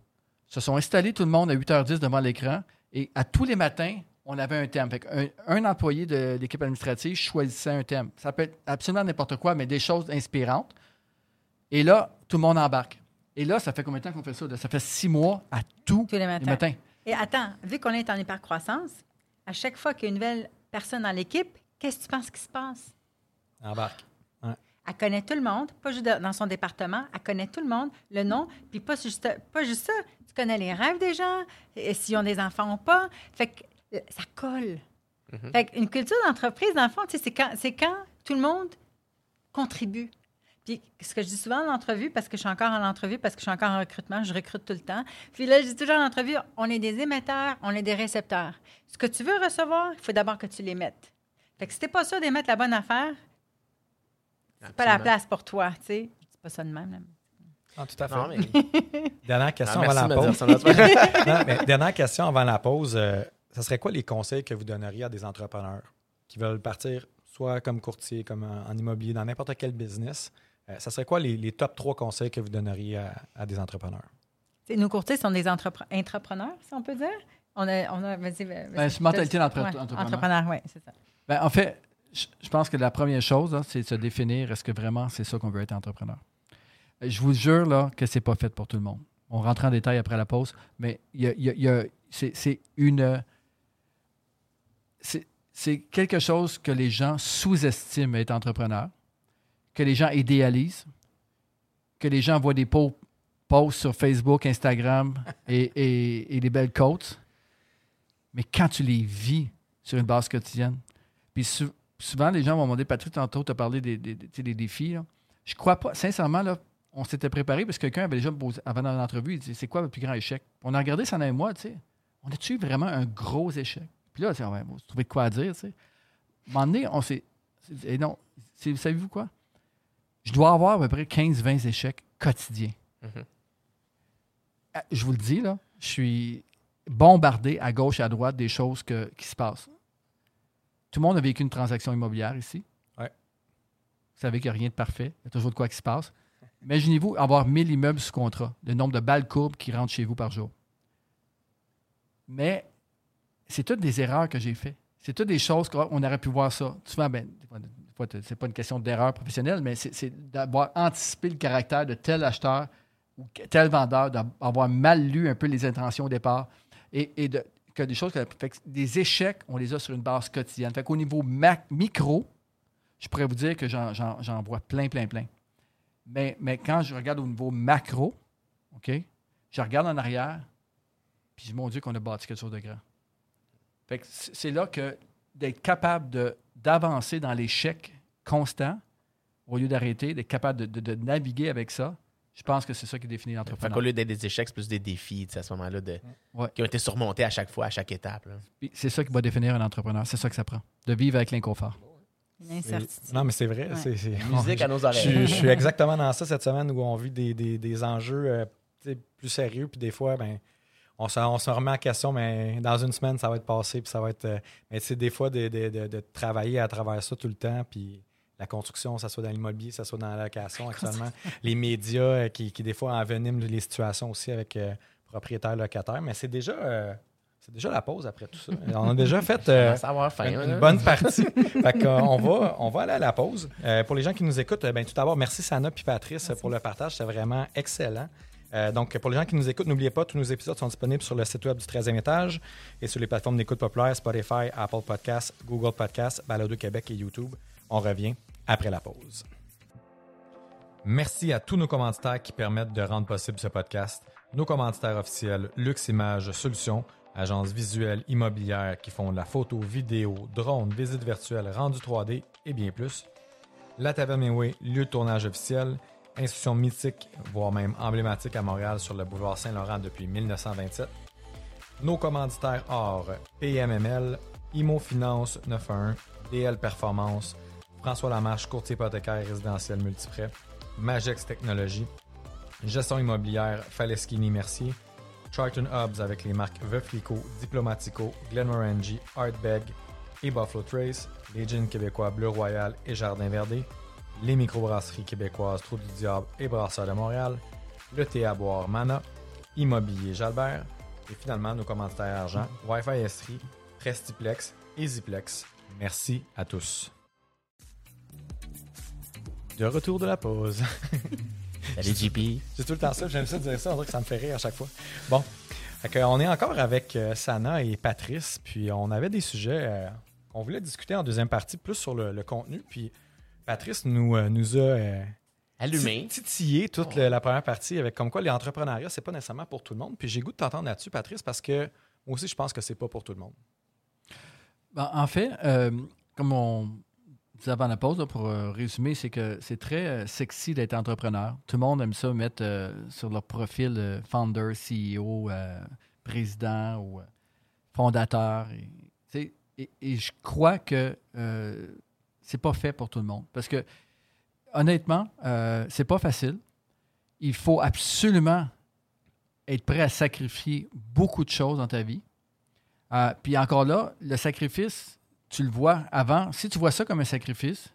se sont installés tout le monde à 8h10 devant l'écran et à tous les matins, on avait un thème. Fait qu'un- un, employé de l'équipe administrative choisissait un thème. Ça peut être absolument n'importe quoi, mais des choses inspirantes. Et là, tout le monde embarque. Et là, ça fait combien de temps qu'on fait ça? là? Ça fait six mois à tous, Tous les matins. les matins. Et attends, vu qu'on est en hypercroissance, à chaque fois qu'il y a une nouvelle personne dans l'équipe, qu'est-ce que tu penses qui se passe? Embarque. Elle connaît tout le monde, pas juste dans son département, elle connaît tout le monde, le nom, puis pas juste, pas juste ça, tu connais les rêves des gens, et s'ils ont des enfants ou pas. Fait que euh, ça colle. Fait qu'une culture d'entreprise, dans le fond, c'est quand, c'est quand tout le monde contribue. Puis ce que je dis souvent en entrevue, parce que je suis encore en entrevue, parce que je suis encore en recrutement, je recrute tout le temps. Puis là, je dis toujours en entrevue, on est des émetteurs, on est des récepteurs. Ce que tu veux recevoir, il faut d'abord que tu les mettes. Fait que si t'es pas sûr d'émettre la bonne affaire, c'est pas la place pour toi, tu sais. C'est pas ça de même. là. Ah, tout à fait. Non, mais... Dernière question Ah, avant la pause. Non, mais dernière question avant la pause. euh, ça serait quoi les conseils que vous donneriez à des entrepreneurs qui veulent partir soit comme courtier, comme en, en immobilier, dans n'importe quel business? Euh, ça serait quoi les, les top trois conseils que vous donneriez à, à des entrepreneurs? Tu sais, nos courtiers sont des entrepre- entrepreneurs, si on peut dire. On a, on a vas-y. Ben, c'est une mentalité d'entre- Ouais, entrepreneur. Oui, c'est ça. Ben, en fait, je je pense que la première chose, c'est de se définir est-ce que vraiment c'est ça qu'on veut être entrepreneur? Euh, Je vous jure là, que c'est pas fait pour tout le monde. On rentre en détail après la pause, mais il y a- il y a- il y a- c'est c'est une. C'est c'est quelque chose que les gens sous-estiment être entrepreneur, que les gens idéalisent, que les gens voient des po- posts sur Facebook, Instagram et, et- et des belles côtes. Mais quand tu les vis sur une base quotidienne, puis sou- souvent, les gens vont me demander, Patrick, tantôt, tu as parlé des, des- défis. Là. Je crois pas, sincèrement, là, on s'était préparé parce que quelqu'un avait déjà posé, avant dans l'entrevue, il dit C'est quoi votre plus grand échec? On a regardé ça un mois, tu sais. On a-tu vraiment un gros échec? Puis là, on va trouver de quoi à dire, tu sais. À un moment donné, on s'est. Et non, savez-vous quoi? Je dois avoir à peu près 15-20 échecs quotidiens. Mhm. Ah, Je vous le dis, là, je suis bombardé à gauche et à droite des choses que- qui se passent. Tout le monde a vécu une transaction immobilière ici. Ouais. Vous savez qu'il n'y a rien de parfait. Il y a toujours de quoi qui se passe. Imaginez-vous avoir 1000 immeubles sous contrat, le nombre de balles courbes qui rentrent chez vous par jour. Mais c'est toutes des erreurs que j'ai faites. C'est toutes des choses qu'on aurait pu voir ça. Souvent, ben, fois, c'est pas une question d'erreur professionnelle, mais c'est d'avoir anticipé le caractère de tel acheteur ou tel vendeur, d'avoir mal lu un peu les intentions au départ et, que des choses, que, des échecs, on les a sur une base quotidienne. Fait qu'au niveau micro, je pourrais vous dire que j'en- vois plein, plein, plein. Mais, mais quand je regarde au niveau macro, OK, je regarde en arrière, puis mon Dieu, qu'on a bâti quelque chose de grand. Fait que c'est là que d'être capable de- d'avancer dans l'échec constant, au lieu d'arrêter, d'être capable de, de- de naviguer avec ça, je pense que c'est ça qui définit l'entrepreneur. qu'au lieu d'être des échecs, c'est plus des défis tu sais, à ce moment-là de... Ouais. qui ont été surmontés à chaque fois, à chaque étape. C'est ça qui va définir un entrepreneur. C'est ça que ça prend. De vivre avec l'inconfort. Non, mais c'est vrai. Ouais. Musique à nos Je, oreilles. suis- je suis exactement dans ça cette semaine où on vit des, des- des enjeux euh, plus sérieux. Puis des fois, ben, on, se, on se remet en question, mais dans une semaine, ça va être passé. Puis ça va être. euh, mais c'est des fois de, de- de- de travailler à travers ça tout le temps. Puis la construction, ça soit dans l'immobilier, ça soit dans la location actuellement. Les médias euh, qui, qui, des fois, enveniment les situations aussi avec euh, propriétaires locataires. Mais c'est déjà. C'est déjà la pause après tout ça. On a déjà fait une, bonne partie. fait on, va, on va aller à la pause. Pour les gens qui nous écoutent, ben, tout d'abord, merci Sana et Patrice pour le partage. C'était vraiment excellent. Euh, donc, pour les gens qui nous écoutent, n'oubliez pas, tous nos épisodes sont disponibles sur le site web du 13e étage et sur les plateformes d'écoute populaires Spotify, Apple Podcasts, Google Podcasts, Balado Québec et YouTube. On revient après la pause. Merci à tous nos commanditaires qui permettent de rendre possible ce podcast. Nos commanditaires officiels, Lux Images Solutions, agence visuelle immobilière qui font de la photo, vidéo, drone, visite virtuelle, rendu 3D et bien plus. La Taverne Mainway, lieu de tournage officiel, institution mythique, voire même emblématique à Montréal sur le boulevard Saint-Laurent depuis 1927. Nos commanditaires or PMML, Imo Finance 911, DL Performance, François Lamarche, courtier hypothécaire résidentiel multiprêt, Magex Technologies, gestion immobilière Faleschini Mercier, Charlton Hubs avec les marques Veuflico, Diplomatico, Glenmorangie, Artbeg et Buffalo Trace, les québécois Bleu Royal et Jardin Verdé, les microbrasseries québécoises Trou du Diable et Brasseur de Montréal, le thé à boire Mana, Immobilier Jalbert et finalement nos commanditaires argent Wi-Fi Estrie, Prestiplex et Ziplex. Merci à tous. De retour de la pause. Salut, JP. C'est tout le temps ça, j'aime ça dire ça, on dirait que ça me fait rire à chaque fois. Bon, on est encore avec euh, Sana et Patrice, puis on avait des sujets euh, qu'on voulait discuter en deuxième partie, plus sur le, le contenu, puis Patrice nous, euh, nous a euh, Allumé. ti- titillé toute le- la première partie avec comme quoi l'entrepreneuriat, c'est pas nécessairement pour tout le monde. Puis j'ai goût de t'entendre là-dessus, Patrice, parce que moi aussi, je pense que c'est pas pour tout le monde. Ben, en fait, euh, comme on disait avant la pause, là, pour euh, résumer, c'est que c'est très euh, sexy d'être entrepreneur. Tout le monde aime ça mettre euh, sur leur profil euh, founder, CEO, euh, président ou euh, fondateur. Et, tu sais, et, et je crois que euh, c'est pas fait pour tout le monde. Parce que, honnêtement, euh, c'est pas facile. Il faut absolument être prêt à sacrifier beaucoup de choses dans ta vie. Euh, puis encore là, le sacrifice, tu le vois avant. Si tu vois ça comme un sacrifice,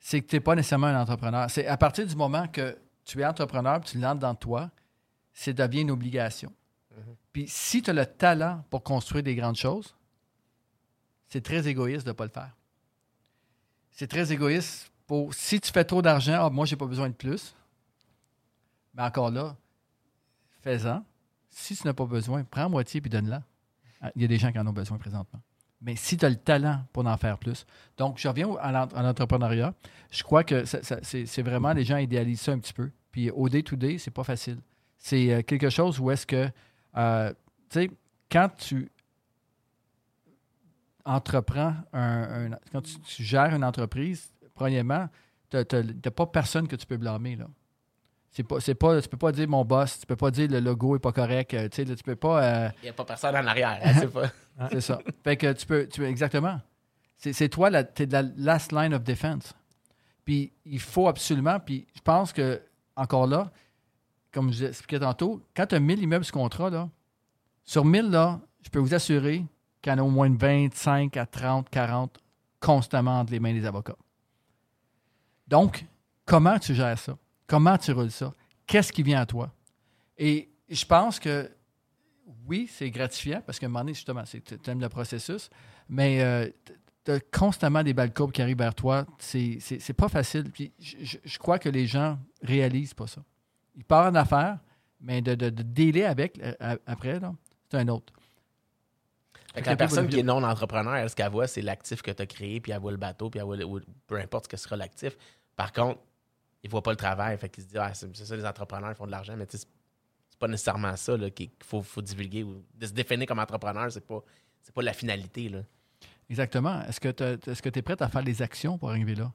c'est que tu n'es pas nécessairement un entrepreneur. C'est à partir du moment que tu es entrepreneur tu l'entres dans toi, c'est devient une obligation. Puis si tu as le talent pour construire des grandes choses, c'est très égoïste de ne pas le faire. C'est très égoïste pour si tu fais trop d'argent, ah, moi j'ai pas besoin de plus. Mais encore là, fais-en. Si tu n'as pas besoin, prends moitié puis donne-la. Ah, Il y a des gens qui en ont besoin présentement. Mais si tu as le talent pour en faire plus. Donc, je reviens à l'en- à l'entrepreneuriat. Je crois que c'est vraiment, les gens idéalisent ça un petit peu. Puis au day-to-day, c'est pas facile. C'est euh, quelque chose où est-ce que, euh, tu sais, quand tu entreprends, un, un- quand tu, tu gères une entreprise, premièrement, tu n'as pas personne que tu peux blâmer. Là. C'est pas, c'est pas, tu peux pas dire mon boss, tu peux pas dire le logo est pas correct, euh, tu sais, tu peux pas. euh, Il n'y a pas personne en arrière. hein, c'est pas... c'est ça. Fait que tu peux, tu exactement. C'est, toi, la, t'es de la last line of defense. Puis il faut absolument, puis je pense que, encore là, comme je l'expliquais tantôt, quand tu as 1000 immeubles sous contrat, là, sur 1000, là, je peux vous assurer qu'il y en a au moins 25 à 30, 40 constamment entre les mains des avocats. Donc, comment tu gères ça? Comment tu roules ça? Qu'est-ce qui vient à toi? Et je pense que oui, c'est gratifiant parce qu'à un moment donné, justement, tu aimes le processus, mais tu as constamment des balles courbes qui arrivent vers toi. C'est pas facile. Je, crois que les gens réalisent pas ça. Ils partent en affaires, mais de, de, dealer avec euh, après, c'est un autre. Fait que la personne qui est non entrepreneur, elle, ce qu'elle voit, c'est l'actif que tu as créé, puis elle voit le bateau, puis elle voit le- ou peu importe ce que sera l'actif. Par contre, il ne voit pas le travail. Fait qu'il se dit, ah, c'est ça, les entrepreneurs ils font de l'argent, mais c'est pas nécessairement ça qu'il faut, faut divulguer. Ou de se définir comme entrepreneur, c'est pas, pas la finalité. Là. Exactement. Est-ce que tu es prête à faire les actions pour arriver là?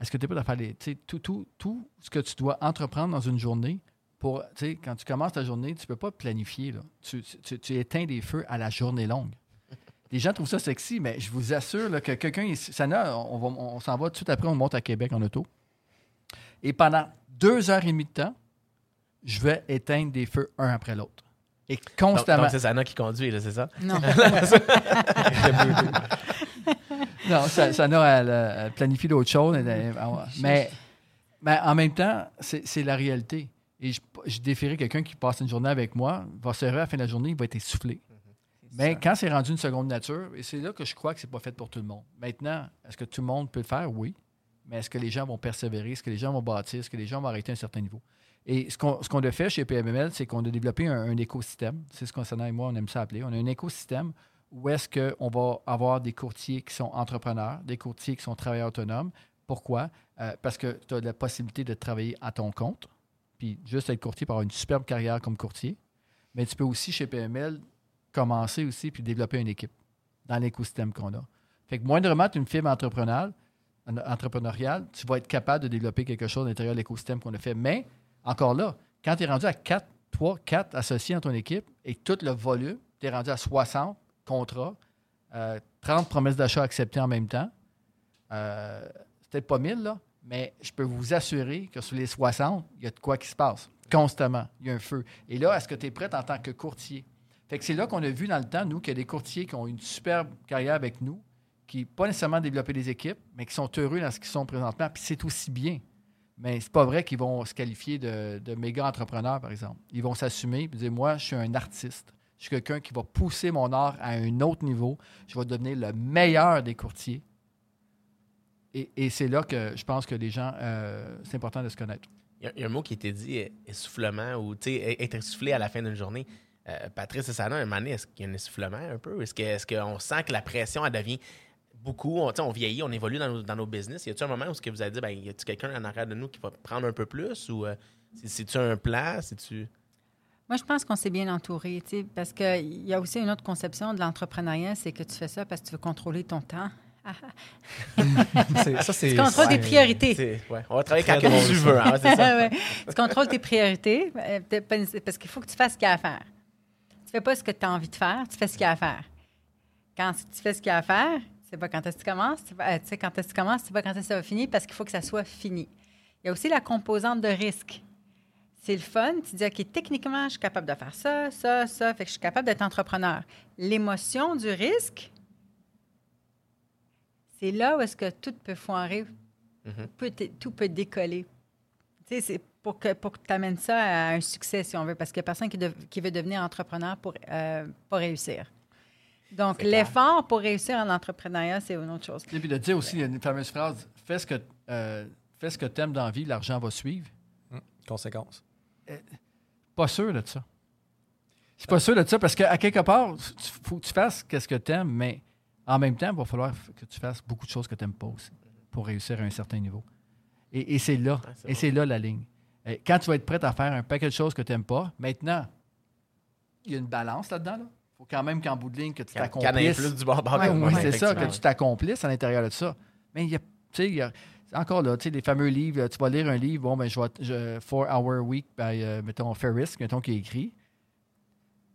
Est-ce que tu es prête à faire les, tout, tout, tout ce que tu dois entreprendre dans une journée pour, quand tu commences ta journée, tu ne peux pas planifier. Là. Tu, tu- tu éteins des feux à la journée longue. Les gens trouvent ça sexy, mais je vous assure là, que quelqu'un, ici- Sana, on, va- on s'en va tout de suite après, on monte à Québec en auto. Et pendant deux heures et demie de temps, je vais éteindre des feux un après l'autre. Et constamment. donc, c'est Sana qui conduit, là, c'est ça? Non. Non, ça, ça n'a elle, elle planifie d'autres choses. mais, mais en même temps, c'est c'est la réalité. Et je, je défierais quelqu'un qui passe une journée avec moi, va se réveiller à la fin de la journée, il va être essoufflé. Mais sûr. quand c'est rendu une seconde nature, et c'est là que je crois que c'est pas fait pour tout le monde. Maintenant, est-ce que tout le monde peut le faire? Oui. Mais est-ce que les gens vont persévérer? Est-ce que les gens vont bâtir? Est-ce que les gens vont arrêter à un certain niveau? Et ce qu'on, a fait chez PMML, c'est qu'on a développé un, un écosystème. C'est ce qu'on Sana et moi, on aime ça appeler. On a un écosystème où est-ce qu'on va avoir des courtiers qui sont entrepreneurs, des courtiers qui sont travailleurs autonomes. Pourquoi? Euh, parce que tu as la possibilité de travailler à ton compte, puis juste être courtier pour avoir une superbe carrière comme courtier. Mais tu peux aussi, chez PML, commencer aussi puis développer une équipe dans l'écosystème qu'on a. Fait que moindrement, tu une firme entrepreneuriale, entrepreneuriale, tu vas être capable de développer quelque chose à l'intérieur de l'écosystème qu'on a fait. Mais, encore là, quand tu es rendu à 4, 3, 4 associés dans ton équipe et tout le volume, tu es rendu à 60 contrats, euh, 30 promesses d'achat acceptées en même temps, euh, peut-être pas 1000, là, mais je peux vous assurer que sur les 60, il y a de quoi qui se passe constamment. Il y a un feu. Et là, est-ce que tu es prêt en tant que courtier? Fait que c'est là qu'on a vu dans le temps, nous, qu'il y a des courtiers qui ont une superbe carrière avec nous, qui pas nécessairement développé des équipes, mais qui sont heureux dans ce qu'ils sont présentement. Puis c'est aussi bien. Mais c'est pas vrai qu'ils vont se qualifier de, méga entrepreneurs, par exemple. Ils vont s'assumer et dire Moi, je suis un artiste. Je suis quelqu'un qui va pousser mon art à un autre niveau. Je vais devenir le meilleur des courtiers. Et, c'est là que je pense que les gens, euh, c'est important de se connaître. Il y, a, il y a un mot qui était dit, euh, essoufflement, ou être essoufflé à la fin d'une journée. Euh, Patrice et Sana, un moment donné, est-ce qu'il y a un essoufflement un peu? Est-ce que- est-ce qu'on sent que la pression, elle devient beaucoup? On, vieillit, on évolue dans nos, dans nos business. Y a-t-il un moment où ce que vous avez dit, ben, y a-t-il quelqu'un en arrière de nous qui va prendre un peu plus? Ou euh, c'est- c'est-tu un plan? C'est-tu. Moi, je pense qu'on s'est bien entouré, tu sais, parce qu'il y a aussi une autre conception de l'entrepreneuriat, c'est que tu fais ça parce que tu veux contrôler ton temps. Ça, c'est. Tu contrôles tes priorités. Ouais, on va travailler quand tu veux. hein, c'est ça. Ouais. Tu contrôles tes priorités, euh, parce qu'il faut que tu fasses ce qu'il y a à faire. Tu fais pas ce que tu as envie de faire, tu fais ce qu'il y a à faire. Quand tu fais ce qu'il y a à faire, tu sais pas quand est-ce que tu commences, tu sais pas- euh, tu sais quand est-ce que tu commences, tu sais pas quand est-ce que ça va finir, parce qu'il faut que ça soit fini. Il y a aussi la composante de risque. C'est le fun. Tu dis, OK, techniquement, je suis capable de faire ça, ça, ça. Fait que je suis capable d'être entrepreneur. L'émotion du risque, c'est là où est-ce que tout peut foirer, Mhm. peut- tout peut décoller. Tu sais, c'est pour que, pour que tu amènes ça à un succès, si on veut, parce qu'il n'y a personne qui, veut devenir entrepreneur pour euh, pas réussir. Donc, l'effort pour réussir en entrepreneuriat, c'est une autre chose. Et puis de dire aussi, il y a une fameuse phrase fais ce que euh, fais ce que t'aimes dans la vie, l'argent va suivre. Conséquence. Pas sûr de ça. Je suis pas sûr de ça parce qu'à quelque part, il faut que tu fasses ce que tu aimes, mais en même temps, il va falloir que tu fasses beaucoup de choses que tu n'aimes pas aussi pour réussir à un certain niveau. Et, et c'est là, Ouais, et c'est là la ligne. Quand tu vas être prêt à faire un paquet de choses que tu n'aimes pas, maintenant, il y a une balance là-dedans. Il faut quand même qu'en bout de ligne, que tu t'accomplisses. plus du bord Ouais, Oui, c'est ça, que tu t'accomplisses à l'intérieur de ça. Mais il y a, tu sais, il y a- encore là, tu sais, les fameux livres, tu vas lire un livre, bon, ben, je vais, je, Four Hour Week, by, euh, mettons, Ferris, mettons, qui est écrit.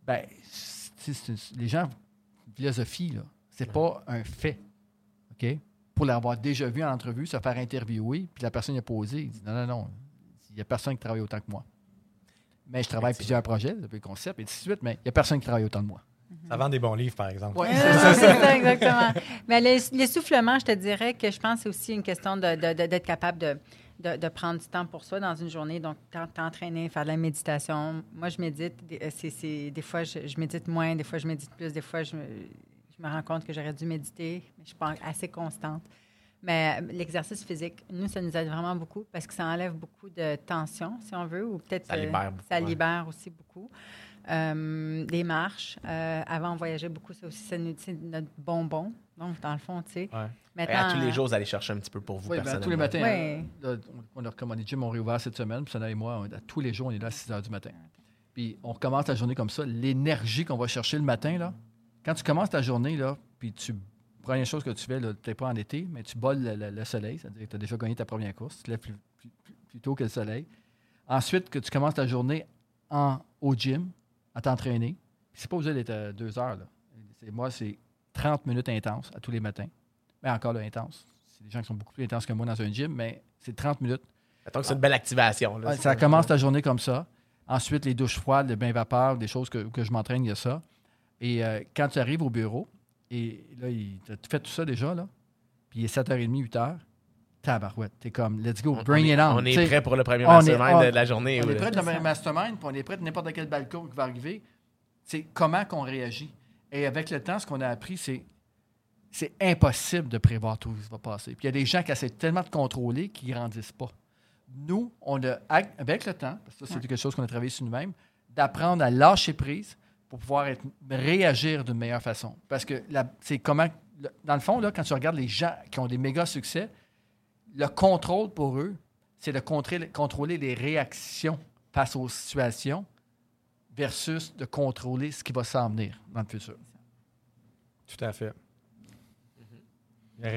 Ben, c'est- c'est- c'est- les gens, philosophie, là, c'est pas un fait. OK? Pour l'avoir déjà vu en entrevue, se faire interviewer, puis la personne a posé, il dit non, non, non, il n'y a personne qui travaille autant que moi. Mais je travaille plusieurs projets, depuis le concept, et ainsi de suite, mais il n'y a personne qui travaille autant que moi. Ça vend des bons livres, par exemple. Ouais, c'est ça, exactement. Mais l'ess- l'essoufflement, je te dirais que je pense que c'est aussi une question de- de- de- d'être capable de, de- de prendre du temps pour soi dans une journée. Donc, t'en- t'entraîner, faire de la méditation. Moi, je médite. Des, c'est- c'est- des fois, je, je médite moins, des fois, je médite plus, des fois, je me, je me rends compte que j'aurais dû méditer. Mais je suis pas assez constante. Mais euh, l'exercice physique, nous, ça nous aide vraiment beaucoup parce que ça enlève beaucoup de tension, si on veut, ou peut-être Ça euh, libère beaucoup, ça ouais. libère aussi beaucoup. Euh, des marches. Euh, avant, on voyageait beaucoup. Ça aussi, c'est notre, bonbon. Donc, dans le fond, tu sais. Ouais. Et Maintenant, à tous les jours, vous allez chercher un petit peu pour vous Oui, ben, personnellement. tous les matins. Ouais. hein, là, on on a recommandé Jim, on réouvert cette semaine. Puis Sana et moi, on- à tous les jours, on est là à 6 h du matin. Puis on recommence la journée comme ça. L'énergie qu'on va chercher le matin, là, quand tu commences ta journée, là, puis tu. Première chose que tu fais, là, peut-être pas en été, mais tu boles le, le- le soleil, c'est-à-dire que tu as déjà gagné ta première course, tu te lèves plus, plus- plus- plus tôt que le soleil. Ensuite, que tu commences ta journée en, au gym, à t'entraîner. C'est pas obligé d'être euh, deux heures. Là. Moi, c'est 30 minutes intenses à tous les matins. Mais encore là, intense. C'est des gens qui sont beaucoup plus intenses que moi dans un gym, mais c'est 30 minutes. Mettons que c'est une belle activation. là. Ça commence ta journée comme ça. Ensuite, les douches froides, le bain vapeur, des choses que, que je m'entraîne, il y a ça. Et euh, quand tu arrives au bureau, et là, tu fait tout ça déjà, là, puis il est 7h30, 8h, tabarouette, t'es comme, let's go, bring on it on. On est prêt pour le premier on est- mastermind on- de la journée. on est prêt ça. le mastermind, puis on est prêt de n'importe quel balcon qui va arriver. C'est comment qu'on réagit. Et avec le temps, ce qu'on a appris, c'est c'est impossible de prévoir tout ce qui va passer. Puis il y a des gens qui essaient tellement de contrôler qu'ils ne grandissent pas. Nous, on a, avec le temps, parce que ça, c'est quelque chose qu'on a travaillé sur nous-mêmes, d'apprendre à lâcher prise pour pouvoir être- réagir d'une meilleure façon. Parce que c'est comment. Dans le fond, là, quand tu regardes les gens qui ont des méga succès, le contrôle pour eux, c'est de contrôler les réactions face aux situations versus de contrôler ce qui va s'en venir dans le futur. Tout à fait.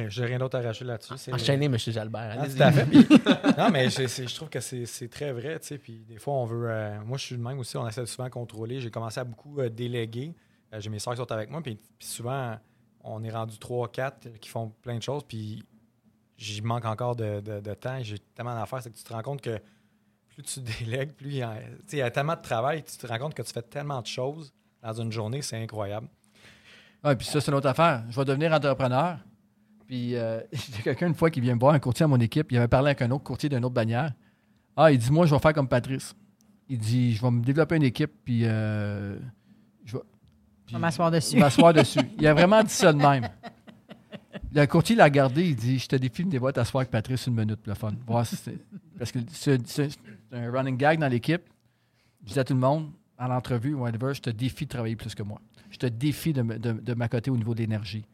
J'ai rien d'autre à racheter là-dessus. c'est- Enchaînez, M. Jalbert. Ah, allez-y. tout à fait. Puis- non, mais je trouve que c'est c'est très vrai. tu sais, Puis des fois, on veut. euh, moi, je suis le même aussi. On essaie de souvent contrôler. J'ai commencé à beaucoup euh, déléguer. Euh, J'ai mes soeurs qui sont avec moi. Puis, puis souvent, on est rendu 3-4 qui font plein de choses. Puis j'y manque encore de, de- de temps. J'ai tellement d'affaires. C'est que tu te rends compte que plus tu délègues, plus il y, a, tu sais, il y a tellement de travail. Tu te rends compte que tu fais tellement de choses dans une journée. C'est incroyable. Ah, puis ça, c'est une autre affaire. Je vais devenir entrepreneur. Puis euh, il y a quelqu'un une fois qui vient me voir, un courtier à mon équipe. Il avait parlé avec un autre courtier d'une autre bannière. Ah, il dit Moi, je vais faire comme Patrice. Il dit Je vais me développer une équipe, puis euh, je vais. Je vais m'asseoir dessus. m'asseoir dessus. Il a vraiment dit ça de même. Le courtier l'a regardé, il dit Je te défie de devoir t'asseoir avec Patrice une minute, le fun. Voir si Parce que c'est un running gag dans l'équipe. Je dis à tout le monde, à l'entrevue, whatever, je te défie de travailler plus que moi. Je te défie de, me- de, de m'accoter au niveau de l'énergie.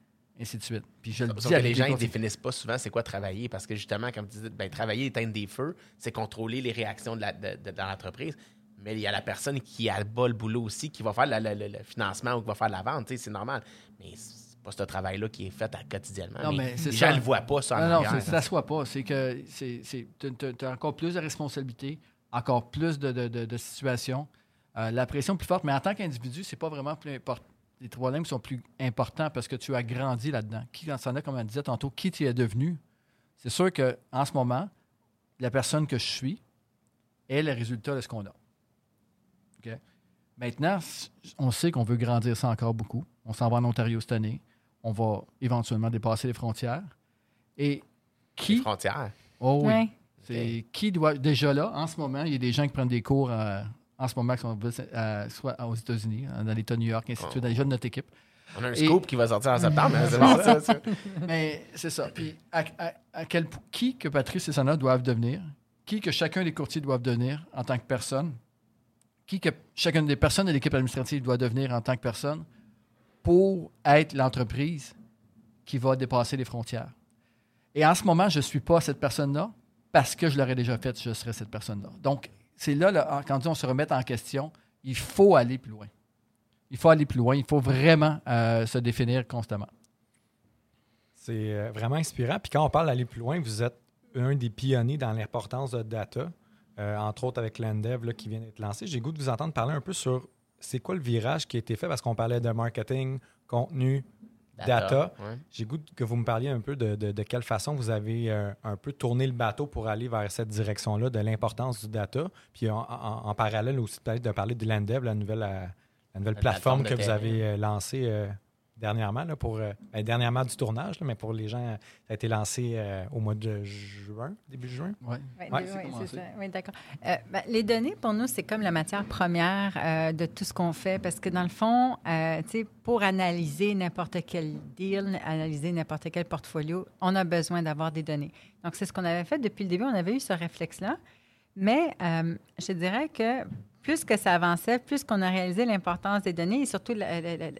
Ainsi de suite. Puis je le dis que les gens ne définissent pas souvent c'est quoi travailler parce que justement, comme tu disais, ben, travailler, éteindre des feux, c'est contrôler les réactions de la- de- de- dans l'entreprise. Mais il y a la personne qui a bas le boulot aussi, qui va faire la- la- la- le financement ou qui va faire la vente, c'est normal. Mais c'est pas ce travail-là qui est fait à- quotidiennement. Non, mais mais c'est les ça. gens ne le voient pas, ça, en Non, non, arrière. ça ne soit pas. C'est que tu as encore plus de responsabilités, encore plus de, de- situations. Euh, la pression plus forte, mais en tant qu'individu, c'est pas vraiment plus important. Les problèmes sont plus importants parce que tu as grandi là-dedans. Qui, quand ça en a, comme on disait tantôt, qui tu es devenu, c'est sûr qu'en ce moment, la personne que je suis est le résultat de ce qu'on a. OK? Maintenant, on sait qu'on veut grandir ça encore beaucoup. On s'en va en Ontario cette année. On va éventuellement dépasser les frontières. Et Les qui. frontières. Oh oui. Ouais. C'est qui doit. Déjà là, en ce moment, il y a des gens qui prennent des cours euh, en ce moment qui sont euh, soit aux États-Unis, hein, dans l'État de New York, ainsi de suite, dans les jeunes de notre équipe. On a un Et- scoop qui va sortir en septembre. hein, c'est bon, ça, ça. Mais c'est ça. Puis à, à- à quel point qui que Patrice et Sana doivent devenir, qui que chacun des courtiers doivent devenir en tant que personne, qui que chacune des personnes de l'équipe administrative doit devenir en tant que personne pour être l'entreprise qui va dépasser les frontières. Et en ce moment, je ne suis pas cette personne-là parce que je l'aurais déjà faite, je serais cette personne-là. Donc, c'est là, quand on se remet en question, il faut aller plus loin. Il faut aller plus loin. Il faut vraiment euh, se définir constamment. C'est euh, vraiment inspirant. Puis quand on parle d'aller plus loin, vous êtes un des pionniers dans l'importance de data, euh, entre autres avec l'Endev qui vient d'être lancé. J'ai goût de vous entendre parler un peu sur c'est quoi le virage qui a été fait parce qu'on parlait de marketing, contenu, data. ouais. J'ai goût que vous me parliez un peu de, de- de quelle façon vous avez euh, un peu tourné le bateau pour aller vers cette direction-là de l'importance du data. Puis en, en- en parallèle aussi peut-être de parler de l'Endev, la nouvelle, euh, la nouvelle La plateforme plateforme que vous avez euh, lancée euh, dernièrement, là, pour, euh, ben, dernièrement du tournage, là, mais pour les gens, ça a été lancé euh, au mois de juin, début juin. Ouais. Oui, Ouais, commencé. c'est ça. Oui, d'accord. Euh, ben, les données, pour nous, c'est comme la matière première euh, de tout ce qu'on fait parce que, dans le fond, euh, tu sais, pour analyser n'importe quel deal, analyser n'importe quel portfolio, on a besoin d'avoir des données. Donc, c'est ce qu'on avait fait depuis le début. On avait eu ce réflexe-là. Mais euh, je dirais que plus que ça avançait, plus qu'on a réalisé l'importance des données et surtout, la- la- la-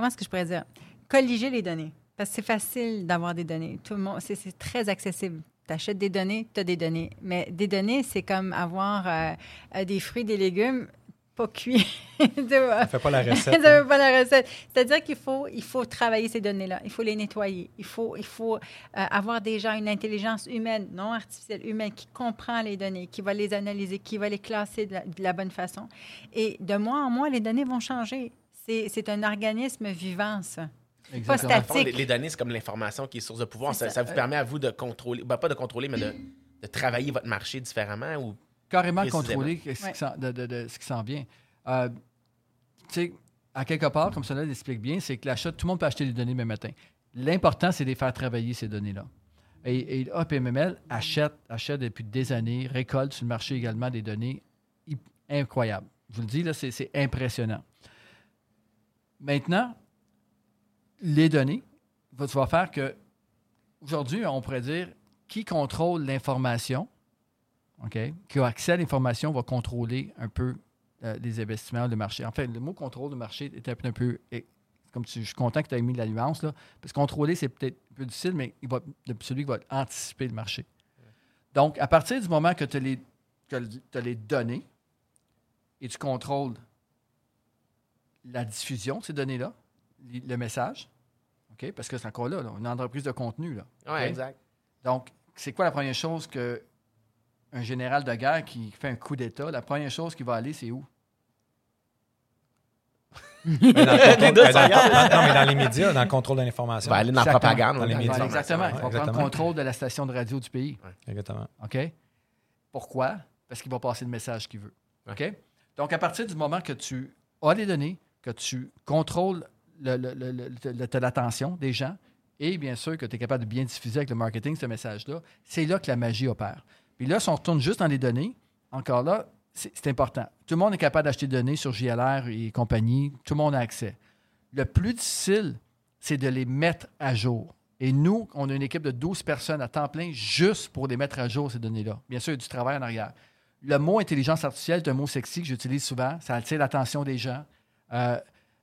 comment est-ce que je pourrais dire? Colliger les données. Parce que c'est facile d'avoir des données. Tout le monde, c'est, très accessible. Tu achètes des données, tu as des données. Mais des données, c'est comme avoir euh, euh, des fruits, des légumes pas cuits. Ça fait pas la Ça recette. ne là. veut pas la recette. C'est-à-dire qu'il faut, il faut travailler ces données-là. Il faut les nettoyer. Il faut, il faut euh, avoir déjà une intelligence humaine, non artificielle, humaine, qui comprend les données, qui va les analyser, qui va les classer de la, de la bonne façon. Et de mois en mois, les données vont changer. C'est, c'est un organisme vivant, ça. Exactement. Pas Dans le fond, les, statique. les données, c'est comme l'information qui est source de pouvoir. Ça, ça. ça vous permet à vous de contrôler, ben, pas de contrôler, mais de, de travailler votre marché différemment ou carrément contrôler ce qui Ouais. s'en- de, de- de ce qui s'en vient. Euh, tu sais, à quelque part, comme cela l'explique bien, c'est que l'achat, tout le monde peut acheter des données demain matin. L'important, c'est de les faire travailler, ces données-là. Et, et APMML achète, achète depuis des années, récolte sur le marché également des données incroyables. Je vous le dis, là, c'est c'est impressionnant. Maintenant, les données, tu vas faire que, aujourd'hui, on pourrait dire qui contrôle l'information, OK, qui a accès à l'information va contrôler un peu euh, les investissements, le marché. En fait, le mot contrôle de marché est un peu. Comme tu, je suis content que tu aies mis de la nuance, là, parce que contrôler, c'est peut-être un peu difficile, mais celui qui va anticiper le marché. Donc, à partir du moment que tu as les données et tu contrôles la diffusion de ces données-là, le message, OK, parce que c'est encore là, là, une entreprise de contenu. Là. Exact. Donc, c'est quoi la première chose que un général de guerre qui fait un coup d'État, la première chose qui va aller, c'est où? Mais dans le Les deux dans- non, mais dans les médias, dans le contrôle de l'information. Va aller dans la propagande. Dans les médias. Exactement. Il va ouais. prendre exactement. contrôle de la station de radio du pays. Exactement. OK? Pourquoi? Parce qu'il va passer le message qu'il veut. OK? Donc, à partir du moment que tu as les données, que tu contrôles l'attention des gens et bien sûr que tu es capable de bien diffuser avec le marketing ce message-là, c'est là que la magie opère. Puis là, si on retourne juste dans les données, encore là, c'est c'est important. Tout le monde est capable d'acheter des données sur JLR et compagnie. Tout le monde a accès. Le plus difficile, c'est de les mettre à jour. Et nous, on a une équipe de 12 personnes à temps plein juste pour les mettre à jour, ces données-là. Bien sûr, il y a du travail en arrière. Le mot intelligence artificielle est un mot sexy que j'utilise souvent. Ça attire l'attention des gens. Euh,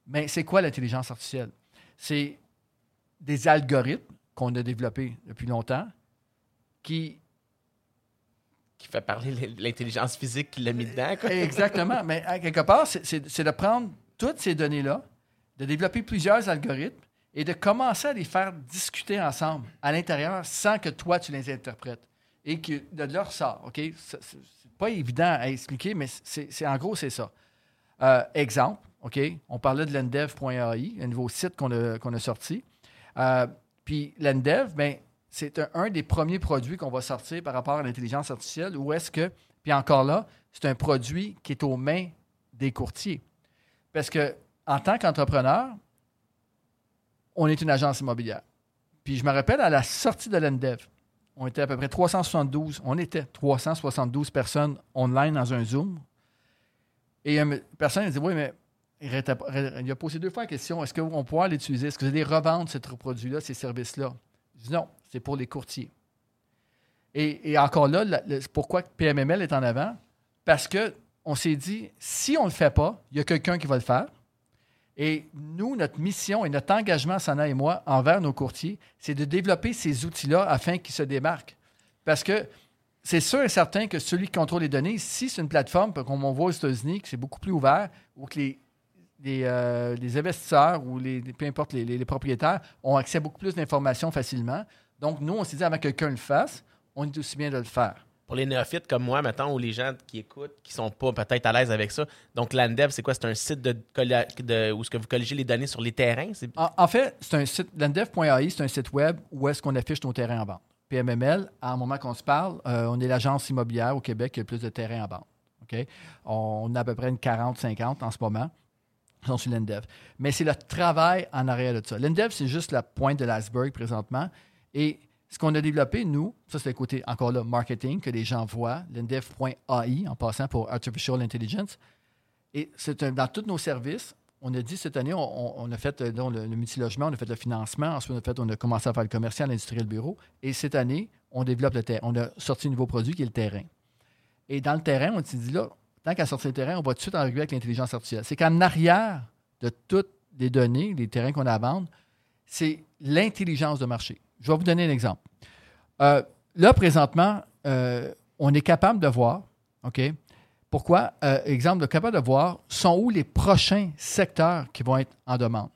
mais c'est quoi l'intelligence artificielle? C'est des algorithmes qu'on a développés depuis longtemps qui Qui fait parler l'intelligence physique qui l'a mis dedans. Quoi. Exactement. Mais à quelque part, c'est- de prendre toutes ces données-là, de développer plusieurs algorithmes et de commencer à les faire discuter ensemble à l'intérieur sans que toi, tu les interprètes. Et que de là ressort. OK? C'est pas évident à expliquer, mais c'est- en gros, c'est ça. Euh, exemple, On parlait de lendev.ai, un nouveau site qu'on a, sorti. Euh, puis lendev, ben, c'est un, un des premiers produits qu'on va sortir par rapport à l'intelligence artificielle. Où est-ce que, puis encore là, c'est un produit qui est aux mains des courtiers. Parce que en tant qu'entrepreneur, on est une agence immobilière. Puis je me rappelle à la sortie de l'ENDEV, on était à peu près 372, on était 372 personnes online dans un Zoom. Et une personne a dit Oui, mais il, a posé deux fois la question est-ce qu'on pourra l'utiliser? Est-ce que vous allez revendre ce produit-là, ces services-là? Non, c'est pour les courtiers. Et, encore là, pourquoi PMML est en avant? Parce que on s'est dit si on ne le fait pas, il y a quelqu'un qui va le faire. Et nous, notre mission et notre engagement, Sana et moi, envers nos courtiers, c'est de développer ces outils-là afin qu'ils se démarquent. Parce que c'est sûr et certain que celui qui contrôle les données, si c'est une plateforme, comme on voit aux États-Unis, que c'est beaucoup plus ouvert, ou que les, les, euh, les investisseurs ou les, peu importe les, les- les propriétaires ont accès à beaucoup plus d'informations facilement. Donc, nous, on s'est dit, avant que quelqu'un le fasse, on est aussi bien de le faire. Pour les néophytes comme moi, mettons, ou les gens qui écoutent, qui sont pas peut-être à l'aise avec ça. Donc, Landev, c'est quoi? C'est un site de, où est-ce que vous colligez les données sur les terrains? C'est- En, en fait, c'est un site, landev.ai, c'est un site web où est-ce qu'on affiche nos terrains en vente. PMML, à un moment qu'on se parle, euh, on est l'agence immobilière au Québec qui a le plus de terrains en vente. OK? On a à peu près une 40-50 en ce moment. Sont sur l'Endev. Mais c'est le travail en arrière de ça. L'Endev, c'est juste la pointe de l'iceberg présentement. Et ce qu'on a développé, nous, ça c'est le côté encore là marketing que les gens voient, l'endev.ai en passant pour Artificial Intelligence. Et c'est dans tous nos services, on a dit cette année, on, a fait euh, donc, le, le multilogement, on a fait le financement, ensuite on a, fait, on a commencé à faire le commercial, l'industriel, le bureau. Et cette année, on développe le terrain. On a sorti un nouveau produit qui est le terrain. Et dans le terrain, on s'est dit là, qu'à sortir le terrain, on va tout de suite arriver avec l'intelligence artificielle. C'est qu'en arrière de toutes les données, les terrains qu'on a à vendre, c'est l'intelligence de marché. Je vais vous donner un exemple. Euh, là, présentement, euh, on est capable de voir, OK? Pourquoi? Euh, exemple, de capable de voir sont où les prochains secteurs qui vont être en demande.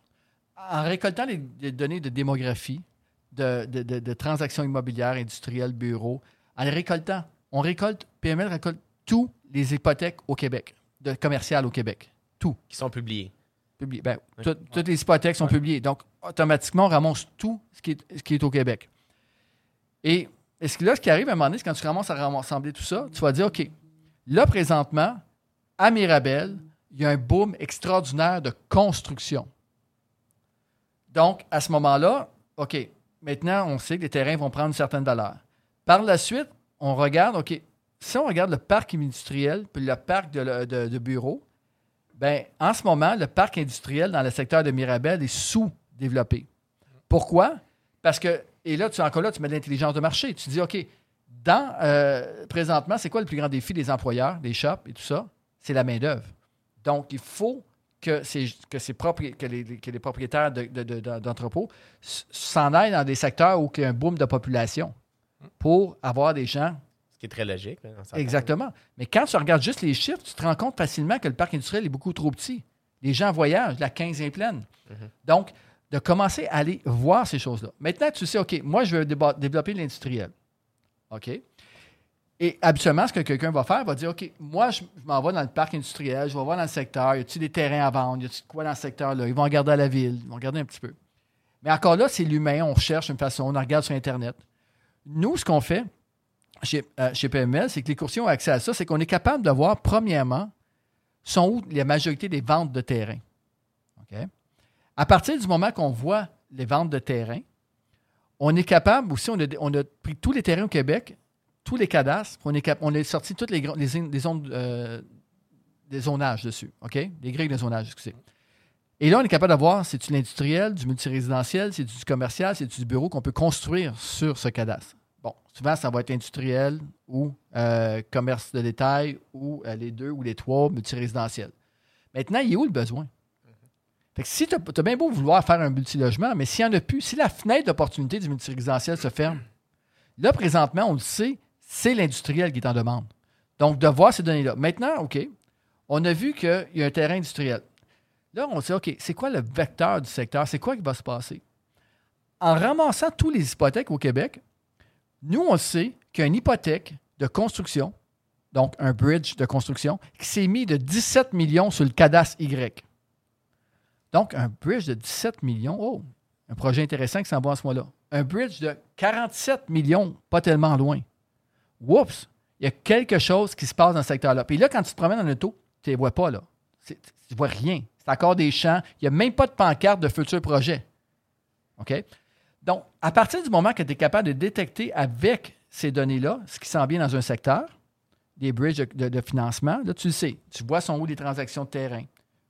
En récoltant les, les données de démographie, de, de- de- de transactions immobilières, industrielles, bureaux, en les récoltant, on récolte, PML récolte tous les hypothèques au Québec, de commerciales au Québec. Tout. qui sont publiés. Publié. Ben, tout- Toutes les hypothèques sont publiées. Donc, automatiquement, on ramasse tout ce qui est, ce qui est au Québec. Et, et ce que là, ce qui arrive à un moment donné, c'est quand tu commences à rassembler tout ça, tu vas dire, OK, là, présentement, à Mirabel, il y a un boom extraordinaire de construction. Donc, à ce moment-là, OK, maintenant, on sait que les terrains vont prendre une certaine valeur. Par la suite, on regarde, OK, si on regarde le parc industriel puis le parc de, bureaux, ben, en ce moment, le parc industriel dans le secteur de Mirabel est sous-développé. Pourquoi? Parce que, et là, tu encore là, tu mets de l'intelligence de marché. Tu dis, OK, dans, euh, présentement, c'est quoi le plus grand défi des employeurs, des shops et tout ça? C'est la main-d'œuvre. Donc, il faut que, que, ces que, les, propriétaires de- de- de- d'entrepôts s'en aillent dans des secteurs où il y a un boom de population pour avoir des gens qui est très logique. là. Exactement. Mais quand tu regardes juste les chiffres, tu te rends compte facilement que le parc industriel est beaucoup trop petit. Les gens voyagent, la 15 est pleine. Donc, de commencer à aller voir ces choses-là. Maintenant, tu sais, OK, moi, je veux développer l'industriel. OK? Et habituellement, ce que quelqu'un va faire, va dire, OK, moi, je, je m'en vais dans le parc industriel, je vais voir dans le secteur, y a-t-il des terrains à vendre, y a-t-il quoi dans ce secteur-là? Ils vont regarder à la ville, ils vont regarder un petit peu. Mais encore là, c'est l'humain, on cherche une façon, on regarde sur Internet. Nous, ce qu'on fait, chez, euh, PML, c'est que les courtiers ont accès à ça, c'est qu'on est capable de voir, premièrement, sont où la majorité des ventes de terrain. À partir du moment qu'on voit les ventes de terrain, on est capable aussi, on a, pris tous les terrains au Québec, tous les cadastres, on est, on a sorti toutes les, les, les zones, euh, des zonages dessus. OK? Les grilles de zonage, excusez. Et là, on est capable de voir c'est du l'industriel, du multirésidentiel, c'est du commercial, c'est du bureau qu'on peut construire sur ce cadastre. Bon, souvent, ça va être industriel ou euh, commerce de détail ou euh, les deux ou les trois multirésidentiels. Maintenant, il est où le besoin? Fait que si tu as, bien beau vouloir faire un multilogement, mais s'il n'y en a plus, si la fenêtre d'opportunité du multirésidentiel se ferme, là, présentement, on le sait, c'est l'industriel qui est en demande. Donc, de voir ces données-là. Maintenant, OK, on a vu qu'il y a un terrain industriel. Là, on sait, OK, c'est quoi le vecteur du secteur? C'est quoi qui va se passer? En ramassant tous les hypothèques au Québec, nous, on sait qu'il y a une hypothèque de construction, donc un bridge de construction, qui s'est mis de 17 millions sur le cadastre Y. Donc, un bridge de 17 millions, oh, un projet intéressant qui s'en va à ce moment-là. Un bridge de 47 millions, pas tellement loin. Oups, il y a quelque chose qui se passe dans ce secteur-là. Puis là, quand tu te promènes en auto, tu ne les vois pas, là. Tu ne vois rien. C'est encore des champs. Il n'y a même pas de pancarte de futur projet. OK? Donc, à partir du moment que tu es capable de détecter avec ces données-là ce qui s'en vient dans un secteur, des bridges de, financement, là, tu le sais. Tu vois sont où les transactions de terrain.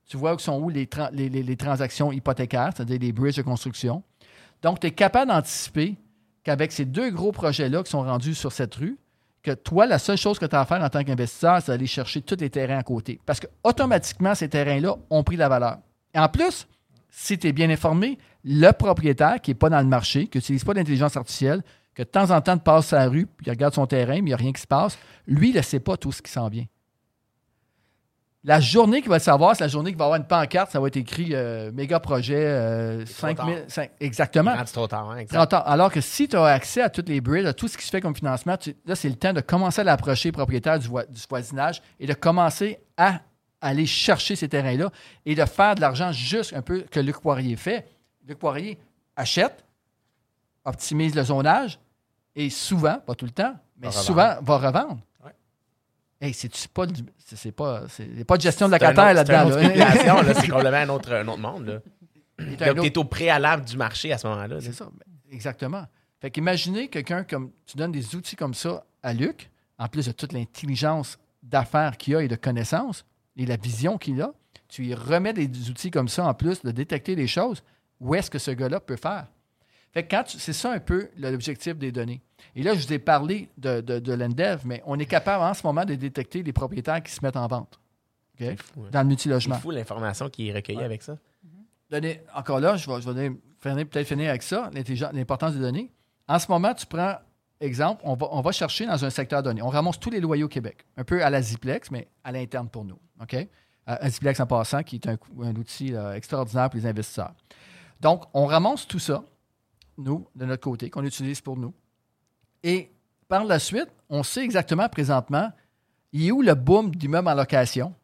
Tu vois où sont où les- les transactions hypothécaires, c'est-à-dire les bridges de construction. Donc, tu es capable d'anticiper qu'avec ces deux gros projets-là qui sont rendus sur cette rue, que toi, la seule chose que tu as à faire en tant qu'investisseur, c'est d'aller chercher tous les terrains à côté. Parce que automatiquement, ces terrains-là ont pris de la valeur. Et en plus, si tu es bien informé, le propriétaire qui n'est pas dans le marché, qui n'utilise pas d'intelligence artificielle, que de temps en temps, tu passes sa rue, puis il regarde son terrain, mais il n'y a rien qui se passe, lui, il ne sait pas tout ce qui s'en vient. La journée qu'il va le savoir, c'est la journée qu'il va avoir une pancarte, ça va être écrit euh, méga projet, euh, trop 5 000. tard. cinq- exactement. Trop tard, hein, exact. 30 ans. Alors que si tu as accès à toutes les bridges, à tout ce qui se fait comme financement, tu- là, c'est le temps de commencer à l'approcher propriétaire du voisinage et de commencer à aller chercher ces terrains-là et de faire de l'argent juste un peu que Luc Poirier fait. Luc Poirier achète, optimise le zonage et souvent, pas tout le temps, mais Va souvent va revendre. Ouais. Hey, c'est pas, c'est pas, pas de gestion de un locataire là-dedans. C'est complètement un autre, un autre monde. Là. Donc, tu autre- es au préalable du marché à ce moment-là. là. C'est ça, ben, exactement. Fait qu'imaginez quelqu'un comme. Tu donnes des outils comme ça à Luc, en plus de toute l'intelligence d'affaires qu'il a et de connaissances et la vision qu'il a, tu lui remets des outils comme ça en plus de détecter les choses. Où est-ce que ce gars-là peut faire? Fait que quand c'est ça un peu l'objectif des données. Et là, je vous ai parlé de, de, de l'ENDEV, mais on est capable en ce moment de détecter les propriétaires qui se mettent en vente? C'est fou, hein. dans le C'est multilogement. fou l'information qui est recueillie avec ça. Donner- encore là, je vais, je vais peut-être finir avec ça, l'importance des données. En ce moment, tu prends, exemple, on va, on va chercher dans un secteur donné. On ramasse tous les loyers au Québec, un peu à la Ziplex, mais à l'interne pour nous. OK? À Ziplex en passant, qui est un, outil là, extraordinaire pour les investisseurs. Donc, on ramasse tout ça, nous, de notre côté, qu'on utilise pour nous. Et par la suite, on sait exactement présentement, il est où le boom d'immeubles en location.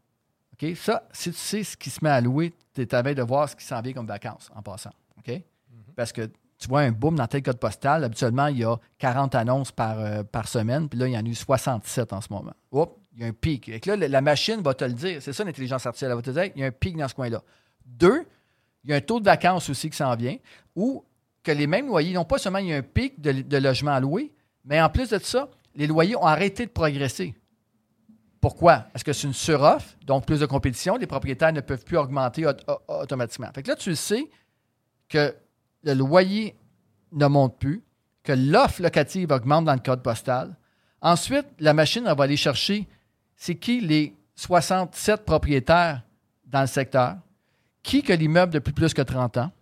OK? Ça, si tu sais ce qui se met à louer, tu es à veille de voir ce qui s'en vient comme vacances en passant. OK? Parce que tu vois un boom dans tel code postal, habituellement, il y a 40 annonces par, euh, par semaine, puis là, il y en a eu 67 en ce moment. Oups, il y a un pic. Et là, la- machine va te le dire. C'est ça l'intelligence artificielle. Elle va te dire, il y a un pic dans ce coin-là. Deux, il y a un taux de vacances aussi qui s'en vient, ou que les mêmes loyers, non pas seulement il y a un pic de, logements à louer, mais en plus de ça, les loyers ont arrêté de progresser. Pourquoi? Parce que c'est une suroffre, donc plus de compétition. Les propriétaires ne peuvent plus augmenter au- au- automatiquement. Fait que là, tu sais que le loyer ne monte plus, que l'offre locative augmente dans le code postal. Ensuite, la machine va aller chercher c'est qui les 67 propriétaires dans le secteur, qui que l'immeuble depuis plus que 30 ans,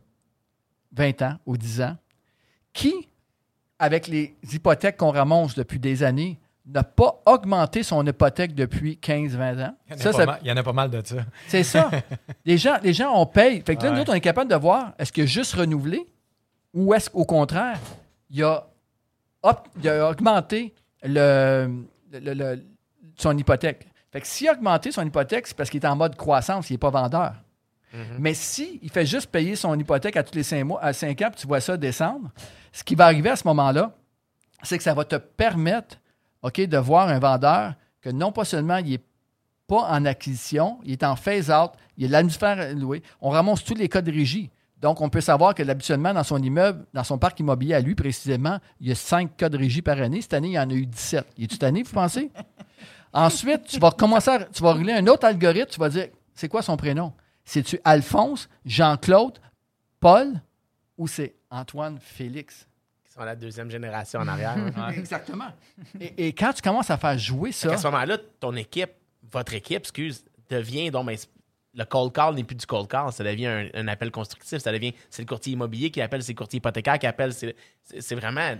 20 ans ou 10 ans, qui, avec les hypothèques qu'on ramasse depuis des années, n'a pas augmenté son hypothèque depuis 15-20 ans. Il y, en a Ça, pas ça- mal- il y en a pas mal de ça. c'est ça. les, gens, les gens, on paye. Fait que là, Ouais. nous autres, on est capable de voir est-ce qu'il a juste renouvelé ou est-ce qu'au contraire, il a, op- il a augmenté le, le- le- son hypothèque? Fait que s'il a augmenté son hypothèque, c'est parce qu'il est en mode croissance, il n'est pas vendeur. Mais si il fait juste payer son hypothèque à tous les cinq mois, à cinq ans, puis tu vois ça descendre, ce qui va arriver à ce moment-là, c'est que ça va te permettre OK, de voir un vendeur que non pas seulement il n'est pas en acquisition, il est en phase-out, il a l'administrateur loué. On ramasse tous les codes régie. Donc, on peut savoir que l'habituellement, dans son immeuble, dans son parc immobilier à lui précisément, il y a cinq codes régie par année. Cette année, il y en a eu 17. Il est cette année, vous pensez? Ensuite, tu vas commencer à, tu vas rouler un autre algorithme, tu vas dire, c'est quoi son prénom? C'est-tu Alphonse, Jean-Claude, Paul ou c'est Antoine Félix? Sont la deuxième génération en arrière. hein. Exactement. Et, et quand tu commences à faire jouer ça, à ce moment-là, ton équipe, votre équipe, excuse, devient donc ben, le cold call n'est plus du cold call, ça devient un, un appel constructif, ça devient c'est le courtier immobilier qui appelle, c'est le courtier hypothécaire qui appelle, c'est vraiment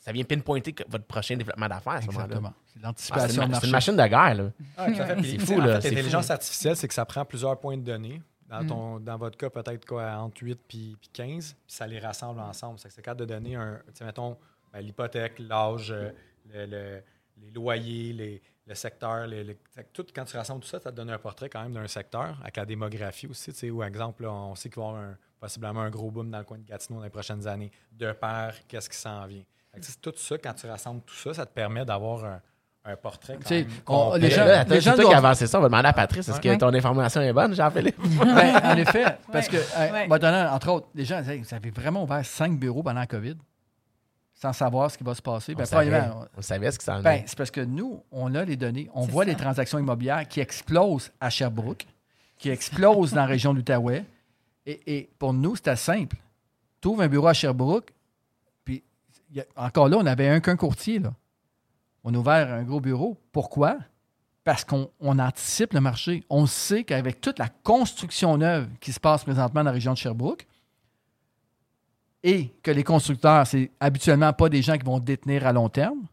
ça vient pinpointer votre prochain développement d'affaires à ce moment-là. exactement. C'est Ah, c'est l'anticipation une, une machine de guerre là. Ouais, C'est fou, en fait, L'intelligence artificielle, c'est que ça prend plusieurs points de données. Dans, Mm. ton, dans votre cas, peut-être quoi, entre 8 puis, puis 15, puis ça les rassemble ensemble. C'est capable de donner un, tu sais, mettons, ben, l'hypothèque, l'âge, euh, le- le- les loyers, les- le secteur, les, tout, quand tu rassembles tout ça, ça te donne un portrait quand même d'un secteur, avec la démographie aussi. Tu sais, où, exemple, là, on sait qu'il va y avoir un- possiblement un gros boom dans le coin de Gatineau dans les prochaines années. De pair, qu'est-ce qui s'en vient. Fait que, tu sais, tout ça, quand tu rassembles tout ça, ça te permet d'avoir un, un portrait quand même on- les gens- Là, attends, les gens c'est toi qui avancé ça, on va demander à Patrice, est-ce que ton information est bonne, Jean-Philippe? Ben, en effet, parce que, euh, entre autres, les gens, vous avez vraiment ouvert cinq bureaux pendant la COVID sans savoir ce qui va se passer. On Ben, savait, on savait ce que ça en ben, est. c'est parce que nous, on a les données, on voit ça. les transactions immobilières qui explosent à Sherbrooke, qui explosent dans la région de l'Outaouais. Et, et pour nous, c'était simple. Tu ouvres un bureau à Sherbrooke, puis il y a- encore là, on n'avait un qu'un courtier. Là. On a ouvert un gros bureau. Pourquoi? Parce qu'on on anticipe le marché. On sait qu'avec toute la construction neuve qui se passe présentement dans la région de Sherbrooke, et que les constructeurs, c'est habituellement pas des gens qui vont détenir à long terme,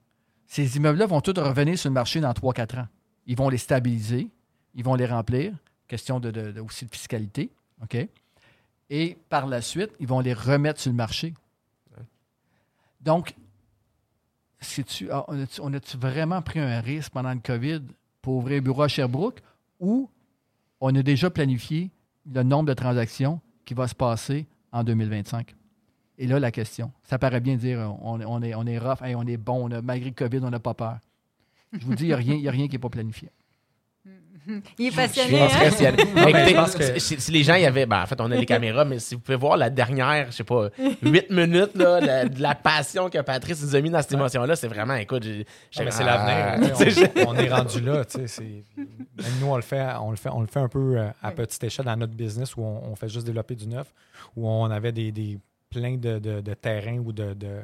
ces immeubles-là vont tous revenir sur le marché dans 3-4 ans. Ils vont les stabiliser, ils vont les remplir, question de, de- de- aussi de fiscalité, OK? Et par la suite, ils vont les remettre sur le marché. Donc, ah, on a-tu vraiment pris un risque pendant le COVID pour ouvrir un bureau à Sherbrooke ou on a déjà planifié le nombre de transactions qui va se passer en 2025? Et là, la question, ça paraît bien dire on, est, on est rough, on est bon, malgré le COVID, on n'a pas peur. Je vous dis, il n'y a rien qui n'est pas planifié. Il est Je passionné, pense hein? que si- mais Écoutez, je pense que- si, si les gens y avaient. Ben, en fait, on a les caméras, mais si vous pouvez voir la dernière, je sais pas, 8 minutes là, la- de la passion que Patrice nous a mis dans cette émotion-là, c'est vraiment, écoute, j'ai- Ah, mais c'est Ah, l'avenir. sais, On, on est rendu là. tu sais, c'est- Même nous, on le fait, on le fait, on le fait un peu euh, à petite échelle dans notre business où on, on fait juste développer du neuf, où on avait des, des plein de, de- de terrains ou de, de-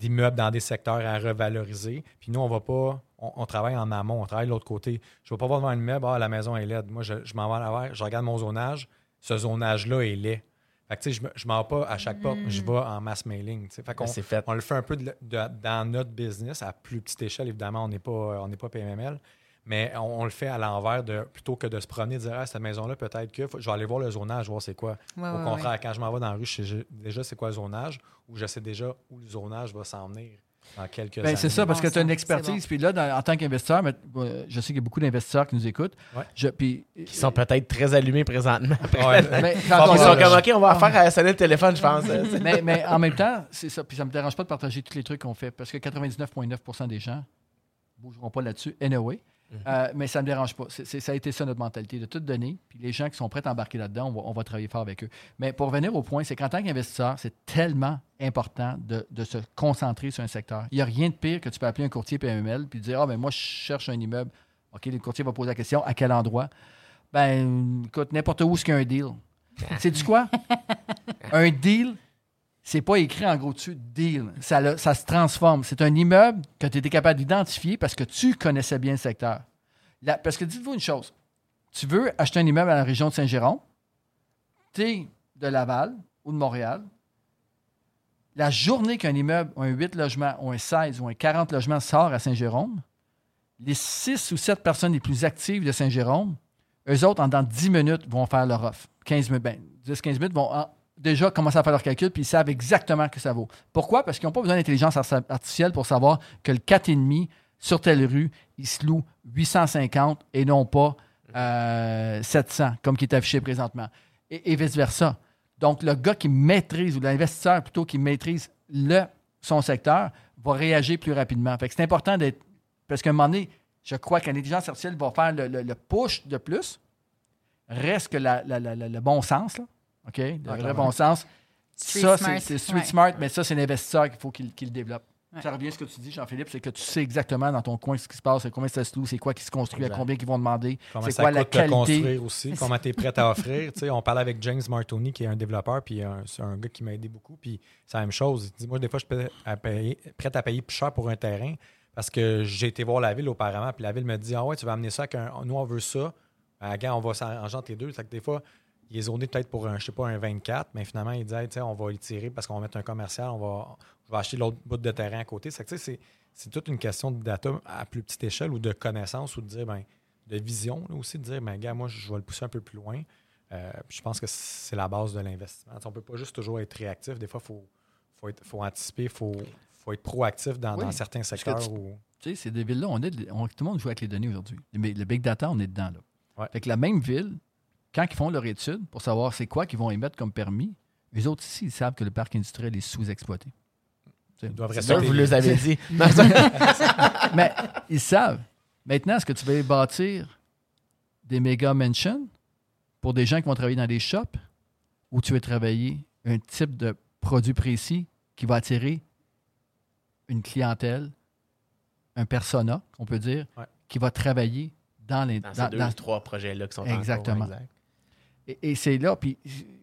d'immeubles dans des secteurs à revaloriser. Puis nous, on va pas. On, on travaille en amont, on travaille de l'autre côté. Je ne vais pas voir devant un immeuble, ah, la maison est laide. Moi, je, je m'en vais à l'envers, je regarde mon zonage. Ce zonage-là est laid. Fait que, tu sais, je ne m'en vais pas à chaque porte, je vais en mass mailing. Fait qu'on- c'est fait. on le fait un peu de- de- dans notre business, à plus petite échelle, évidemment, on n'est pas, on n'est pas PMML, mais on, on le fait à l'envers de plutôt que de se promener et de dire ah, cette maison-là, peut-être que faut- je vais aller voir le zonage, voir c'est quoi. Ouais, Au ouais, contraire, quand je m'en vais dans la rue, je sais déjà c'est quoi le zonage, ou je sais déjà où le zonage va s'en venir dans quelques Ben, années. c'est ça, parce que tu as une expertise. Puis là, dans- en tant qu'investisseur, mais, je sais qu'il y a beaucoup d'investisseurs qui nous écoutent. Ouais. Je- puis, Qui sont peut-être très allumés présentement. Mais, on- Ils sont comme, OK, on va faire à sonner le téléphone, je pense. mais, mais en même temps, c'est ça. Puis ça me dérange pas de partager tous les trucs qu'on fait parce que 99,9% des gens ne bougeront pas là-dessus, anyway. Euh, mais ça ne me dérange pas. C'est- c'est- ça a été ça notre mentalité, de tout donner. Puis les gens qui sont prêts à embarquer là-dedans, on va, on va travailler fort avec eux. Mais pour revenir au point, c'est qu'en tant qu'investisseur, c'est tellement important de, de se concentrer sur un secteur. Il n'y a rien de pire que tu peux appeler un courtier PML puis dire Ah, ben moi, je cherche un immeuble. OK, le courtier va poser la question à quel endroit? Ben, écoute, n'importe où, ce qu'il y a un deal. sais du quoi? Un deal, c'est pas écrit en gros dessus deal. Ça, se transforme. C'est un immeuble que tu étais capable d'identifier parce que tu connaissais bien le secteur. Parce que dites-vous une chose. Tu veux acheter un immeuble à la région de Saint-Jérôme, tu es de Laval ou de Montréal. La journée qu'un immeuble, ou un 8 logements, ou un 16 ou un 40 logements sort à Saint-Jérôme, les 6 ou 7 personnes les plus actives de Saint-Jérôme, eux autres, en dans 10 minutes, vont faire leur offre. 15 minutes, ben, 10-15 minutes, vont en- déjà commencer à faire leur calcul, puis ils savent exactement que ça vaut. Pourquoi? Parce qu'ils n'ont pas besoin d'intelligence arti- artificielle pour savoir que le 4,5 sur telle rue, il se loue 850 et non pas euh, 700, comme qui est affiché présentement. Et, vice-versa. Donc, le gars qui maîtrise, ou l'investisseur plutôt qui maîtrise son secteur, va réagir plus rapidement. Fait que c'est important d'être. Parce qu'à un moment donné, je crois que l'intelligence artificielle va faire le, push de plus. Reste que le bon sens. OK? Le vrai clairement. bon sens. Street ça, c'est street ouais. smart, mais ça, c'est l'investisseur qu'il faut qu'il développe. Ouais. Ça revient à ce que tu dis, Jean-Philippe, c'est que tu sais exactement dans ton coin ce qui se passe, c'est combien ça se loue, c'est quoi qui se construit, à combien ils vont demander, Comment c'est quoi la de qualité. construire aussi, comment tu es prêt à offrir. Tu sais, on parlait avec James Martoni, qui est un développeur, puis un- c'est un gars qui m'a aidé beaucoup. Puis c'est la même chose. Il dit Moi, des fois, je suis prêt à payer, prêt à payer plus cher pour un terrain parce que j'ai été voir la ville auparavant, puis la ville me dit Ah ouais, tu vas amener ça, qu'un- nous, on veut ça. Ben, gars, on va s'arranger entre les deux. Que des fois, il est zoné peut-être pour un, je sais pas, un 24, mais finalement, il dit Hey, tu sais, on va y tirer parce qu'on va mettre un commercial, on va, acheter l'autre bout de terrain à côté. C'est que, tu sais, c'est- toute une question de data à plus petite échelle ou de connaissance ou de dire, ben, de vision là, aussi, de dire, ben, gars, moi, je vais le pousser un peu plus loin. Euh, je pense que c'est la base de l'investissement. On ne peut pas juste toujours être réactif. Des fois, il faut, faut, être- faut anticiper, il faut, faut être proactif dans, Oui, dans certains secteurs. tu- où- sais, ces deux villes-là, on est, on- tout le monde joue avec les données aujourd'hui. Mais le big data, on est dedans. Là. Ouais. Fait que la même ville, quand ils font leur étude pour savoir c'est quoi qu'ils vont émettre comme permis, les autres ici, ils savent que le parc industriel est sous-exploité. C'est sûr que respecter vous les- avez dit. Non, Mais ils savent. Maintenant, est-ce que tu vas bâtir des méga mansions pour des gens qui vont travailler dans des shops ou tu veux travailler un type de produit précis qui va attirer une clientèle, un persona, on peut dire, Ouais. qui va travailler dans les. Dans ces deux dans- ou trois projets-là qui sont en cours, Exactement. exact. Et et c'est là, puis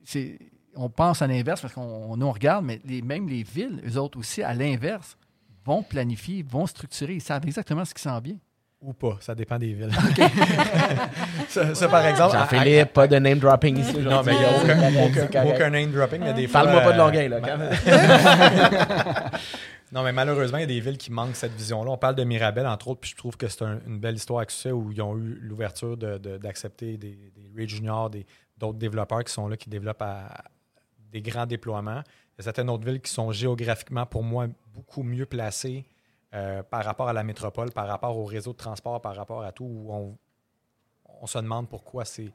c'est- on pense à l'inverse parce qu'on nous, on regarde, mais les, même les villes, eux autres aussi, à l'inverse, vont planifier, vont structurer, ils savent exactement ce qui s'en vient. Ou pas, ça dépend des villes. ça, ça, par exemple. à- Jean-Philippe, pas de name dropping ici. à- Non, mais il n'y a aucun, aucun, name dropping, mais des fois. Parle-moi pas de euh, Longueuil, là. quand même. Non, mais malheureusement, il y a des villes qui manquent cette vision-là. On parle de Mirabel, entre autres, puis je trouve que c'est un- une belle histoire avec ça où ils ont eu l'ouverture de- de- d'accepter des, des Ray Junior, des- d'autres développeurs qui sont là, qui développent des grands déploiements. Il y a certaines autres villes qui sont géographiquement, pour moi, beaucoup mieux placées euh, par rapport à la métropole, par rapport au réseau de transport, par rapport à tout, où on, se demande pourquoi c'est,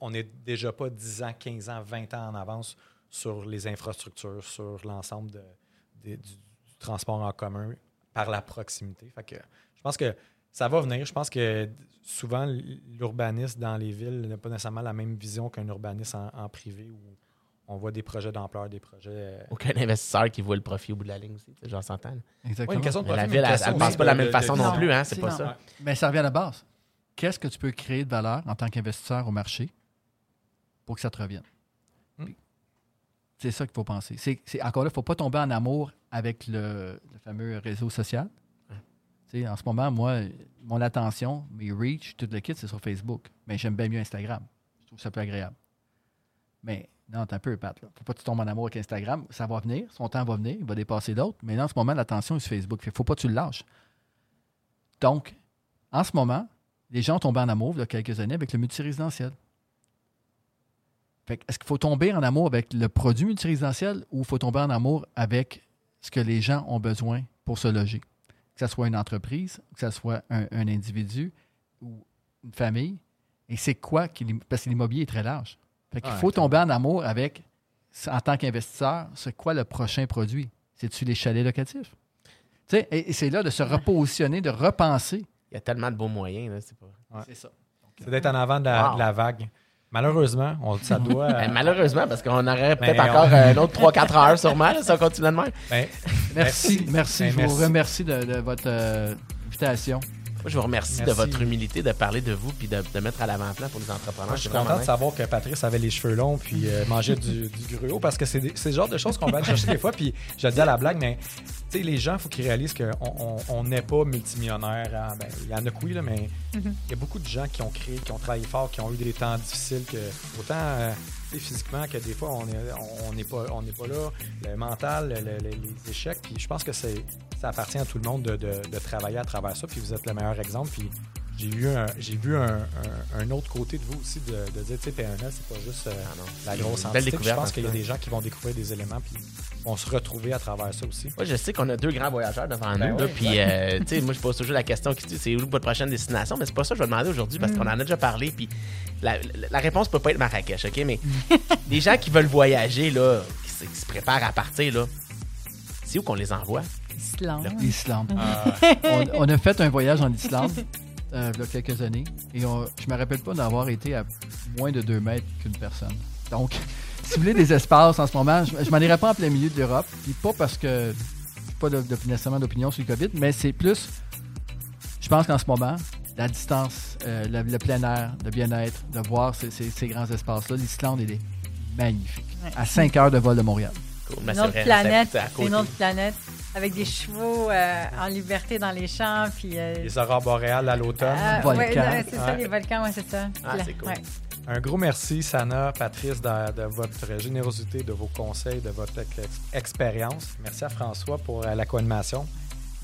on n'est déjà pas 10 ans, 15 ans, 20 ans en avance sur les infrastructures, sur l'ensemble de, du, du transport en commun par la proximité. Fait que je pense que ça va venir. Je pense que souvent, l'urbaniste dans les villes n'a pas nécessairement la même vision qu'un urbaniste en, en privé où on voit des projets d'ampleur, des projets. euh, Aucun investisseur qui voit le profit au bout de la ligne aussi, j'en s'entends. Exactement. Ouais, une question de Mais la ville, elle ne pense pas de la même de- façon de non plus, hein, c'est pas non. ça. Mais ça revient à la base. Qu'est-ce que tu peux créer de valeur en tant qu'investisseur au marché pour que ça te revienne? Hmm. C'est ça qu'il faut penser. C'est, c'est- encore là, il ne faut pas tomber en amour avec le, le fameux réseau social. En ce moment, moi, mon attention, mes reach, tout le kit, c'est sur Facebook. Mais j'aime bien mieux Instagram. Je trouve ça plus agréable. Mais non, t'es un peu Pat. Ne faut pas que tu tombes en amour avec Instagram. Ça va venir, son temps va venir, il va dépasser d'autres. Mais là, en ce moment, l'attention est sur Facebook. Faut pas que tu le lâches. Donc, en ce moment, les gens tombé en amour il y a quelques années avec le multirésidentiel. Fait Est-ce qu'il faut tomber en amour avec le produit multirésidentiel ou il faut tomber en amour avec ce que les gens ont besoin pour se loger? Que ce soit une entreprise, que ce soit un, un individu ou une famille. Et c'est quoi qui. Parce que l'immobilier est très large. Fait qu'il Ouais, faut tomber en amour avec, en tant qu'investisseur, c'est quoi le prochain produit? C'est-tu les chalets locatifs? Tu sais, et, et c'est là de se repositionner, de repenser. Il y a tellement de beaux moyens, là, c'est pas... Ouais. C'est ça. C'est d'être en avant de la, Wow. de la vague. Malheureusement, on, ça doit. euh, Ben, malheureusement, parce qu'on aurait peut-être Ben, on- encore un autre 3-4 heures sûrement, là, si on continue de même. ben, Merci, merci. Ben, Je merci. vous remercie de, de votre euh, invitation. Moi, je vous remercie de votre humilité de parler de vous puis de, de mettre à l'avant-plan pour les entrepreneurs. Moi, je suis content de savoir que Patrice avait les cheveux longs puis euh, mangeait du, du gruau parce que c'est le genre de choses qu'on va aller chercher des fois. Puis je le dis à la blague, mais tu sais, les gens, il faut qu'ils réalisent qu'on on, on n'est pas multimillionnaire. hein. Ben, Il y en a que oui, là, mais il y a beaucoup de gens qui ont créé, qui ont travaillé fort, qui ont eu des temps difficiles, que autant euh, physiquement que des fois on n'est on n'est pas, on pas là. Le mental, le- le- les échecs. Puis je pense que c'est ça appartient à tout le monde de, de- de travailler à travers ça. Puis vous êtes le meilleur exemple. Puis j'ai vu un, j'ai vu un, un- un autre côté de vous aussi de, de dire, tu sais, PNL, c'est pas juste euh, Ah non. la grosse entité. Je pense en qu'il y a cas. des gens qui vont découvrir des éléments puis vont se retrouver à travers ça aussi. Moi, je sais qu'on a deux grands voyageurs devant Ben nous. là, puis, euh, tu sais, moi, je pose toujours la question qui dit c'est où votre prochaine destination? Mais c'est pas ça que je vais demander aujourd'hui parce qu'on en a déjà parlé. Puis la, la- la réponse peut pas être Marrakech, OK? Mais les gens qui veulent voyager, là, qui se, qui se préparent à partir, là, c'est où qu'on les envoie? Islande. L'Islande. on, on a fait un voyage en Islande euh, il y a quelques années et on- je me rappelle pas d'avoir été à moins de 2 mètres qu'une personne. Donc, si vous voulez des espaces en ce moment, je, je m'en irais pas en plein milieu de l'Europe. Puis pas parce que pas de, de- nécessairement d'opinion sur le COVID, mais c'est plus. Je pense qu'en ce moment, la distance, euh, le, le plein air, le bien-être, de voir ces, ces- ces grands espaces-là, l'Islande, elle est magnifique. Ouais. À 5 heures de vol de Montréal. Cool. Une c'est autre vrai, planète, une autre planète, avec des chevaux euh, en liberté dans les champs, puis... euh, Les aurores boréales à l'automne. volcans. ouais, ouais, c'est ça, Ouais. les volcans, ouais, c'est ça. Ah, Puis c'est là, cool. ouais. Un gros merci, Sana, Patrice, de, de votre générosité, de vos conseils, de votre ex- expérience. Merci à François pour euh, la co-animation.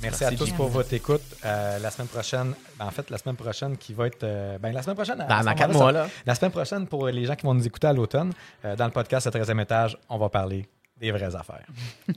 Merci, Merci, à tous pour votre écoute. Euh, la semaine prochaine, ben, en fait, la semaine prochaine qui va être. euh, ben, la semaine prochaine. à Dans, dans quatre mois, là. La semaine prochaine, pour les gens qui vont nous écouter à l'automne, euh, dans le podcast Le 13e étage, on va parler des vraies affaires.